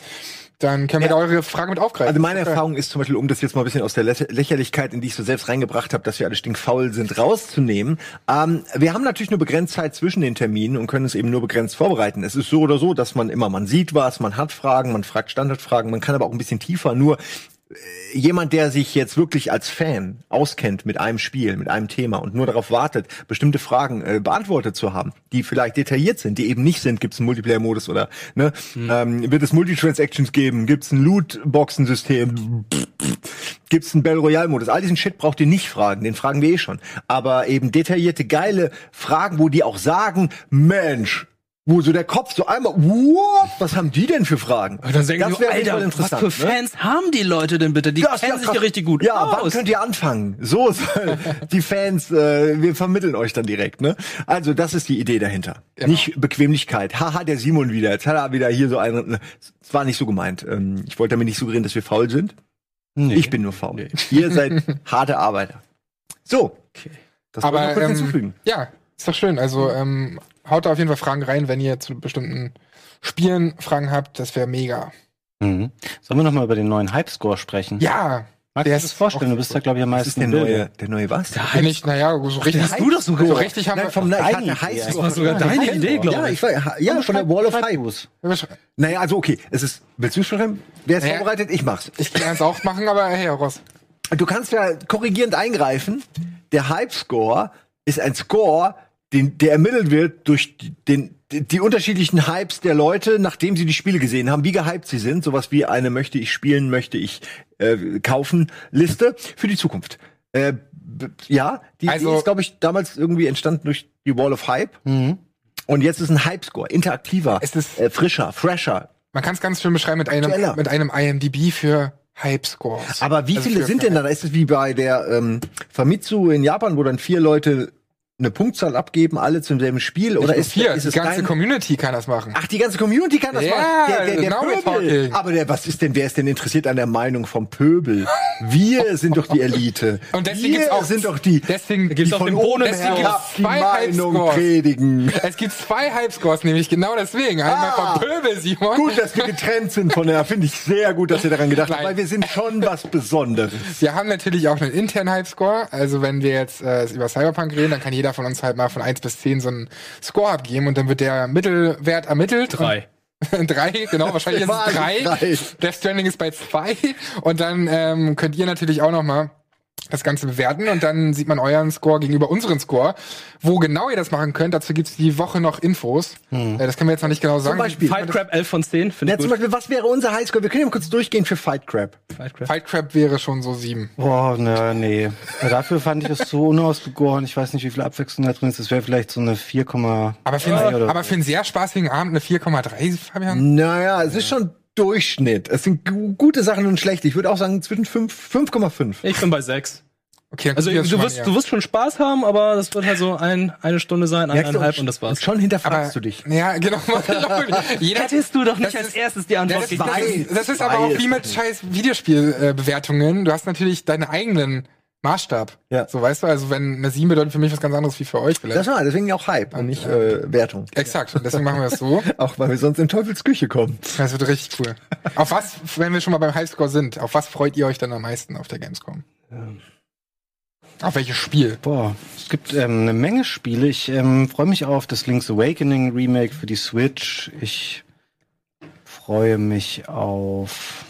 dann können wir Ja. da eure Frage mit aufgreifen. Also meine. Erfahrung ist zum Beispiel, um das jetzt mal ein bisschen aus der Lä- Lächerlichkeit, in die ich so selbst reingebracht habe, dass wir alle stinkfaul sind, rauszunehmen. Ähm, wir haben natürlich nur begrenzt Zeit zwischen den Terminen und können es eben nur begrenzt vorbereiten. Es ist so oder so, dass man immer, man sieht was, man hat Fragen, man fragt Standardfragen, man kann aber auch ein bisschen tiefer. Nur jemand, der sich jetzt wirklich als Fan auskennt mit einem Spiel, mit einem Thema und nur darauf wartet, bestimmte Fragen äh, beantwortet zu haben, die vielleicht detailliert sind, die eben nicht sind, gibt es einen Multiplayer-Modus oder ne, ähm, wird es Multitransactions geben, gibt es ein Loot-Boxen-System, Pff, gibt's einen Battle Royale Modus. All diesen Shit braucht ihr nicht fragen, den fragen wir eh schon. Aber eben detaillierte, geile Fragen, wo die auch sagen, Mensch, wo so der Kopf so einmal, what, was haben die denn für Fragen? Dann denken das wäre Alter, Fall was interessant, für ne? Fans haben die Leute denn bitte? Die ist kennen ja sich ja richtig gut Ja, wann aus. könnt ihr anfangen? So soll [LAUGHS] die Fans, äh, wir vermitteln euch dann direkt, ne? Also, das ist die Idee dahinter. Genau. Nicht Bequemlichkeit. Haha, der Simon wieder. Jetzt hat er wieder hier so einen. Es war nicht so gemeint. Ähm, ich wollte damit nicht suggerieren, dass wir faul sind. Nee. Ich bin nur faul. [LAUGHS] Ihr seid harte Arbeiter. So. Das wollte ich noch Aber kurz ähm, hinzufügen. ja, ist doch schön. Also ähm, haut da auf jeden Fall Fragen rein, wenn ihr zu bestimmten Spielen Fragen habt. Das wäre mega. Mhm. Sollen wir noch mal über den neuen Hype-Score sprechen? Ja, Magst der du das ist vorstellen? Du bist da, glaube ich, am Das ist meisten der neue, der neue was? bin ich, naja, so richtig. Der du doch so so richtig haben Nein, wir. vom, nein, ich Deine hatte. Das war sogar deine Idee, glaube Ja, ich. ich war, ja, von der Wall of Hype. Hype. Naja, also okay, es ist, willst du schreiben? Wer ist Naja. vorbereitet? Ich mach's. Ich kann es auch machen, aber hey, Ross. Du kannst ja korrigierend eingreifen. Der Hype-Score ist ein Score, den, der ermittelt wird durch die- den, die, unterschiedlichen Hypes der Leute, nachdem sie die Spiele gesehen haben, wie gehypt sie sind. Sowas wie eine möchte ich spielen, möchte ich äh, kaufen Liste für die Zukunft. Äh, ja, die, Also- die ist, glaube ich, damals irgendwie entstanden durch die Wall of Hype. Und jetzt ist ein Hype-Score, interaktiver, Es ist- äh, frischer, fresher. Man kann es ganz schön beschreiben mit einem, Aktueller. mit einem IMDb für Hype-Scores. Aber wie Also viele für- sind denn da? Ist es wie bei der ähm, Famitsu in Japan, wo dann vier Leute eine Punktzahl abgeben, alle zum selben Spiel? Nicht Oder ist, vier, ist die es ganze dein- Community kann das machen. Ach, die ganze Community kann das Ja, machen. Der, der, der we're Pöbel. talking. Aber der, was ist denn, wer ist denn interessiert an der Meinung vom Pöbel? Wir sind doch die Elite. [LAUGHS] Und deswegen Wir gibt's auch- sind doch die, deswegen die gibt's von oben herab die Meinung predigen. [LAUGHS] Es gibt zwei Hype-Scores, nämlich genau deswegen. Einmal Ah. vom Pöbel, Simon. Gut, dass wir getrennt sind von der, finde ich sehr gut, dass ihr daran gedacht habt, weil wir sind schon was Besonderes. Wir haben natürlich auch einen internen Hype-Score. Also wenn wir jetzt äh, über Cyberpunk reden, dann kann jeder von uns halt mal von 1 bis 10 so einen Score abgeben und dann wird der Mittelwert ermittelt. Drei. [LAUGHS] Drei, genau, wahrscheinlich ist es [LAUGHS] drei. Drei. Death Stranding ist bei zwei. Und dann ähm, könnt ihr natürlich auch noch mal das Ganze bewerten und dann sieht man euren Score gegenüber unseren Score. Wo genau ihr das machen könnt, dazu gibt's die Woche noch Infos. Äh, das können wir jetzt noch nicht genau sagen. Beispiel. Fight Crab 11 von 10, finde Ja, ich zum. Beispiel, was wäre unser Highscore? Wir können ja mal kurz durchgehen für Fight Crab. Fight Crab. Fight Crab wäre schon so sieben. Boah, ne, nee. Dafür fand ich es so unausgegoren. Ich weiß nicht, wie viel Abwechslung da drin ist. Es wäre vielleicht so eine 4, Aber für, Ja, einen, oder- aber für einen sehr spaßigen Abend eine 4,3, Fabian? Naja, es ist schon Durchschnitt. Es sind gu gute Sachen und schlechte. Ich würde auch sagen zwischen fünf- 5,5. Ich bin bei 6. Okay, Also du wirst, du wirst schon Spaß haben, aber das wird halt so ein, eine Stunde sein, eineinhalb und das war's. Schon hinterfragst aber, du dich. Ja, genau. [LAUGHS] Jeder, Hättest du doch nicht als ist- erstes die Antwort das, gegeben. das, ist, das ist aber auch wie mit scheiß Videospielbewertungen. Du hast natürlich deinen eigenen Maßstab. Ja. So weißt du, also wenn eine 7 bedeutet für mich was ganz anderes wie für euch vielleicht. Das war deswegen auch Hype und nicht äh, Wertung. Exakt, und deswegen machen wir es so. [LAUGHS] Auch weil wir sonst in Teufels Küche kommen. Das wird richtig cool. Auf was, wenn wir schon mal beim Highscore sind, auf was freut ihr euch dann am meisten auf der Gamescom? Auf welches Spiel? Boah, es gibt ähm, eine Menge Spiele. Ich ähm, freue mich auf das Link's Awakening Remake für die Switch. Ich freue mich auf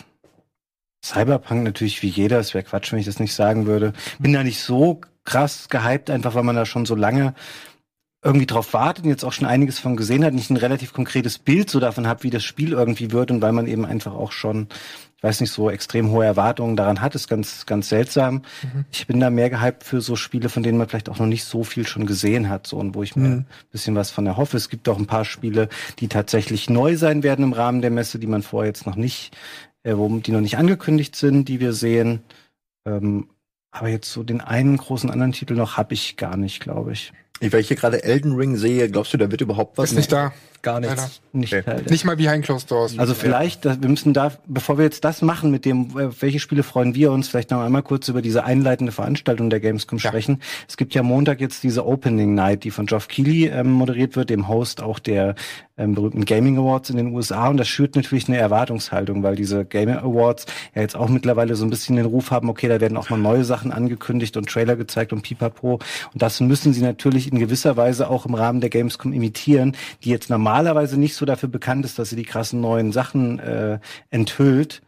Cyberpunk natürlich wie jeder. Es wäre Quatsch, wenn ich das nicht sagen würde. Bin da nicht so krass gehypt, einfach weil man da schon so lange irgendwie drauf wartet und jetzt auch schon einiges von gesehen hat, nicht ein relativ konkretes Bild so davon hat, wie das Spiel irgendwie wird und weil man eben einfach auch schon, ich weiß nicht, so extrem hohe Erwartungen daran hat, ist ganz, ganz seltsam. Ich bin da mehr gehypt für so Spiele, von denen man vielleicht auch noch nicht so viel schon gesehen hat, so und wo ich mir ein bisschen was von erhoffe. Es gibt auch ein paar Spiele, die tatsächlich neu sein werden im Rahmen der Messe, die man vorher jetzt noch nicht, äh, wo die noch nicht angekündigt sind, die wir sehen. Ähm, aber jetzt so den einen großen anderen Titel noch habe ich gar nicht, glaube ich. Ich, weil ich hier gerade Elden Ring sehe, glaubst du, da wird überhaupt was? Ist nicht da. Gar nichts. Leider. Nicht. Teil der- Nicht mal Behind Closed Doors. Also vielleicht, da- wir müssen da, bevor wir jetzt das machen mit dem, äh, welche Spiele freuen wir uns, vielleicht noch einmal kurz über diese einleitende Veranstaltung der Gamescom Ja. sprechen. Es gibt ja Montag jetzt diese Opening Night, die von Geoff Keighley ähm, moderiert wird, dem Host auch der ähm, berühmten Gaming Awards in den USA. Und das schürt natürlich eine Erwartungshaltung, weil diese Gaming Awards ja jetzt auch mittlerweile so ein bisschen den Ruf haben, okay, da werden auch mal neue Sachen angekündigt und Trailer gezeigt und pipapo. Und das müssen sie natürlich in gewisser Weise auch im Rahmen der Gamescom imitieren, die jetzt normalerweise nicht so dafür bekannt ist, dass sie die krassen neuen Sachen äh, enthüllt.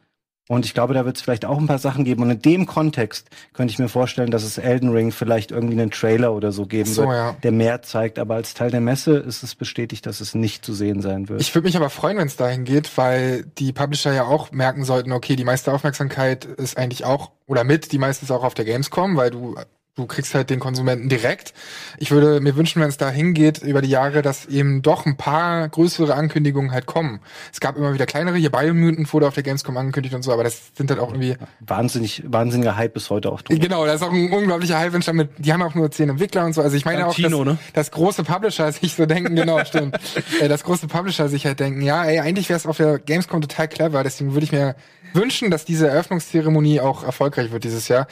Und ich glaube, da wird es vielleicht auch ein paar Sachen geben. Und in dem Kontext könnte ich mir vorstellen, dass es Elden Ring vielleicht irgendwie einen Trailer oder so geben So, wird, ja. der mehr zeigt. Aber als Teil der Messe ist es bestätigt, dass es nicht zu sehen sein wird. Ich würde mich aber freuen, wenn es dahin geht, weil die Publisher ja auch merken sollten, okay, die meiste Aufmerksamkeit ist eigentlich auch, oder mit, die meiste ist auch auf der Gamescom, weil du du kriegst halt den Konsumenten direkt. Ich würde mir wünschen, wenn es dahin geht über die Jahre, dass eben doch ein paar größere Ankündigungen halt kommen. Es gab immer wieder kleinere, hier Biomutant wurde auf der Gamescom angekündigt und so, aber das sind halt auch irgendwie Wahnsinnig, wahnsinniger Hype bis heute auch drum. Genau, da ist auch ein unglaublicher Hype entstanden. Mit, die haben auch nur zehn Entwickler und so. Also ich meine auch, Tarantino, dass, ne? dass große Publisher sich so denken, genau, [LAUGHS] stimmt. Äh, dass große Publisher sich halt denken, ja, ey, eigentlich wäre es auf der Gamescom total clever. Deswegen würde ich mir wünschen, dass diese Eröffnungszeremonie auch erfolgreich wird dieses Jahr.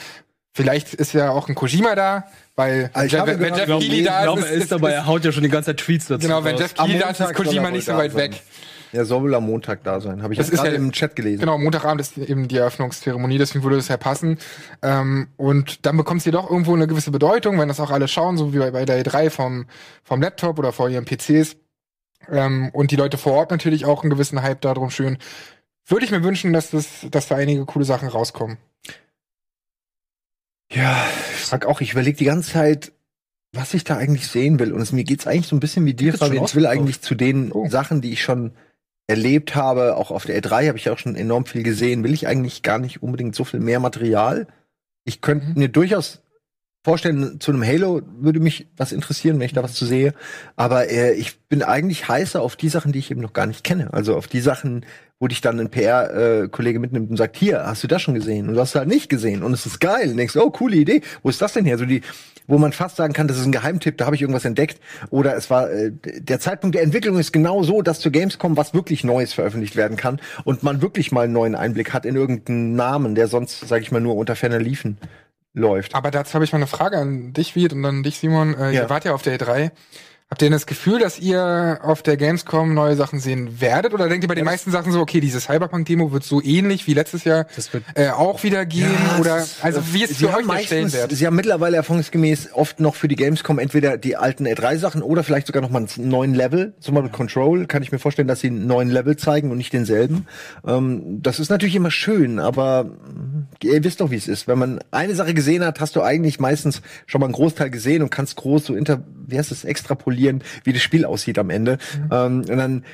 Vielleicht ist ja auch ein Kojima da, weil ich wenn, wenn, wenn Jeff Keighley da glaube, ist, er ist dabei, er haut ja schon die ganze Zeit Tweets dazu. genau, wenn raus. Jeff Keighley da ist, ist Kojima nicht so weit sein. weg. Er soll wohl am Montag da sein. Habe ich Das ist gerade ja- im Chat gelesen. Genau, Montagabend ist eben die Eröffnungszeremonie, deswegen würde das ja passen. Ähm, und dann bekommt sie doch irgendwo eine gewisse Bedeutung, wenn das auch alle schauen, so wie bei, bei der E3 vom, vom Laptop oder vor ihren PCs. Ähm, und die Leute vor Ort natürlich auch einen gewissen Hype darum schön. Würde ich mir wünschen, dass, das, dass da einige coole Sachen rauskommen. Ja, ich frag auch, ich überlege die ganze Zeit, was ich da eigentlich sehen will. Und es, mir geht's eigentlich so ein bisschen wie dir, Fabian. Ich will eigentlich zu den Oh. Sachen, die ich schon erlebt habe, auch auf der E3 habe ich auch schon enorm viel gesehen, will ich eigentlich gar nicht unbedingt so viel mehr Material. Ich könnte Mhm. mir durchaus vorstellen, zu einem Halo würde mich was interessieren, wenn ich da was zu sehe. Aber äh, ich bin eigentlich heißer auf die Sachen, die ich eben noch gar nicht kenne. Also auf die Sachen, wo dich dann ein PR-Kollege mitnimmt und sagt, hier, hast du das schon gesehen? Und du hast es halt nicht gesehen. Und es ist geil. Und denkst, oh, coole Idee. Wo ist das denn her? So die, wo man fast sagen kann, das ist ein Geheimtipp, da habe ich irgendwas entdeckt. Oder es war, äh, der Zeitpunkt der Entwicklung ist genau so, dass zu Gamescom was wirklich Neues veröffentlicht werden kann und man wirklich mal einen neuen Einblick hat in irgendeinen Namen, der sonst, sage ich mal, nur unter ferner Liefen läuft. Aber dazu habe ich mal eine Frage an dich, Wied, und dann dich, Simon. Äh, Ja. Ihr wart ja auf der E3. Habt ihr denn das Gefühl, dass ihr auf der Gamescom neue Sachen sehen werdet? Oder denkt ihr bei den meisten Sachen so, okay, diese Cyberpunk-Demo wird so ähnlich wie letztes Jahr Das äh, auch wieder gehen? Ja, oder es ist, also wie ist Sie für euch der Stellenwert? Sie haben mittlerweile erfahrungsgemäß oft noch für die Gamescom entweder die alten E3-Sachen oder vielleicht sogar noch mal einen neuen Level. Zum Beispiel Control kann ich mir vorstellen, dass sie einen neuen Level zeigen und nicht denselben. Ähm, das ist natürlich immer schön, aber mm, ihr wisst doch, wie es ist. Wenn man eine Sache gesehen hat, hast du eigentlich meistens schon mal einen Großteil gesehen und kannst groß so inter, wie heißt es, extrapolieren, wie das Spiel aussieht am Ende. Ähm, und dann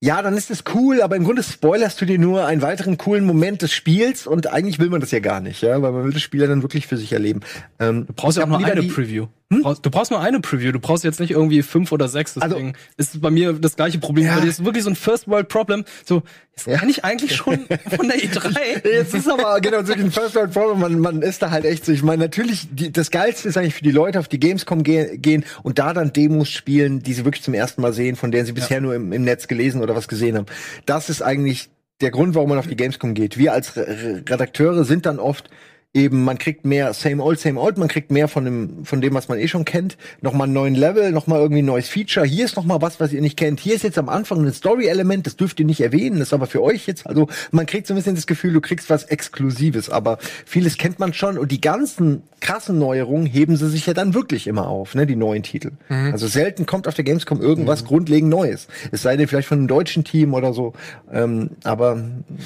ja, dann ist es cool, aber im Grunde spoilerst du dir nur einen weiteren coolen Moment des Spiels und eigentlich will man das ja gar nicht, ja, weil man will das Spiel ja dann wirklich für sich erleben. Ähm, Du brauchst ja auch ich nur eine die- Preview. Du brauchst- Du brauchst nur eine Preview. Du brauchst jetzt nicht irgendwie fünf oder sechs. Deswegen ist es bei mir das gleiche Problem. Ja. Bei dir ist wirklich so ein First World Problem. So, jetzt Ja. kann ich eigentlich schon von der E3. [LAUGHS] Jetzt ist aber genau so ein First World Problem. Man, man ist da halt echt so. Ich meine, natürlich, die, das Geilste ist eigentlich für die Leute auf die Gamescom ge gehen und da dann Demos spielen, die sie wirklich zum ersten Mal sehen, von denen sie bisher nur im, im Netz gelesen oder was gesehen haben. Das ist eigentlich der Grund, warum man auf die Gamescom geht. Wir als Re Re- Redakteure sind dann oft eben, man kriegt mehr same old, same old, man kriegt mehr von dem, von dem, was man eh schon kennt, nochmal einen neuen Level, nochmal irgendwie ein neues Feature. Hier ist nochmal was, was ihr nicht kennt. Hier ist jetzt am Anfang ein Story-Element, das dürft ihr nicht erwähnen, das ist aber für euch jetzt, also man kriegt so ein bisschen das Gefühl, du kriegst was Exklusives, aber vieles kennt man schon und die ganzen krassen Neuerungen heben sie sich ja dann wirklich immer auf, ne, die neuen Titel. Also selten kommt auf der Gamescom irgendwas grundlegend Neues. Es sei denn vielleicht von einem deutschen Team oder so, ähm, aber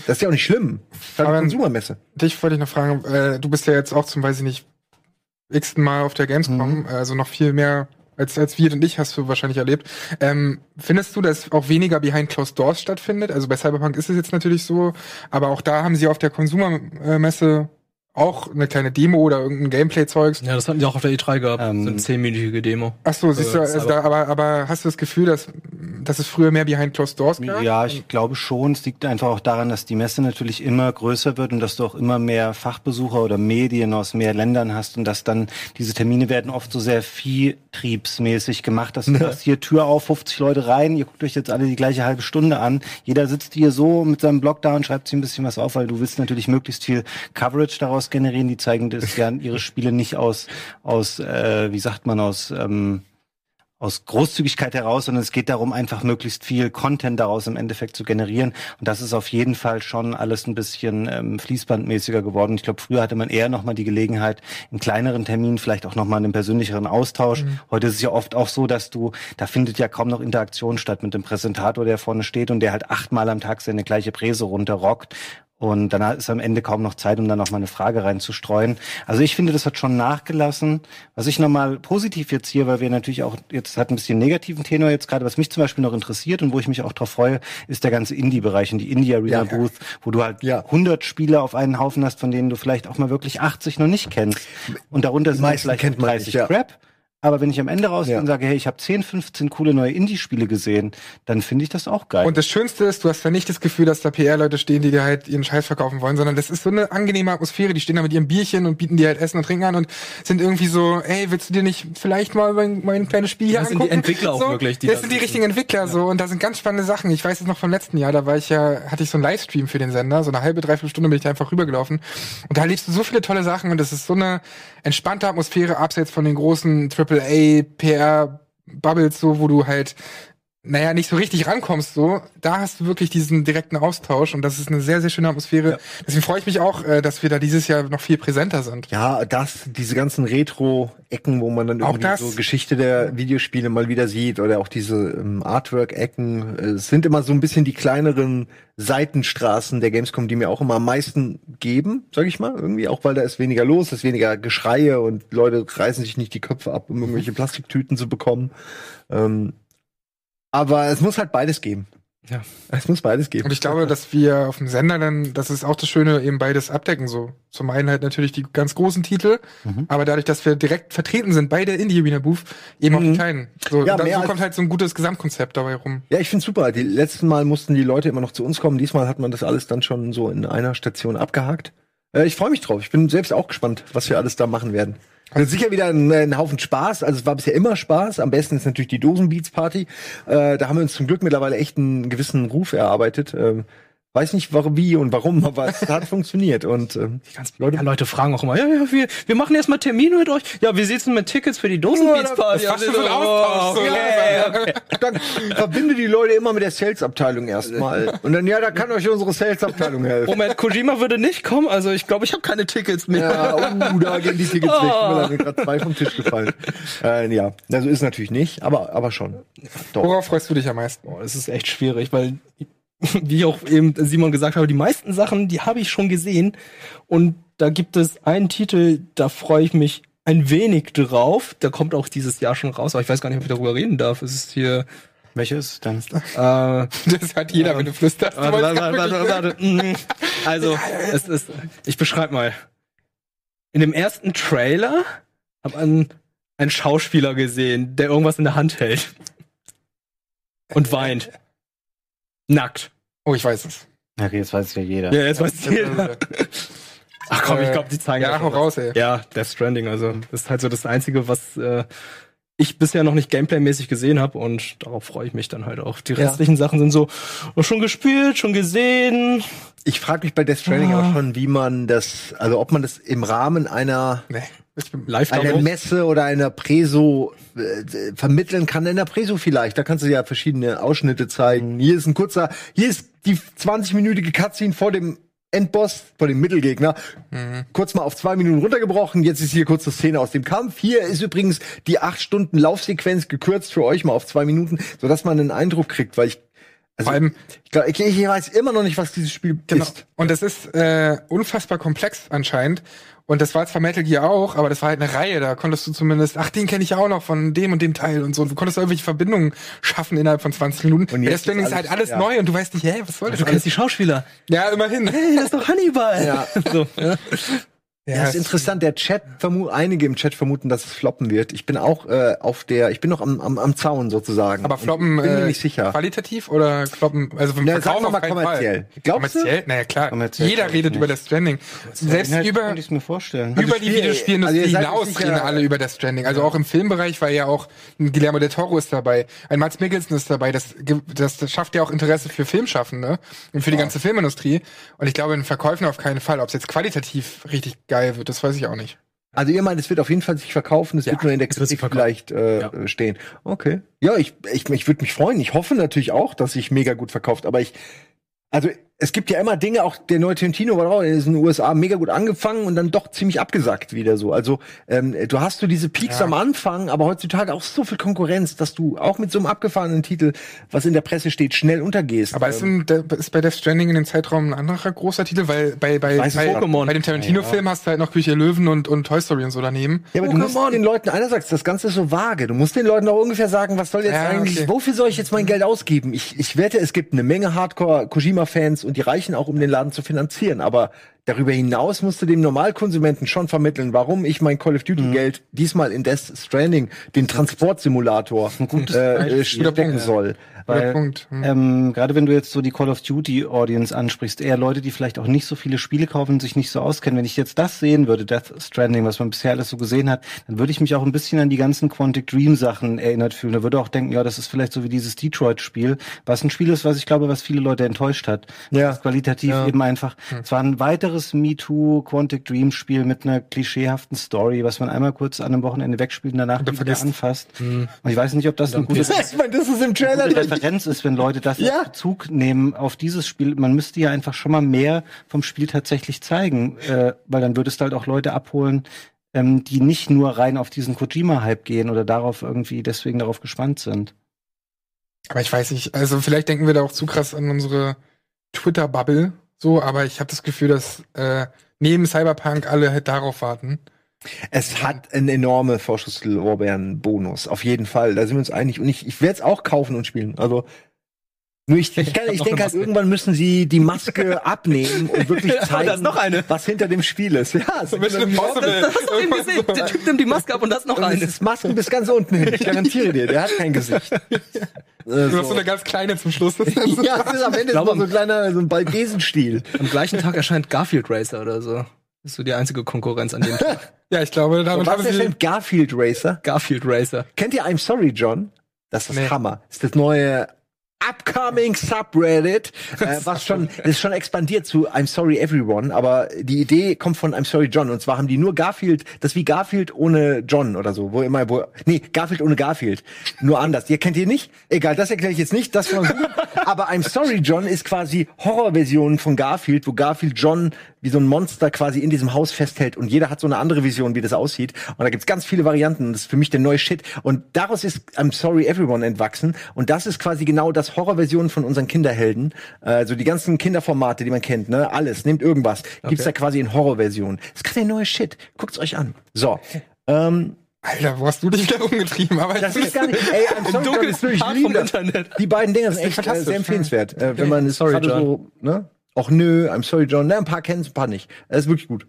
das ist ja auch nicht schlimm. Das ist halt eine Konsumermesse. Dich wollte ich noch fragen, äh, du bist ja jetzt auch zum, weiß ich nicht, x-ten Mal auf der Gamescom, Mhm. also noch viel mehr als, als wir und ich hast du wahrscheinlich erlebt. Ähm, findest du, dass auch weniger Behind Closed Doors stattfindet? Also bei Cyberpunk ist es jetzt natürlich so, aber auch da haben sie auf der Konsumermesse auch eine kleine Demo oder irgendein Gameplay-Zeugs. Ja, das hatten die auch auf der E3 gehabt. Ähm, so eine zehnminütige Demo. Ach so, siehst du, Äh, also da, aber, aber hast du das Gefühl, dass, dass es früher mehr Behind Closed Doors gab? Ja, ich glaube schon. Es liegt einfach auch daran, dass die Messe natürlich immer größer wird und dass du auch immer mehr Fachbesucher oder Medien aus mehr Ländern hast und dass dann diese Termine werden oft so sehr viehtriebsmäßig gemacht, dass du sagst, hier Tür auf, 50 Leute rein, ihr guckt euch jetzt alle die gleiche halbe Stunde an. Jeder sitzt hier so mit seinem Blog da und schreibt sich ein bisschen was auf, weil du willst natürlich möglichst viel Coverage daraus generieren. Die zeigen das ja ihre Spiele nicht aus, aus äh, wie sagt man, aus ähm, aus Großzügigkeit heraus, sondern es geht darum, einfach möglichst viel Content daraus im Endeffekt zu generieren. Und das ist auf jeden Fall schon alles ein bisschen ähm, fließbandmäßiger geworden. Ich glaube, früher hatte man eher nochmal die Gelegenheit, in kleineren Terminen vielleicht auch nochmal einen persönlicheren Austausch. Heute ist es ja oft auch so, dass du, da findet ja kaum noch Interaktion statt mit dem Präsentator, der vorne steht und der halt achtmal am Tag seine gleiche Präse runterrockt. Und dann ist am Ende kaum noch Zeit, um dann noch mal eine Frage reinzustreuen. Also ich finde, das hat schon nachgelassen. Was ich nochmal positiv jetzt hier, weil wir natürlich auch, jetzt hat ein bisschen negativen Tenor jetzt gerade, was mich zum Beispiel noch interessiert und wo ich mich auch drauf freue, ist der ganze Indie-Bereich und die Indie-Arena Ja. Booth, wo du halt Ja. 100 Spieler auf einen Haufen hast, von denen du vielleicht auch mal wirklich 80 noch nicht kennst. Und darunter sind vielleicht kennt man 30 nicht, ja. Crap. Aber wenn ich am Ende rausgehe Ja. und sage, hey, ich habe 10, 15 coole neue Indie-Spiele gesehen, dann finde ich das auch geil. Und das Schönste ist, du hast da nicht das Gefühl, dass da PR-Leute stehen, die dir halt ihren Scheiß verkaufen wollen, sondern das ist so eine angenehme Atmosphäre. Die stehen da mit ihrem Bierchen und bieten dir halt Essen und Trinken an und sind irgendwie so, ey, willst du dir nicht vielleicht mal mein, mein kleines Spiel hier Das sind die angucken? Entwickler auch so, wirklich, die das da sind die richtigen Entwickler so und da sind ganz spannende Sachen. Ich weiß es noch vom letzten Jahr, da war ich ja, hatte ich so einen Livestream für den Sender, so eine halbe, dreiviertel Stunde bin ich da einfach rübergelaufen und da erlebst du so viele tolle Sachen und das ist so eine entspannte Atmosphäre abseits von den großen AAA PR Bubbles so, wo du halt naja, nicht so richtig rankommst, so, da hast du wirklich diesen direkten Austausch und das ist eine sehr, sehr schöne Atmosphäre. Deswegen freue ich mich auch, äh, dass wir da dieses Jahr noch viel präsenter sind. Ja, das, diese ganzen Retro-Ecken, wo man dann Auch irgendwie so Geschichte der Videospiele mal wieder sieht oder auch diese ähm, Artwork-Ecken. äh, Es sind immer so ein bisschen die kleineren Seitenstraßen der Gamescom, die mir auch immer am meisten geben, sag ich mal. Irgendwie auch, weil da ist weniger los, ist weniger Geschreie und Leute reißen sich nicht die Köpfe ab, um irgendwelche Plastiktüten zu bekommen. Ähm, aber es muss halt beides geben. Ja. Es muss beides geben. Und ich glaube, dass wir auf dem Sender dann, das ist auch das Schöne, eben beides abdecken so. Zum einen halt natürlich die ganz großen Titel, Mhm. aber dadurch, dass wir direkt vertreten sind bei der Indie Arena Booth, eben auch die kleinen. So, Mhm. Ja, und dann, mehr so als- kommt halt so ein gutes Gesamtkonzept dabei rum. Ja, ich find's super. Die letzten Mal mussten die Leute immer noch zu uns kommen. Diesmal hat man das alles dann schon so in einer Station abgehakt. Äh, ich freue mich drauf. Ich bin selbst auch gespannt, was wir alles da machen werden. Wird sicher wieder ein, ein Haufen Spaß. Also es war bisher immer Spaß. Am besten ist natürlich die Dosenbeats Party. Äh, da haben wir uns zum Glück mittlerweile echt einen gewissen Ruf erarbeitet. Ähm, weiß nicht warum, wie und warum, [LAUGHS] aber es hat funktioniert. Und ähm, Leute, ja, Leute fragen auch immer, ja, ja, wir, wir machen erstmal Termine mit euch. Ja, wie sieht's denn mit Tickets für die Dosenbeats Party? Das ist fast schon so so, okay, ne? [LAUGHS] okay. dann verbinde die Leute immer mit der Sales-Abteilung erstmal. Und dann, ja, da kann euch unsere Sales-Abteilung helfen. Moment, Kojima würde nicht kommen, also ich glaube, ich habe keine Tickets mehr. Ja, uh, da gehen die Tickets weg. Da sind gerade zwei vom Tisch gefallen. Äh, ja, also ist natürlich nicht, aber, aber schon. Doch. Worauf freust du dich am meisten? Boah, das ist echt schwierig, weil, [LAUGHS] wie ich auch eben Simon gesagt habe, die meisten Sachen, die habe ich schon gesehen. Und da gibt es einen Titel, da freue ich mich ein wenig drauf. Der kommt auch dieses Jahr schon raus, aber ich weiß gar nicht, ob ich darüber reden darf. Es ist hier. Welche ist es denn? Äh, [LAUGHS] Das hat jeder, wenn du flüsterst. Warte, warte, warte, warte. Mm. Also, [LAUGHS] es ist. Ich beschreibe mal. In dem ersten Trailer hat man einen Schauspieler gesehen, der irgendwas in der Hand hält. Und weint. Nackt. Oh, ich weiß es. Ja, okay, jetzt weiß es ja jeder. Ja, jetzt weiß jeder. Ach komm, ich glaube, die zeigen Ja, das hau noch. raus, ey. Ja, Death Stranding, also das ist halt so das Einzige, was äh, ich bisher noch nicht Gameplay-mäßig gesehen habe und darauf freue ich mich dann halt auch. Die Ja. restlichen Sachen sind so oh, schon gespielt, schon gesehen. Ich frage mich bei Death Stranding Ah. auch schon, wie man das, also ob man das im Rahmen einer, Nee. Live einer Messe oder einer Preso äh, vermitteln kann. In der Preso vielleicht, da kannst du ja verschiedene Ausschnitte zeigen. Hier ist ein kurzer, hier ist die 20-minütige Cutscene vor dem Endboss, vor dem Mittelgegner. Kurz mal auf zwei Minuten runtergebrochen. Jetzt ist hier kurz eine Szene aus dem Kampf. Hier ist übrigens die acht Stunden Laufsequenz gekürzt für euch mal auf zwei Minuten, sodass man einen Eindruck kriegt, weil ich also, Vor allem- ich, glaub, ich, ich weiß immer noch nicht, was dieses Spiel Genau. ist. Und das ist äh, unfassbar komplex anscheinend. Und das war zwar Metal Gear auch, aber das war halt eine Reihe. Da konntest du zumindest, ach, den kenne ich ja auch noch von dem und dem Teil und so. Und du konntest da irgendwelche Verbindungen schaffen innerhalb von 20 Minuten. Und jetzt jetzt ist ist halt alles- ja. neu und du weißt nicht, hä, was soll das? Du kennst die Schauspieler. ja, immerhin. Hey, das ist doch Hannibal. Ja. [LAUGHS] so, ja. [LAUGHS] Ja, ist interessant. Der Chat vermu einige im Chat vermuten, dass es floppen wird. Ich bin auch äh, auf der, ich bin noch am, am, am Zaun sozusagen. Aber floppen Und bin mir äh, nicht sicher. qualitativ oder floppen, also vom Na, Verkauf auf mal kommerziell. Fall. Glaubst du? kommerziell? Naja, klar. Kommerziell Jeder ich redet nicht. über das Stranding. Selbst Inhalt über ich mir vorstellen. über die Spiel- Videospielindustrie also hinaus reden alle über das Stranding. Also auch im Filmbereich, weil ja auch ein Guillermo del Toro ist dabei, ein Mats Mikkelsen ist dabei. Das, das, das schafft ja auch Interesse für Filmschaffende und für die ganze Filmindustrie. Und ich glaube, in Verkäufen auf keinen Fall. Ob es jetzt qualitativ richtig geil wird, das weiß ich auch nicht. Also ihr meint, es wird auf jeden Fall sich verkaufen, es Ja, wird nur in der Kritik vielleicht äh, Ja. stehen. Okay. Ja, ich, ich, ich würde mich freuen. Ich hoffe natürlich auch, dass sich mega gut verkauft, aber ich, also es gibt ja immer Dinge, auch der neue Tarantino war auch in den USA mega gut angefangen und dann doch ziemlich abgesackt wieder so. Also ähm, du hast so diese Peaks am Anfang, aber heutzutage auch so viel Konkurrenz, dass du auch mit so einem abgefahrenen Titel, was in der Presse steht, schnell untergehst. Aber ist, der- ist bei Death Stranding in dem Zeitraum ein anderer großer Titel? Weil bei, bei, bei, nicht. bei dem Tarantino-Film hast du halt noch Küche Löwen und, und Toy Story und so daneben. Ja, aber du musst den Leuten, einerseits, das Ganze ist so vage. Du musst den Leuten auch ungefähr sagen, was soll jetzt Ja, eigentlich, okay. wofür soll ich jetzt mein Geld ausgeben? Ich, ich wette, es gibt eine Menge Hardcore-Kojima-Fans und die reichen auch, um den Laden zu finanzieren. Aber darüber hinaus musst du dem Normalkonsumenten schon vermitteln, warum ich mein Call of Duty-Geld diesmal in Death Stranding, den Transportsimulator, äh, äh, stecken soll. Weil, Punkt. Hm. ähm, gerade wenn du jetzt so die Call of Duty Audience ansprichst, eher Leute, die vielleicht auch nicht so viele Spiele kaufen und sich nicht so auskennen. Wenn ich jetzt das sehen würde, Death Stranding, was man bisher alles so gesehen hat, dann würde ich mich auch ein bisschen an die ganzen Quantic Dream Sachen erinnert fühlen. Da würde auch denken, ja, das ist vielleicht so wie dieses Detroit-Spiel, was ein Spiel ist, was ich glaube, was viele Leute enttäuscht hat. Ja. Das ist qualitativ eben einfach. Es war ein weiteres MeToo Quantic Dream Spiel mit einer klischeehaften Story, was man einmal kurz an einem Wochenende wegspielt und danach nie wieder vergisst. anfasst. Und ich weiß nicht, ob das eine gute Ich meine, das ist im Trailer drin. Referenz ist, wenn Leute das Ja. Bezug nehmen auf dieses Spiel. Man müsste ja einfach schon mal mehr vom Spiel tatsächlich zeigen, äh, weil dann würdest du halt auch Leute abholen, ähm, die nicht nur rein auf diesen Kojima-Hype gehen oder darauf irgendwie deswegen darauf gespannt sind. Aber ich weiß nicht, also vielleicht denken wir da auch zu krass an unsere Twitter-Bubble, so, aber ich habe das Gefühl, dass äh, neben Cyberpunk alle halt darauf warten. Es hat einen enorme Vorschusslorbeeren-Bonus. Auf jeden Fall. Da sind wir uns einig. Und ich, ich werde es auch kaufen und spielen. Also, nur ich, ich, [LAUGHS] kann, ich noch denke halt, irgendwann müssen sie die Maske [LAUGHS] abnehmen und wirklich [LAUGHS] zeigen, da ist noch eine. was hinter dem Spiel ist. Ja, es Mission Impossible. Das hast du eben gesehen. Der Typ nimmt die Maske ab und das noch und eine. ist Masken bis ganz unten hin. Ich garantiere dir, der hat kein Gesicht. Du hast so so. eine ganz kleine zum Schluss. Das ist Ja, es ist am Ende glaube, so ein kleiner, so ein Balbesenstiel. Am gleichen Tag erscheint Garfield Racer oder so. Das ist so die einzige Konkurrenz an dem Tag. [LAUGHS] ja, ich glaube, damit haben sie. Garfield Racer? Garfield Racer. Kennt ihr I'm Sorry, John? Das ist Nee. Hammer. Das ist das neue Upcoming Subreddit, äh, [LAUGHS] was schon, das ist schon expandiert zu I'm Sorry Everyone, aber die Idee kommt von I'm Sorry John. Und zwar haben die nur Garfield, das wie Garfield ohne John oder so, wo immer, wo, nee, Garfield ohne Garfield. Nur anders. Ihr kennt ihr nicht? Egal, das erkläre ich jetzt nicht, das von [LAUGHS] Aber I'm Sorry John ist quasi Horrorversion von Garfield, wo Garfield John wie so ein Monster quasi in diesem Haus festhält und jeder hat so eine andere Vision, wie das aussieht. Und da gibt's ganz viele Varianten. Und Das ist für mich der neue Shit. Und daraus ist I'm Sorry Everyone entwachsen. Und das ist quasi genau das Horrorversion von unseren Kinderhelden. Also die ganzen Kinderformate, die man kennt, ne? Alles. Nehmt irgendwas. Gibt's da quasi in Horrorversion. Das ist gerade der neue Shit. Guckt's euch an. So. Ähm, Alter, wo hast du dich wieder rumgetrieben? Aber das ist gar nicht. Ey, I'm sorry, John, ist wirklich vom Internet. Die beiden Dinger sind echt äh, fantastisch, sehr empfehlenswert. Äh, wenn man es Sorry, gerade so, ne? Och nö, I'm sorry, John. Ne, ein paar kennen es, ein paar nicht. Das ist wirklich gut.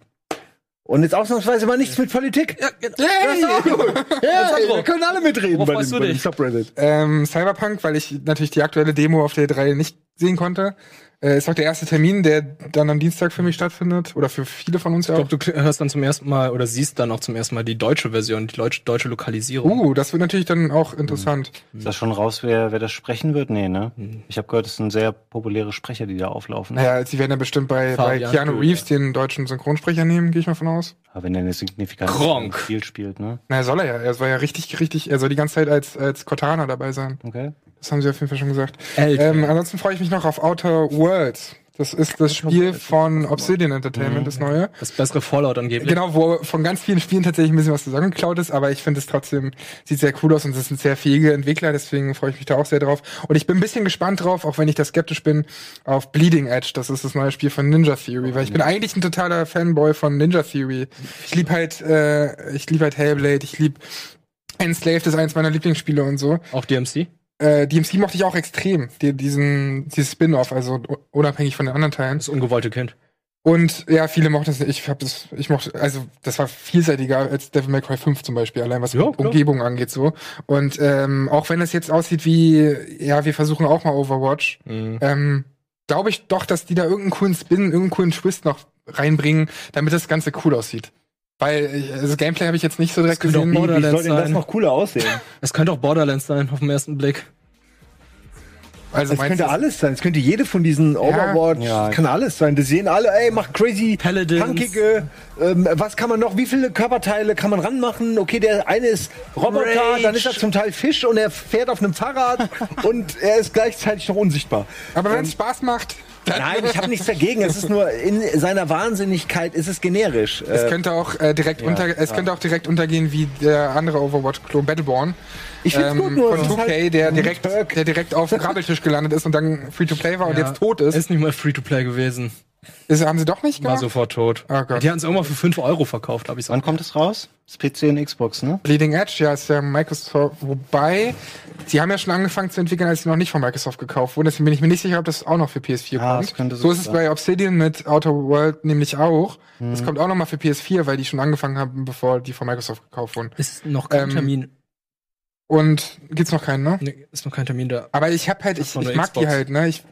Und jetzt ausnahmsweise mal nichts mit Politik. Ja, ja. Das ist auch gut. [LAUGHS] Ja, Sandro, wir können alle mitreden worauf bei dem, du bei dem dich? Subreddit. ähm, Cyberpunk, weil ich natürlich die aktuelle Demo auf der 3 nicht sehen konnte. Äh, ist auch der erste Termin, der dann am Dienstag für mich stattfindet. Oder für viele von uns ja Ich auch. glaube, du hörst dann zum ersten Mal oder siehst dann auch zum ersten Mal die deutsche Version, die deutsche, deutsche Lokalisierung. Uh, das wird natürlich dann auch interessant. Ist das schon raus, wer, wer das sprechen wird? Nee, ne? Ich habe gehört, es sind sehr populäre Sprecher, die da auflaufen. Naja, sie werden ja bestimmt bei, bei Keanu. Reeves den deutschen Synchronsprecher nehmen, gehe ich mal von aus. Aber wenn er eine signifikante. Spiel spielt, ne? Naja, soll er ja. Er soll ja richtig, richtig, er soll die ganze Zeit als, als Cortana dabei sein. Okay. Das haben sie auf jeden Fall schon gesagt. Ähm, ansonsten freue ich mich noch auf Outer Worlds. Das ist das Spiel von Obsidian Entertainment, das neue. Das bessere Fallout angeblich. Genau, wo von ganz vielen Spielen tatsächlich ein bisschen was zusammengeklaut ist, aber ich finde es trotzdem, sieht sehr cool aus und es sind sehr fähige Entwickler, deswegen freue ich mich da auch sehr drauf. Und ich bin ein bisschen gespannt drauf, auch wenn ich da skeptisch bin, auf Bleeding Edge. Das ist das neue Spiel von Ninja Theory, weil ich bin eigentlich ein totaler Fanboy von Ninja Theory. Ich lieb halt, äh, ich lieb halt Hellblade, ich lieb Enslaved ist eins meiner Lieblingsspiele und so. Auch DMC? Äh, DMC mochte ich auch extrem, die, diesen, dieses Spin-off, also unabhängig von den anderen Teilen. Das ungewollte Kind. Und ja, viele mochten es nicht. Ich hab das, ich mochte, also das war vielseitiger als Devil May Cry 5 zum Beispiel, allein was Ja. Umgebung angeht so. Und ähm, auch wenn es jetzt aussieht wie, ja, wir versuchen auch mal Overwatch, Mhm. ähm, glaube ich doch, dass die da irgendeinen coolen Spin, irgendeinen coolen Twist noch reinbringen, damit das Ganze cool aussieht. Weil äh, also Gameplay habe ich jetzt nicht so direkt gesehen. Wie, wie soll Borderlands denn das noch cooler aussehen? Es könnte auch Borderlands sein, auf den ersten Blick. Also Es könnte alles sein. Es könnte jede von diesen Overwatch, Ja. kann alles sein. Das sehen alle, ey, macht crazy, Paladins. punkige, ähm, was kann man noch, wie viele Körperteile kann man ranmachen? Okay, der eine ist Roboter, Rage. dann ist er zum Teil Fisch und er fährt auf einem Fahrrad [LAUGHS] und er ist gleichzeitig noch unsichtbar. aber wenn es Spaß macht, Nein, ich habe nichts dagegen. Es ist nur in seiner Wahnsinnigkeit ist es generisch. Es Äh, könnte auch äh, direkt unter, es könnte auch direkt untergehen wie der andere Overwatch-Klon Battleborn. Ich find's gut, nur von es ist 2K, halt der ein direkt, der direkt auf dem Grabbeltisch gelandet ist und dann Free-to-Play war und Ja, jetzt tot ist. Ist nicht mal Free-to-Play gewesen. Ist. Haben sie doch nicht War gemacht? sofort tot. Oh Gott. Die hatten es irgendwann für 5 Euro verkauft, habe ich Wann kommt es raus? Das PC und Xbox, ne? Bleeding Edge, ja, ist ja Microsoft, wobei, sie haben ja schon angefangen zu entwickeln, als sie noch nicht von Microsoft gekauft wurden, deswegen bin ich mir nicht sicher, ob das auch noch für PS4 Ah, kommt. das könnte so so ist es sein. bei Obsidian mit Outer World nämlich auch. Mhm. Das kommt auch noch mal für PS4, weil die schon angefangen haben, bevor die von Microsoft gekauft wurden. Ist noch kein Ähm, Termin. Und gibt's noch keinen, ne? Nee, ist noch kein Termin da. Aber ich hab halt, ich, ich mag die Xbox. halt, ne? Ich,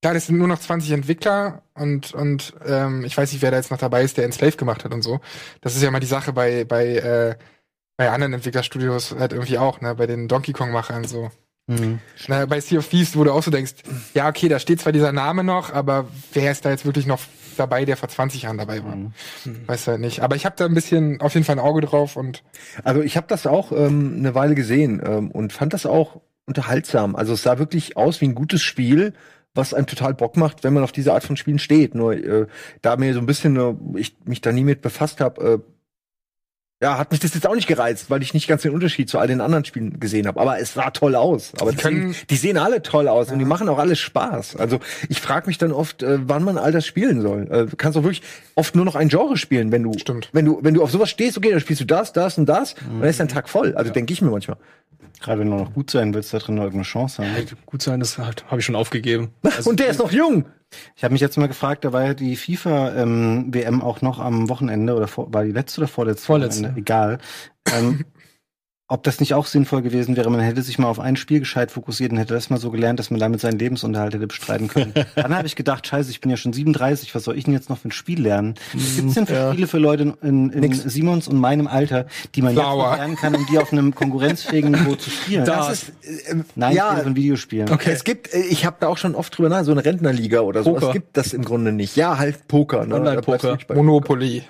klar, das sind nur noch 20 Entwickler und, und ähm, ich weiß nicht, wer da jetzt noch dabei ist, der Enslave gemacht hat und so. Das ist ja mal die Sache bei, bei, äh, bei anderen Entwicklerstudios halt irgendwie auch, ne? Bei den Donkey Kong-Machern so. Mhm. Na, bei Sea of Thieves, wo du auch so denkst, ja, okay, da steht zwar dieser Name noch, aber wer ist da jetzt wirklich noch dabei, der vor 20 Jahren dabei war? Mhm. Weiß halt nicht. Aber ich habe da ein bisschen auf jeden Fall ein Auge drauf und Also ich habe das auch ähm, eine Weile gesehen ähm, und fand das auch unterhaltsam. Also es sah wirklich aus wie ein gutes Spiel, was einem total Bock macht, wenn man auf diese Art von Spielen steht. Nur äh, da mir so ein bisschen äh, ich mich da nie mit befasst habe, äh, ja, hat mich das jetzt auch nicht gereizt, weil ich nicht ganz den Unterschied zu all den anderen Spielen gesehen habe. Aber es sah toll aus. Aber Die können- die sehen alle toll aus und die machen auch alle Spaß. Also ich frage mich dann oft, äh, wann man all das spielen soll. Äh, du kannst auch wirklich oft nur noch ein Genre spielen, wenn du, Stimmt. wenn du, wenn du auf sowas stehst, okay, dann spielst du das, das und das und dann ist dein Tag voll. Also denke ich mir manchmal. Gerade wenn du noch gut sein willst, da drin noch irgendeine Chance haben. Gut sein, das halt, habe ich schon aufgegeben. [LAUGHS] und der ist noch jung. Ich habe mich jetzt mal gefragt, da war ja die FIFA-WM auch noch am Wochenende oder vor, war die letzte oder vorletzte? Vorletzte. Wochenende? Egal. Ähm, [LAUGHS] ob das nicht auch sinnvoll gewesen wäre, man hätte sich mal auf ein Spiel gescheit fokussiert und hätte das mal so gelernt, dass man damit seinen Lebensunterhalt hätte bestreiten können. [LAUGHS] Dann habe ich gedacht, scheiße, ich bin ja schon 37, was soll ich denn jetzt noch für ein Spiel lernen? Was gibt's denn für Spiele für Leute in, in. Simons und meinem Alter, die man jetzt Flower. noch lernen kann, um die auf einem konkurrenzfähigen Niveau zu spielen? Da- Das ist, äh, Nein, ja, Spiele von Videospielen. Okay. Es gibt, äh, ich habe da auch schon oft drüber nach, so eine Rentnerliga oder so. Poker. Es gibt das im Grunde nicht. Ja, halt Poker. Ne? Online-Poker. Monopoly.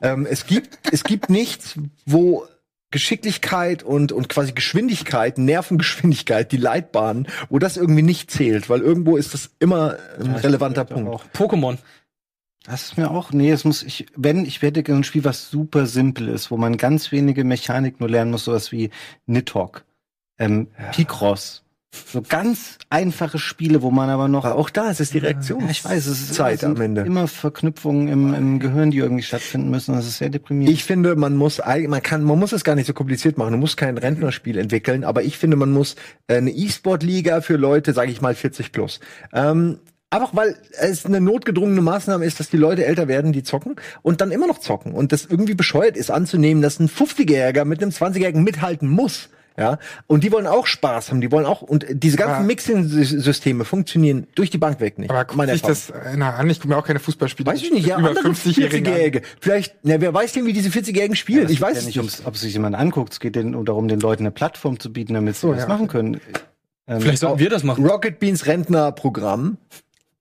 Ähm, es gibt, es gibt nichts, wo Geschicklichkeit und, und quasi Geschwindigkeit, Nervengeschwindigkeit, die Leitbahn, wo das irgendwie nicht zählt, weil irgendwo ist das immer ein Ja, relevanter Punkt. auch. Pokémon. Das ist mir auch, nee, es muss, ich, wenn, ich werde gerne ein Spiel, was super simpel ist, wo man ganz wenige Mechanik nur lernen muss, sowas wie Nidhogg, ähm, Picross. So ganz einfache Spiele, wo man aber noch, Aber auch da ist es die Reaktion. ja, ich weiß, es ist Zeit am Ende. immer Verknüpfungen im, im Gehirn, die irgendwie stattfinden müssen. Das ist sehr deprimierend. Ich finde, man muss, man kann, man muss es gar nicht so kompliziert machen. Du musst kein Rentnerspiel entwickeln, aber ich finde, man muss äh, eine E-Sport-Liga für Leute, sage ich mal, 40 plus. Ähm, Einfach weil es eine notgedrungene Maßnahme ist, dass die Leute älter werden, die zocken und dann immer noch zocken. Und das irgendwie bescheuert ist anzunehmen, dass ein 50-Jähriger mit einem 20-Jährigen mithalten muss. Ja, und die wollen auch Spaß haben, die wollen auch, und diese ganzen Aber- Mixing-Systeme funktionieren durch die Bank weg nicht. Aber guck Erfahrung. das einer an. Ich gucke mir auch keine Fußballspiele Weiß ich nicht, ja, über andere 50-Jährige an. 40-Jährige. Vielleicht, na, wer weiß denn, wie diese 40-Jährigen spielen? Es ich geht weiß ja es nicht, ums, ob es sich jemand anguckt. Es geht denen darum, den Leuten eine Plattform zu bieten, damit sie So, das ja. machen können. Ähm, Vielleicht sollten wir das machen. Rocket Beans Rentnerprogramm.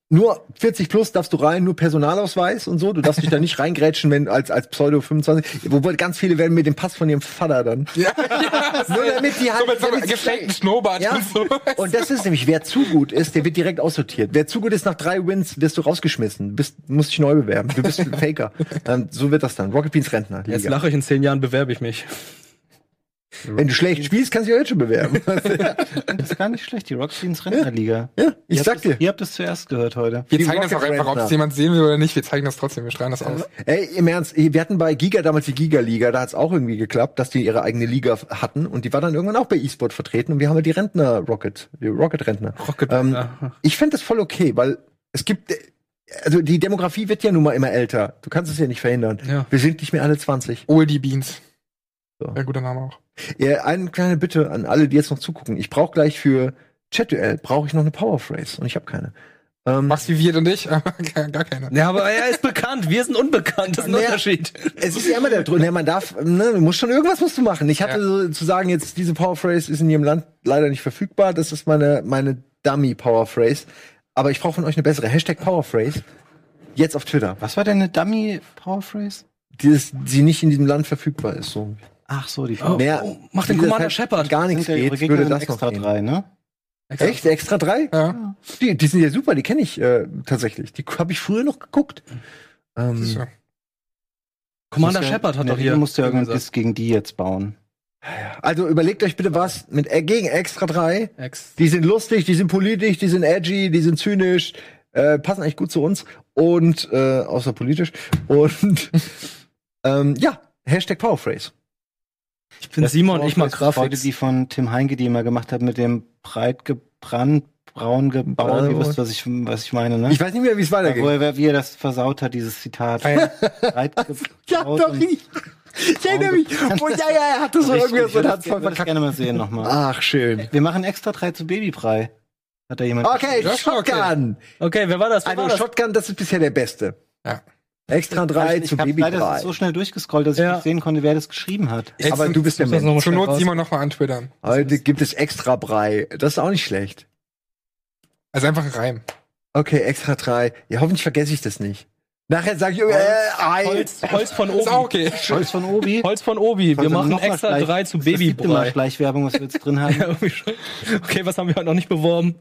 Nur 40 plus darfst du rein, nur Personalausweis und so. Du darfst dich da nicht [LAUGHS] reingrätschen, wenn als, als Pseudo 25. Wobei ganz viele werden mit dem Pass von ihrem Vater dann. Ja, [LAUGHS] Nur damit die halt- so mit so einem damit sie- gefleckten Schnurrbart Ja, und so. und das ist nämlich, wer zu gut ist, der wird direkt aussortiert. Wer zu gut ist, nach drei Wins wirst du rausgeschmissen. Bist, musst dich neu bewerben. Du bist ein [LAUGHS] Faker. So wird das dann. Rocket Beans Rentner. Jetzt Liga. lache ich in zehn Jahren, bewerbe ich mich. Wenn du schlecht spielst, kannst du dich auch jetzt schon bewerben. [LAUGHS] das ist gar nicht schlecht, die Rocksteins Rentnerliga. ja, ich Ihr sag habt das- dir. Ihr habt es zuerst gehört heute. Wir Die zeigen das auch Rocket einfach, ob es Rentner. jemand sehen will oder nicht. Wir zeigen das trotzdem. Wir strahlen das aus. Ey, im Ernst, wir hatten bei Giga damals die Giga-Liga, da hat's auch irgendwie geklappt, dass die ihre eigene Liga hatten und die war dann irgendwann auch bei E-Sport vertreten und wir haben halt die Rentner Rocket, die Rocket-Rentner. Rocket, Ähm, ja. Ich finde das voll okay, weil es gibt, also die Demografie wird ja nun mal immer älter. Du kannst es ja nicht verhindern. Ja. Wir sind nicht mehr alle 20. Oldie Beans. So. Ja, guter Name auch. Ja, eine kleine Bitte an alle, die jetzt noch zugucken. Ich brauche gleich für Chat-Duell, brauche ich noch eine Powerphrase und ich habe keine. Ähm, Machst wie wir und ich, aber [LAUGHS] gar keine. Ja, aber er ist bekannt, wir sind unbekannt, das ist ein Naja, Unterschied. Es ist ja immer der Druck. Ne, man darf, ne, du musst schon irgendwas musst du machen. Ich hatte Ja. so zu sagen, jetzt diese Powerphrase ist in ihrem Land leider nicht verfügbar. Das ist meine, meine Dummy Powerphrase. Aber ich brauche von euch eine bessere. Hashtag Powerphrase. Jetzt auf Twitter. Was war denn eine Dummy Powerphrase? Die, ist, die nicht in diesem Land verfügbar ist. So. Ach so, die Oh, Mehr, oh, mach den Commander Shepard. Gar nichts geht, würde das noch extra gehen. drei, ne? Echt? Extra drei? Ja. Die, die sind ja super, die kenne ich äh, tatsächlich. Die habe ich früher noch geguckt. Ähm, du. Commander ja- Shepard hat der doch hier. Regel musst du ja irgendwas gegen die jetzt bauen. also überlegt euch bitte was mit äh, gegen Extra drei. Ex. Die sind lustig, die sind politisch, die sind edgy, die sind zynisch, äh, passen eigentlich gut zu uns und äh, außer politisch. Und [LAUGHS] ähm, ja, Hashtag Powerphrase. Ich bin Simon, ich mag Grafik. Grafik. die von Tim Heinke, die immer gemacht hat mit dem breit gebrannt, braun gebaut. Ihr wisst, was ich, was ich meine, ne? Ich weiß nicht mehr, wie es weitergeht. wo er, wie er das versaut hat, dieses Zitat. Breit [LAUGHS] Ja, doch, und- ich, ich erinnere mich. Oh, ja, ja, er hat das so Richtig, irgendwie ich so und hat's das, voll würde das verkackt. gerne mal sehen nochmal. Ach, schön. Wir machen extra drei zu Babybrei. Hat da jemand Okay, Das schon okay. Shotgun. Okay, wer war das? Wer war Also das? Shotgun, das ist bisher der beste. Ja. Extra drei ich zu hab Baby leider drei. so schnell durchgescrollt, dass ich Ja. nicht sehen konnte, wer das geschrieben hat. Jetzt Aber du bist der das Mensch. noch mal Zur Not? Simon noch mal antwittern. Heute gibt es extra Brei. Das ist auch nicht schlecht. Also einfach ein Reim. Okay, extra drei. Ja, hoffentlich vergesse ich das nicht. Nachher sage ich, äh, Ei. Holz, Holz von Ist auch Obi. okay. Holz von Obi. [LAUGHS] Holz von Obi. Wir machen extra drei zu Das siebte Mal Babybrei. Schleichwerbung, was wir jetzt drin [LAUGHS] haben. Ja, irgendwie schon. Okay, was haben wir heute noch nicht beworben?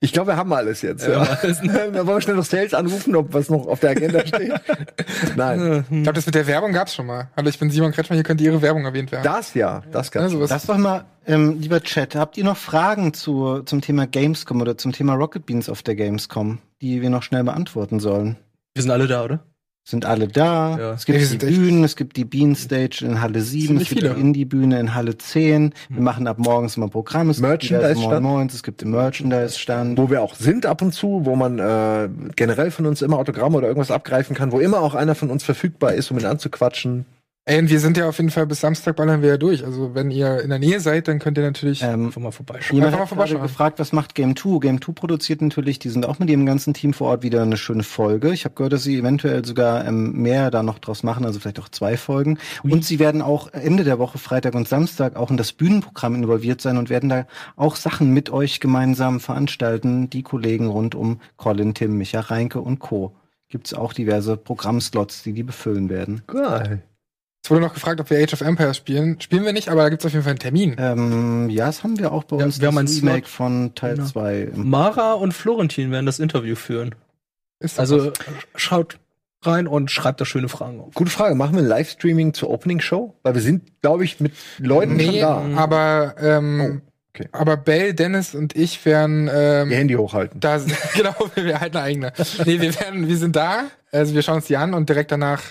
Ich glaube, wir haben alles jetzt. Ja. Ja, alles- [LAUGHS] Dann wollen wir schnell noch Sales anrufen, ob was noch auf der Agenda steht. [LAUGHS] Nein. Ich glaube, das mit der Werbung gab's schon mal. Hallo, ich bin Simon Kretschmann, hier könnte Ihre Werbung erwähnt werden. Das ja, das Ja, ganz. sowas. Das doch mal, ähm, lieber Chat, habt ihr noch Fragen zu, zum Thema Gamescom oder zum Thema Rocket Beans auf der Gamescom, die wir noch schnell beantworten sollen? Wir sind alle da, oder? Sind alle da. Ja. Es gibt die Bühnen, es gibt die Bean Stage in Halle 7, Ziemlich es gibt viele. die Indie-Bühne in Halle 10. Wir machen ab morgens immer Programme. Es gibt Merchandise diverse stand. Moin Moins, es gibt den Merchandise-Stand. Wo wir auch sind ab und zu, wo man äh, generell von uns immer Autogramme oder irgendwas abgreifen kann, wo immer auch einer von uns verfügbar ist, um ihn anzuquatschen. Ey, und wir sind ja auf jeden Fall bis Samstag ballern wir ja durch. Also wenn ihr in der Nähe seid, dann könnt ihr natürlich. Ähm, Einfach mal vorbeischauen. Jemand Einfach mal vorbeischauen. gefragt, was macht Game 2? Game 2 produziert natürlich, die sind auch mit ihrem ganzen Team vor Ort wieder eine schöne Folge. Ich habe gehört, dass sie eventuell sogar ähm, mehr da noch draus machen, also vielleicht auch zwei Folgen. Und sie werden auch Ende der Woche, Freitag und Samstag, auch in das Bühnenprogramm involviert sein und werden da auch Sachen mit euch gemeinsam veranstalten. Die Kollegen rund um Colin, Tim, Micha, Reinke und Co. Gibt's auch diverse Programmslots, die die befüllen werden. Geil. Es wurde noch gefragt, ob wir Age of Empires spielen. Spielen wir nicht, aber da gibt's auf jeden Fall einen Termin. Ähm, ja, das haben wir auch bei Ja, uns. wir haben das einen Remake Slot. von Teil Genau. 2. Mara und Florentin werden das Interview führen. Ist doch Also was. schaut rein und schreibt da schöne Fragen auf. Gute Frage. Machen wir ein Livestreaming zur Opening Show? Weil wir sind, glaube ich, mit Leuten schon nee, da. aber ähm, Oh, okay. aber Bell, Dennis und ich werden ähm, Ihr Handy hochhalten. da [LAUGHS] genau, wir halten eine eigene. Nee, wir werden, wir sind da, also wir schauen uns die an und direkt danach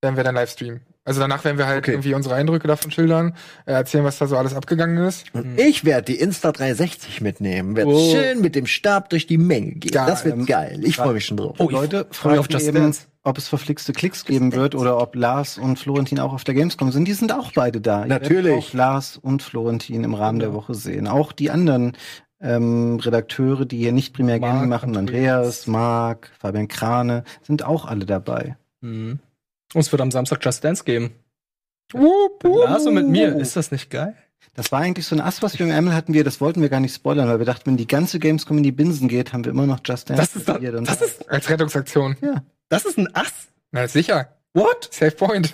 werden wir dann Livestreamen. Also danach werden wir halt Okay. irgendwie unsere Eindrücke davon schildern, äh, erzählen, was da so alles abgegangen ist. Und ich werde die Insta360 mitnehmen. Werde Oh. schön mit dem Stab durch die Menge gehen. Geil. Das wird geil. Ich freue mich schon drauf. Oh, Leute, freu mich auf Just eben, Dance. ob es verflixte Klicks geben wird oder ob Lars und Florentin auch auf der Gamescom sind. Die sind auch beide da. Natürlich. Auch Lars und Florentin im Rahmen der Woche sehen. Auch die anderen ähm, Redakteure, die hier nicht primär Gaming machen, Andreas. Andreas, Marc, Fabian Krane, sind auch alle dabei. Mhm. Uns wird am Samstag Just Dance geben. Wup, Mit wup. Lars und mit mir. Ist das nicht geil? Das war eigentlich so ein Ass, was wir im Ärmel hatten. Wir, das wollten wir gar nicht spoilern, weil wir dachten, wenn die ganze Gamescom in die Binsen geht, haben wir immer noch Just Dance. Das ist, und das ist, Als Rettungsaktion. das ist ein Ass. Na, sicher. What? Safe Point.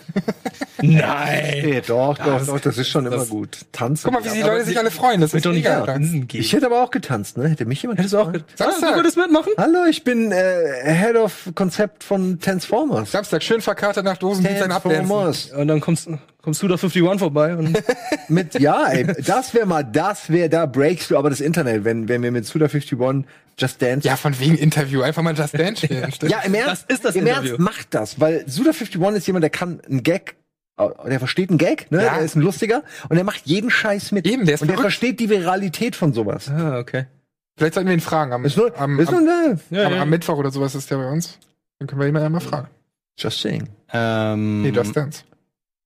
Nein. [LAUGHS] Nee, doch, doch, das- doch, das ist schon immer das- gut. Tanzen. Guck mal, wie die Leute sich alle freuen. Das ist doch nicht. Binsen gehen. Ich hätte aber auch getanzt, ne? Hätte mich jemand Hättest du auch gefragt? getan? Samstag. du würdest mitmachen? Hallo, ich bin äh, Head of Konzept von Transformers. Samstag schön verkatert nach Dosen mit seinen Abdancen. Transformers. Und dann kommst, kommst du da 51 vorbei und [LAUGHS] Mit, ja, ey, das wäre mal, das wäre, da breakst du aber das Internet, wenn, wenn wir mit Suda51 Just Dance. Ja, von wegen Interview. Einfach mal Just Dance spielen. Ja, im Ernst, Das ist das im Interview. Ernst macht das, weil Suda51 ist jemand, der kann einen Gag, äh, der versteht einen Gag, ne? Ja. Der ist ein lustiger und der macht jeden Scheiß mit. Eben, der ist und der verrückt. versteht die Viralität von sowas. Ah, okay. Vielleicht sollten wir ihn fragen. Am, Ist nur, am, ist nur ne, Ja, am, ja. am Mittwoch oder sowas ist der bei uns. Dann können wir ihn mal fragen. just saying. Ähm, Nee, Just Dance.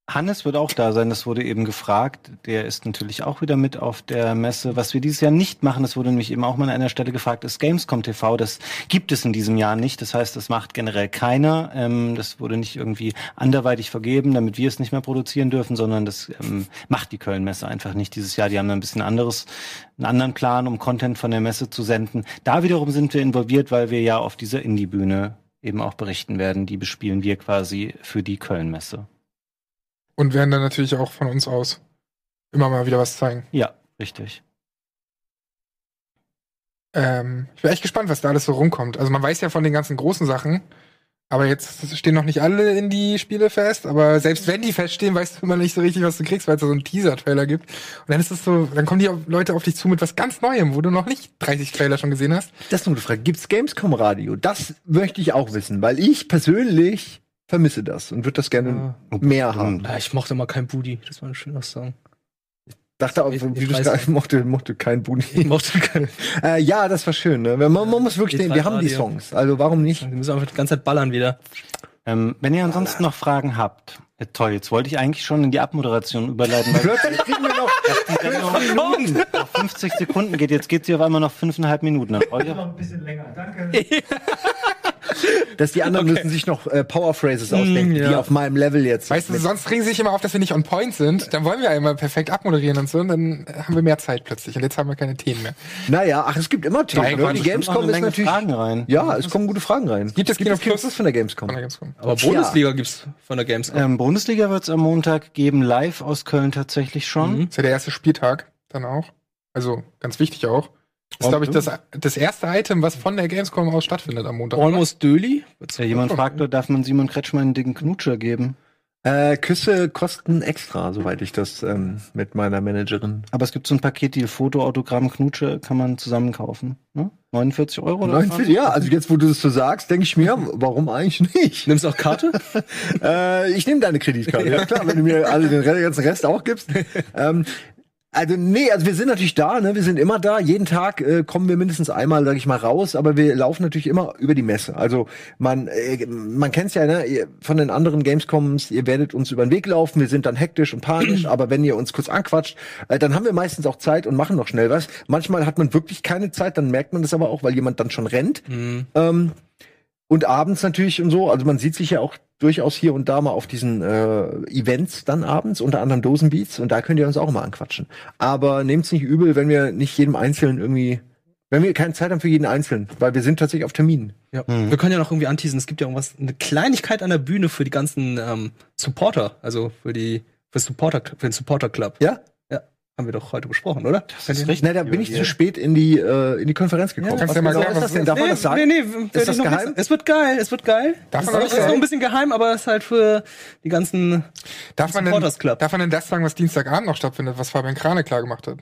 Hannes wird auch da sein, das wurde eben gefragt. Der ist natürlich auch wieder mit auf der Messe. Was wir dieses Jahr nicht machen, das wurde nämlich eben auch mal an einer Stelle gefragt, ist Gamescom TV. Das gibt es in diesem Jahr nicht. Das heißt, das macht generell keiner. Ähm, das wurde nicht irgendwie anderweitig vergeben, damit wir es nicht mehr produzieren dürfen, sondern das ähm, macht die Köln-Messe einfach nicht dieses Jahr. Die haben ein bisschen anderes, einen anderen Plan, um Content von der Messe zu senden. Da wiederum sind wir involviert, weil wir ja auf dieser Indie-Bühne eben auch berichten werden. Die bespielen wir quasi für die Köln-Messe. Und werden dann natürlich auch von uns aus immer mal wieder was zeigen. Ja, richtig. Ähm, ich bin echt gespannt, was da alles so rumkommt. Also man weiß ja von den ganzen großen Sachen, aber jetzt stehen noch nicht alle in die Spiele fest. Aber selbst wenn die feststehen, weißt du immer nicht so richtig, was du kriegst, weil es da so einen Teaser-Trailer gibt. Und dann ist es so, dann kommen die Leute auf dich zu mit was ganz Neuem, wo du noch nicht 30 Trailer schon gesehen hast. Das ist nur eine Frage. Gibt's Gamescom Radio? Das möchte ich auch wissen, weil ich persönlich vermisse das und würde das gerne mehr haben. Ja, ich mochte mal kein Booty. Das war ein schöner Song. Dachte auch, Ich- wie ich du sagst, mochte, mochte kein Ich Buni. mochte kein. [LAUGHS] äh, ja, das war schön. Ne? Man, man muss wirklich Geht denken, wir haben die Radio. Songs. Also warum nicht? Wir müssen einfach die ganze Zeit ballern wieder. Ähm, wenn ihr ansonsten noch Fragen habt, äh, toll, jetzt wollte ich eigentlich schon in die Abmoderation überleiten, Plötzlich kriegen wir noch [LAUGHS] die Sendung auf 50 Sekunden geht. Jetzt geht sie auf einmal noch fünfeinhalb Minuten. Dann brauche ich auch- ein bisschen länger. Danke. [LAUGHS] [LAUGHS] dass die anderen müssen sich noch äh, Power Phrases ausdenken, ja. die auf meinem Level jetzt. Weißt du, sonst regen sie sich immer auf, dass wir nicht on point sind. Dann wollen wir ja immer perfekt abmoderieren und so. Und dann haben wir mehr Zeit plötzlich. Und jetzt haben wir keine Themen mehr. naja, ach, es gibt immer Themen. Nein, ne? Die Gamescom ist natürlich. Fragen rein. Ja, es kommen gute Fragen rein. Gibt es Kino Plus? Plus von der Gamescom? Von der Gamescom. Aber Bundesliga gibt's von der Gamescom. Ähm, Bundesliga wird es am Montag geben, live aus Köln tatsächlich schon. Mhm. ist ja der erste Spieltag dann auch. Also ganz wichtig auch. Ist, glaube ich, das, das erste Item, was von der Gamescom aus stattfindet am Montag. Almost Döli. Ja, jemand fragte, darf man Simon Kretschmann einen dicken Knutscher geben? Äh, Küsse kosten extra, soweit ich das ähm, mit meiner Managerin. Aber es gibt so ein Paketdeal, Foto, Autogramm, Knutsche, kann man zusammen kaufen. Ne? 49 Euro oder 49, ja, also jetzt, wo du das so sagst, denke ich mir, warum eigentlich nicht? Nimmst du auch Karte? [LAUGHS] äh, ich nehme deine Kreditkarte, ja klar, wenn du mir alle den ganzen Rest auch gibst. [LAUGHS] ähm, also nee, also wir sind natürlich da, ne? Wir sind immer da. Jeden Tag äh, kommen wir mindestens einmal, sag ich mal, raus, aber wir laufen natürlich immer über die Messe. Also man, äh, man kennt's ja, ne? Von den anderen Gamescoms, ihr werdet uns über den Weg laufen. Wir sind dann hektisch und panisch, [CLEARS THROAT] aber wenn ihr uns kurz anquatscht, äh, dann haben wir meistens auch Zeit und machen noch schnell was. Manchmal hat man wirklich keine Zeit, dann merkt man das aber auch, weil jemand dann schon rennt. Ähm, und abends natürlich und so, also man sieht sich ja auch durchaus hier und da mal auf diesen äh, Events dann abends, unter anderem Dosenbeats, und da könnt ihr uns auch mal anquatschen. Aber nehmt's nicht übel, wenn wir nicht jedem Einzelnen irgendwie, wenn wir keine Zeit haben für jeden Einzelnen, weil wir sind tatsächlich auf Terminen. Ja. Wir können ja noch irgendwie anteasen. Es gibt ja irgendwas, eine Kleinigkeit an der Bühne für die ganzen ähm, Supporter, also für die für, Supporter, für den Supporter Club. Ja? Ja. Haben wir doch heute besprochen, oder? Das ist richtig. Na, da bin ich zu spät in die, äh, in die Konferenz gekommen. kannst Was ja mal sagen, ist was das denn? Darf man das sagen? Nee, nee, werde das geheim? nicht- Es wird geil, es wird geil. Darf es man ist, nicht ist noch ein bisschen geheim, aber es ist halt für die ganzen Darf man, denn, Supporters Club. darf man denn das sagen, was Dienstagabend noch stattfindet, was Fabian Krane klar gemacht hat?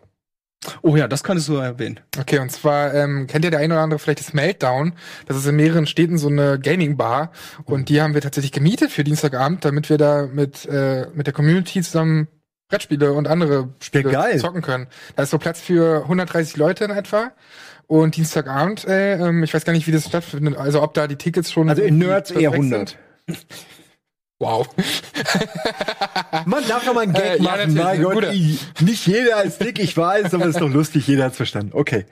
Oh ja, das könntest du erwähnen. Okay, und zwar ähm, kennt ihr der eine oder andere vielleicht das Meltdown. Das ist in mehreren Städten so eine Gaming-Bar. Und die haben wir tatsächlich gemietet für Dienstagabend, damit wir da mit, äh, mit der Community zusammen Brettspiele und andere Spiele Ja, zocken können. Da ist so Platz für 130 Leute in etwa. Und Dienstagabend, äh, ähm, ich weiß gar nicht, wie das stattfindet, also ob da die Tickets schon. Also in Nerds eher sind. 100. Wow. Man darf doch mal einen Gag Äh, ja, machen. natürlich, mein ein Gott, guter. i- nicht jeder ist dick, ich weiß, aber ist doch lustig, jeder hat's verstanden. Okay.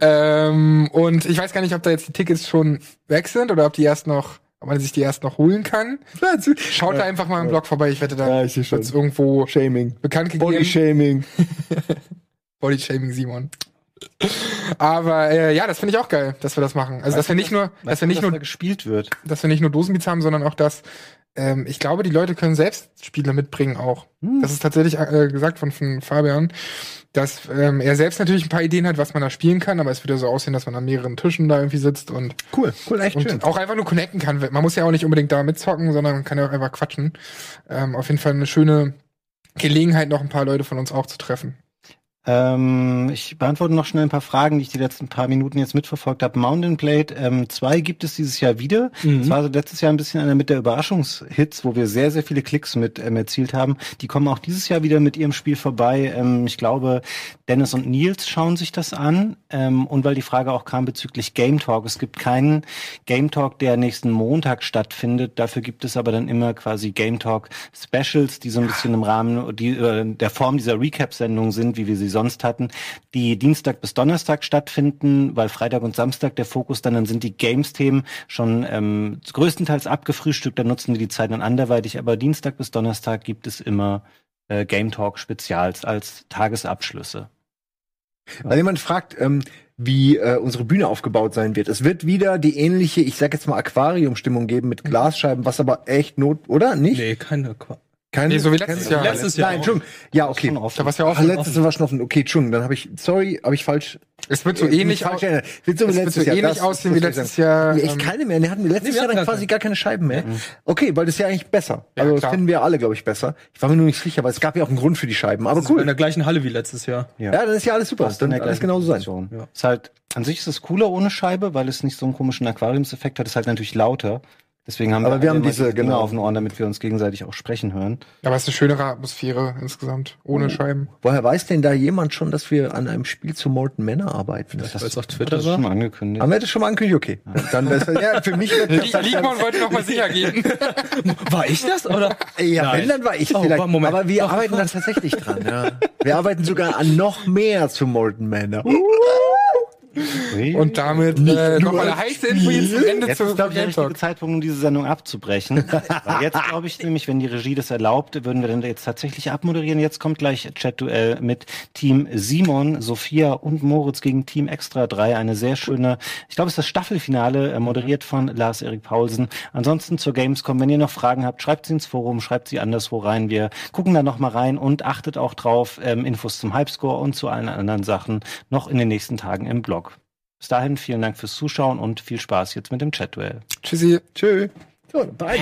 ähm, und ich weiß gar nicht, ob da jetzt die Tickets schon weg sind oder ob die erst noch, ob man sich die erst noch holen kann. Schaut da einfach mal im Blog vorbei. Ich wette, da Ja, schon. wird's irgendwo Shaming. bekannt gegeben. Body Shaming. [LAUGHS] [LAUGHS] Body Shaming Simon. Aber äh, ja, das finde ich auch geil, dass wir das machen. Also dass wir nicht nur, dass wir nicht dass nur, da gespielt wird. dass wir nicht nur Dosenbeats haben, sondern auch das. Ähm, ich glaube, die Leute können selbst Spiele mitbringen auch. Das ist tatsächlich äh, gesagt von, von Fabian, dass ähm, er selbst natürlich ein paar Ideen hat, was man da spielen kann, aber es wird ja so aussehen, dass man an mehreren Tischen da irgendwie sitzt und Cool, cool, echt schön. und auch einfach nur connecten kann. Man muss ja auch nicht unbedingt da mitzocken, sondern man kann ja auch einfach quatschen. Ähm, auf jeden Fall eine schöne Gelegenheit, noch ein paar Leute von uns auch zu treffen. Ähm, ich beantworte noch schnell ein paar Fragen, die ich die letzten paar Minuten jetzt mitverfolgt habe. Mountain Blade ähm, 2 gibt es dieses Jahr wieder. Mhm. War so letztes Jahr ein bisschen einer mit der Überraschungshits, wo wir sehr, sehr viele Klicks mit ähm, erzielt haben. Die kommen auch dieses Jahr wieder mit ihrem Spiel vorbei. Ähm, ich glaube, Dennis und Nils schauen sich das an. Ähm, und weil die Frage auch kam bezüglich Game Talk. Es gibt keinen Game Talk, der nächsten Montag stattfindet. Dafür gibt es aber dann immer quasi Game Talk Specials, die so ein bisschen im Rahmen die, äh, der Form dieser Recap-Sendung sind, wie wir sie sonst hatten, die Dienstag bis Donnerstag stattfinden, weil Freitag und Samstag der Fokus dann, dann sind die Games-Themen schon ähm, größtenteils abgefrühstückt, dann nutzen wir die Zeit dann anderweitig, aber Dienstag bis Donnerstag gibt es immer äh, Game Talk Spezials als Tagesabschlüsse. Weil jemand fragt, ähm, wie äh, unsere Bühne aufgebaut sein wird. Es wird wieder die ähnliche, ich sag jetzt mal Aquariumstimmung geben mit Glasscheiben, was aber echt not, oder nicht? Nee, keine Qua Kein, Nee, so wie letztes Jahr. Letztes Jahr Nein. Entschuldigung. Ja, okay. Da war's ja auch Ach, letztes Jahr war schon offen. Okay, Entschuldigung, dann habe ich, sorry, habe ich falsch. Es wird so äh, ähnlich aus. erinnert. Wird so wie es wird so Jahr. ähnlich Das- aussehen das wie ich letztes. Jahr. Nee, echt ähm, keine mehr. Wir hatten letztes wir Jahr hatten dann quasi gar keine Scheiben mehr. Okay, weil das ist ja eigentlich besser. Also das klar. finden wir alle, glaube ich, besser. Ich war mir nur nicht sicher, aber es gab ja auch einen Grund für die Scheiben. Aber Das war in cool. der gleichen Halle wie letztes Jahr. Ja, dann ist ja alles super. In Dann der alles genauso sein. Ja. Ist halt, an sich ist es cooler ohne Scheibe, weil es nicht so einen komischen Aquariumseffekt hat. Ist halt natürlich lauter. Deswegen haben Aber wir alle haben diese, genau. auf den Ohren, damit wir uns gegenseitig auch sprechen hören. Aber es ist eine schönere Atmosphäre insgesamt. Ohne Scheiben. Woher weiß denn da jemand schon, dass wir an einem Spiel zu Molten Männer arbeiten? Weil es auf Hat Twitter das schon mal angekündigt. Haben wir das schon mal angekündigt? Okay. Dann das, ja, für mich wird das [LAUGHS] Liegmann wollte noch mal sicher gehen. [LAUGHS] War ich das, oder? Ja, Nein. wenn, dann war ich Oh, vielleicht. Moment. Aber wir arbeiten dann tatsächlich dran. Ja. Wir arbeiten sogar an noch mehr zu Molten Manor. [LAUGHS] Und damit äh, nochmal eine heiße Info jetzt zum Ende Jetzt zu ist, glaube ich, der richtige. Zeitpunkt, um diese Sendung abzubrechen. [LAUGHS] Weil jetzt, glaube ich, nämlich, wenn die Regie das erlaubt, würden wir dann jetzt tatsächlich abmoderieren. Jetzt kommt gleich Chat-Duell mit Team Simon, Sophia und Moritz gegen Team Extra 3. Eine sehr schöne, ich glaube, es ist das Staffelfinale, äh, moderiert von Lars-Erik Paulsen. Ansonsten zur Gamescom, wenn ihr noch Fragen habt, schreibt sie ins Forum, schreibt sie anderswo rein. Wir gucken da noch mal rein und achtet auch drauf, ähm, Infos zum Hypescore und zu allen anderen Sachen noch in den nächsten Tagen im Blog. Bis dahin vielen Dank fürs Zuschauen und viel Spaß jetzt mit dem Chat-Duell. Tschüssi. Tschö. So, Boy.